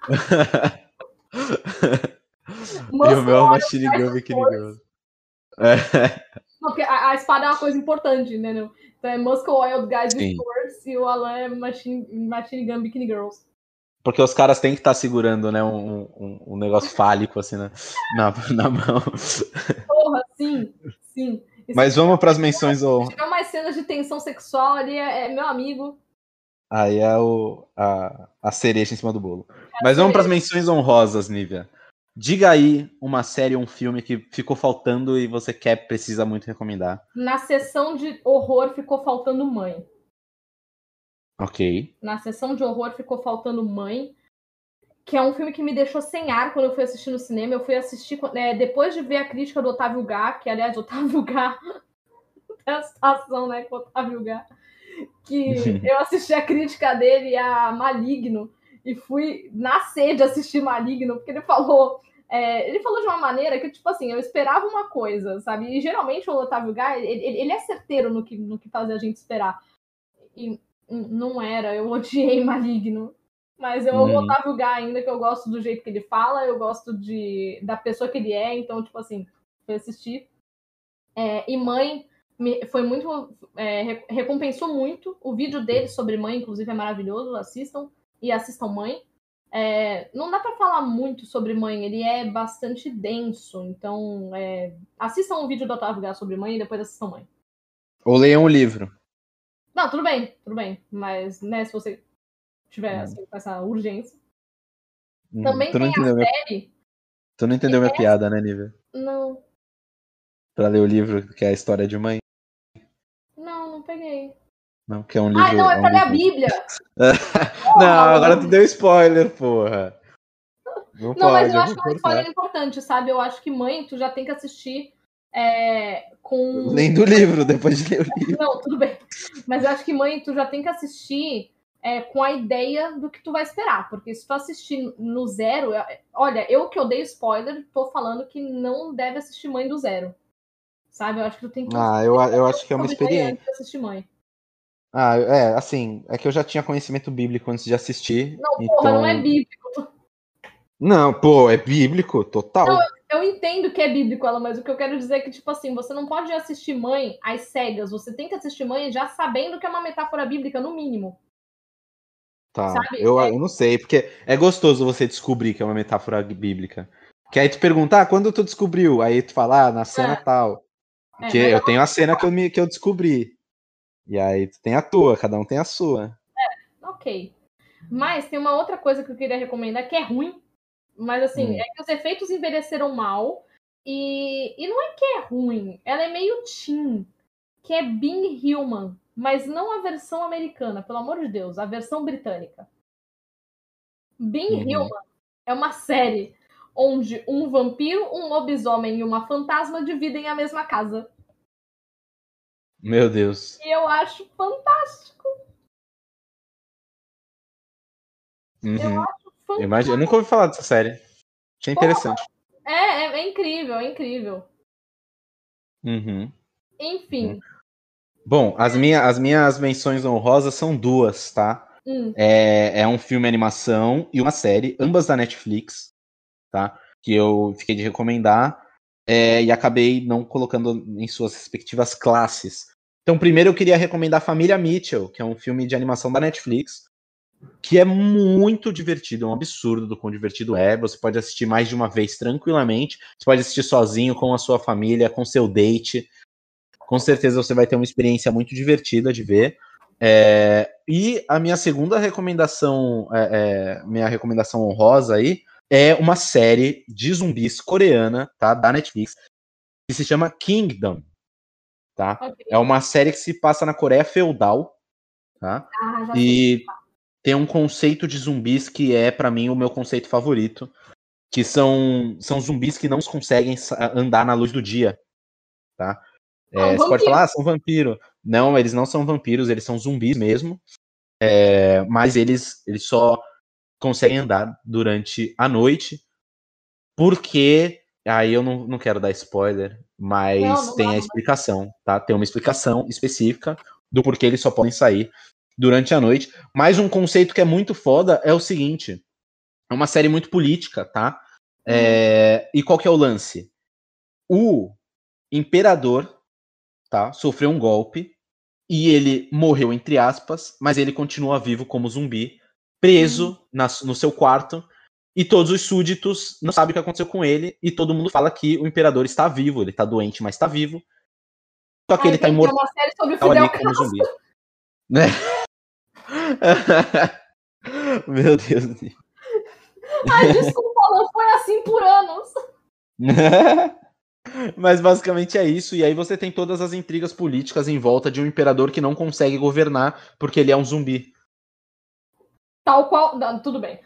e o meu é o Machine Gun. É. Não, porque a, a, espada é uma coisa importante, né? Então é Muscle Oiled Guys Sim. Sports e o Alan é Machine, Machine Gun Bikini Girls. Porque os caras têm que estar tá segurando, né, um, um, um, negócio fálico, assim, né, na, na mão. Porra, sim, sim. Isso Mas vamos para as menções. Se tiver mais cenas de tensão sexual ali, é, é meu amigo. Aí é o, a, a cereja em cima do bolo. É Mas vamos para as menções honrosas, Nívia. Diga aí uma série ou um filme que ficou faltando e você quer, precisa muito recomendar. Na sessão de horror ficou faltando Mãe. Ok. Na sessão de horror ficou faltando Mãe, que é um filme que me deixou sem ar quando eu fui assistir no cinema. Eu fui assistir é, depois de ver a crítica do Otávio Gá, que aliás, Otávio Gá tem a situação, né, com o Otávio Gá, que eu assisti a crítica dele a Maligno e fui na sede assistir Maligno, porque ele falou é, ele falou de uma maneira que, tipo assim, eu esperava uma coisa, sabe? E geralmente o Otávio Gá, ele, ele é certeiro no que, no que faz a gente esperar. E não era, eu odiei Maligno. Mas eu amo hum. Otávio Gá ainda, que eu gosto do jeito que ele fala, eu gosto de, da pessoa que ele é, então, tipo assim, fui assistir. É, e Mãe me, foi muito. É, recompensou muito. O vídeo dele sobre Mãe, inclusive, é maravilhoso. Assistam. E assistam Mãe. É, não dá para falar muito sobre mãe, ele é bastante denso. Então, é, assistam um vídeo do Otávio Gás sobre mãe e depois assistam mãe. Ou leiam um livro. Não, tudo bem, tudo bem. Mas, né, se você tiver hum. assim, com essa urgência. Hum, Também tem a minha... série. Tu não entendeu minha é... piada, né, Nívia? Não. Pra ler o livro, que é a história de mãe? Não, não peguei. Não, que é um livro. Ah, não, é, é pra ler a Bíblia. não, agora tu deu spoiler, porra. Não, não pode, mas eu acho que é um spoiler importante, sabe? Eu acho que mãe, tu já tem que assistir é, com. Nem do livro, depois de ler o livro. Não, tudo bem. Mas eu acho que mãe, tu já tem que assistir é, com a ideia do que tu vai esperar. Porque se tu assistir no zero. É, olha, eu que odeio spoiler, tô falando que não deve assistir mãe do zero. Sabe? Eu acho que tu tem que. Ah, eu, eu acho que é uma experiência. Assistir mãe. Ah, é, assim, é que eu já tinha conhecimento bíblico antes de assistir. Não, então... porra, não é bíblico. Não, pô, é bíblico, total. Não, eu, eu entendo que é bíblico, ela, mas o que eu quero dizer é que, tipo assim, você não pode assistir Mãe às cegas. Você tem que assistir Mãe já sabendo que é uma metáfora bíblica, no mínimo. Tá, eu, é... eu não sei, porque é gostoso você descobrir que é uma metáfora bíblica. Que aí tu pergunta, ah, quando tu descobriu? Aí tu fala, ah, na cena é. tal. Porque é, eu tenho a cena que eu, me, que eu descobri. E aí tu tem a tua, cada um tem a sua. É, ok. Mas tem uma outra coisa que eu queria recomendar que é ruim, mas assim, hum. é que os efeitos envelheceram mal. E, e não é que é ruim, ela é meio teen, que é Being Human, mas não a versão americana, pelo amor de Deus, a versão britânica. Ben Uhum. Hillman é uma série onde um vampiro, um lobisomem e uma fantasma dividem a mesma casa. Meu Deus. E eu acho fantástico. Eu Uhum. acho Eu, fantástico. imagino, eu nunca ouvi falar dessa série. Achei interessante. É, é, é incrível, é incrível. Uhum. Enfim. Bom, as, minha, as minhas menções honrosas são duas, tá? Hum, É, é um filme animação e uma série, ambas da Netflix, tá? Que eu fiquei de recomendar é, e acabei não colocando em suas respectivas classes. Então, primeiro eu queria recomendar Família Mitchell, que é um filme de animação da Netflix, que é muito divertido, é um absurdo do quão divertido é. Você pode assistir mais de uma vez tranquilamente. Você pode assistir sozinho, com a sua família, com seu date. Com certeza você vai ter uma experiência muito divertida de ver. É, e a minha segunda recomendação, é, é, minha recomendação honrosa aí, é uma série de zumbis coreana, tá? Da Netflix, que se chama Kingdom, tá? ok. É uma série que se passa na Coreia feudal, tá? Ah. E tem um conceito de zumbis que é, pra mim, o meu conceito favorito. Que são, são zumbis que não conseguem andar na luz do dia. Tá? É, Ah, um você pode falar, ah, são vampiro. Não, eles não são vampiros, eles são zumbis mesmo. É, mas eles, eles só conseguem andar durante a noite. Porque. Aí eu não, não quero dar spoiler, mas Não, não tem a explicação, tá? Tem uma explicação específica do porquê eles só podem sair durante a noite. Mas um conceito que é muito foda é o seguinte: é uma série muito política, tá? É, e qual que é o lance? O imperador, tá? Sofreu um golpe e ele morreu entre aspas, mas ele continua vivo como zumbi, preso na- no seu quarto. E todos os súditos não sabem o que aconteceu com ele e todo mundo fala que o imperador está vivo, ele está doente, mas está vivo. Só que Ah, ele está imortal É uma série sobre o Fidel ali como zumbi. Né? Meu Deus. Ai, desculpa, não foi assim por anos. Mas basicamente é isso. E aí você tem todas as intrigas políticas em volta de um imperador que não consegue governar porque ele é um zumbi. Tal qual. Não, tudo bem.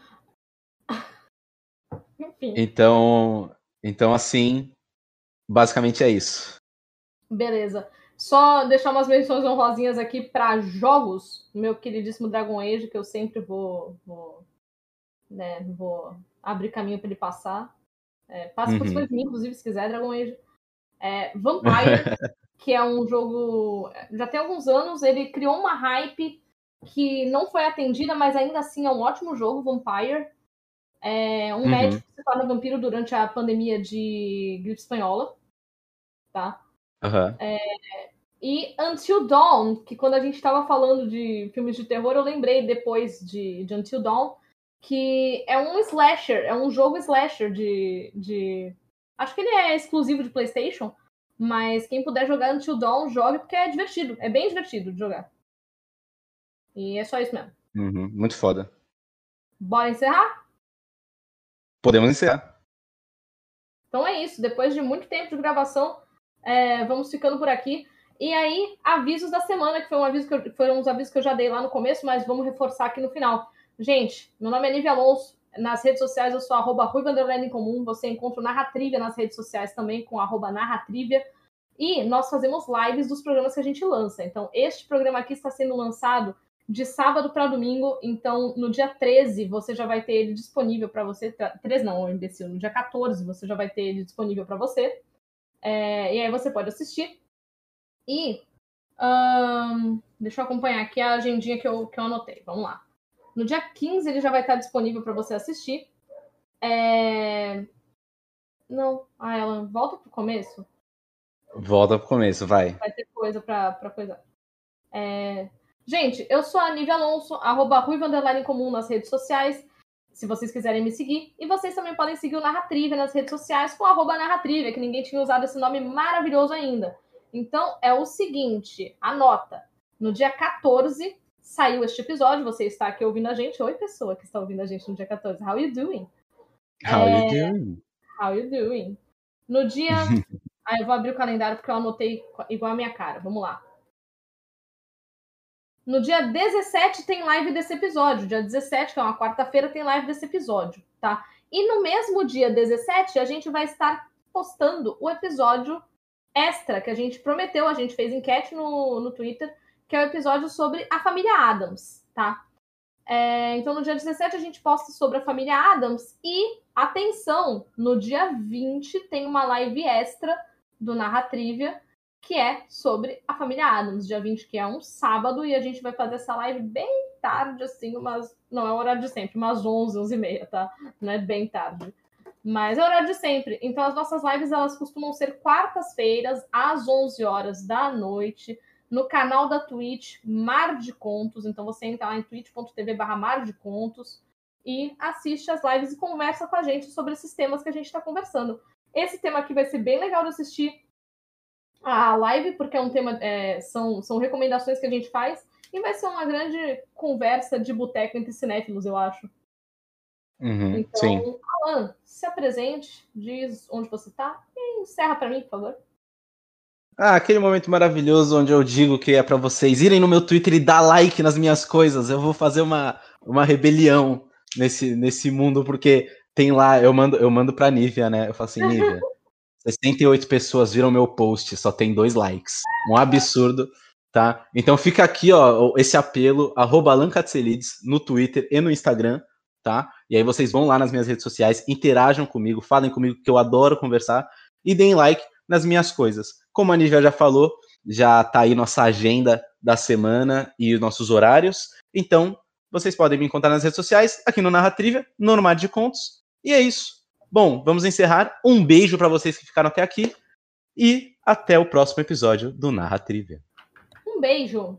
Enfim, Então, então assim, basicamente é isso. beleza. Só deixar umas menções honrosinhas aqui para jogos. Meu queridíssimo Dragon Age, que eu sempre vou. vou né, vou abrir caminho para ele passar. É, passe por Uhum. cima de mim, inclusive, se quiser, Dragon Age. É, Vampire, que é um jogo. Já tem alguns anos, ele criou uma hype que não foi atendida, mas ainda assim é um ótimo jogo, Vampire. É um Uhum. médico que se torna vampiro durante a pandemia de gripe espanhola. Tá? Aham. E Until Dawn, que quando a gente estava falando de filmes de terror, eu lembrei depois de, de Until Dawn, que é um slasher, é um jogo slasher de, de. Acho que ele é exclusivo de PlayStation, mas quem puder jogar Until Dawn, jogue porque é divertido. É bem divertido de jogar. E é só isso mesmo. Uhum. Muito foda. Bora encerrar? Podemos encerrar. Então é isso. Depois de muito tempo de gravação, é, vamos ficando por aqui. E aí, avisos da semana, que foi um aviso que eu- foram os avisos que eu já dei lá no começo, mas vamos reforçar aqui no final. Gente, meu nome é Nívia Alonso. Nas redes sociais eu sou arroba Underline em comum. Você encontra o Narratrivia nas redes sociais também com arroba Narratrivia. E nós fazemos lives dos programas que a gente lança. Então, este programa aqui está sendo lançado de sábado para domingo. Então, no dia 13, você já vai ter ele disponível para você. Tra- 13 não, imbecil. No dia 14, você já vai ter ele disponível para você. É, e aí você pode assistir. E ahn, deixa eu acompanhar aqui a agendinha que eu, que eu anotei. Vamos lá. No dia 15 ele já vai estar disponível para você assistir. É... Não, ah, ela volta pro começo. Volta pro começo, vai. Vai ter coisa pra, pra coisa. É... Gente, eu sou a Nívia Alonso, arroba Ruiva Underline comum nas redes sociais, se vocês quiserem me seguir. E vocês também podem seguir o Narratrivia nas redes sociais com arroba Narratrivia, que ninguém tinha usado esse nome maravilhoso ainda. Então, é o seguinte, anota. No dia 14 saiu este episódio, você está aqui ouvindo a gente. Oi, pessoa que está ouvindo a gente no dia 14. How you doing? How É, you doing? How you doing? No dia. ah, eu vou abrir o calendário porque eu anotei igual a minha cara. Vamos lá. No dia 17 tem live desse episódio. Dia 17, que é uma quarta-feira, tem live desse episódio, tá? E no mesmo dia 17, a gente vai estar postando o episódio extra que a gente prometeu, a gente fez enquete no, no Twitter, que é o episódio sobre a família Adams, tá? É, então, no dia 17, a gente posta sobre a família Adams. E, atenção, no dia 20 tem uma live extra do Narratrivia, que é sobre a família Adams. Dia 20, que é um sábado, e a gente vai fazer essa live bem tarde, assim, umas. Não é o horário de sempre, umas 11, 11 e meia, tá? Não é bem tarde. Mas é o horário de sempre. Então, as nossas lives, elas costumam ser quartas-feiras, às 11 horas da noite no canal da Twitch Mar de Contos. Então você entra lá em twitch.tv barra Mar de Contos e assiste as lives e conversa com a gente sobre esses temas que a gente está conversando. Esse tema aqui vai ser bem legal de assistir a live, porque é um tema, é, são, são recomendações que a gente faz, e vai ser uma grande conversa de boteco entre cinéfilos, eu acho. Uhum, então, sim. Alan, se apresente, diz onde você está e encerra para mim, por favor. Ah, aquele momento maravilhoso onde eu digo que é para vocês irem no meu Twitter e dar like nas minhas coisas. Eu vou fazer uma, uma rebelião nesse, nesse mundo, porque tem lá, eu mando, eu mando pra Nívia, né? Eu falo assim, Nívia, 68 pessoas viram meu post, só tem dois likes. Um absurdo, tá? Então fica aqui, ó, esse apelo, arroba no Twitter e no Instagram, tá? E aí vocês vão lá nas minhas redes sociais, interajam comigo, falem comigo, que eu adoro conversar, e deem like nas minhas coisas. Como a Nívia já falou, já tá aí nossa agenda da semana e os nossos horários. Então, vocês podem me encontrar nas redes sociais, aqui no Narratrivia, no Armário de Contos. E é isso. Bom, vamos encerrar. Um beijo para vocês que ficaram até aqui e até o próximo episódio do Narratrivia. Um beijo.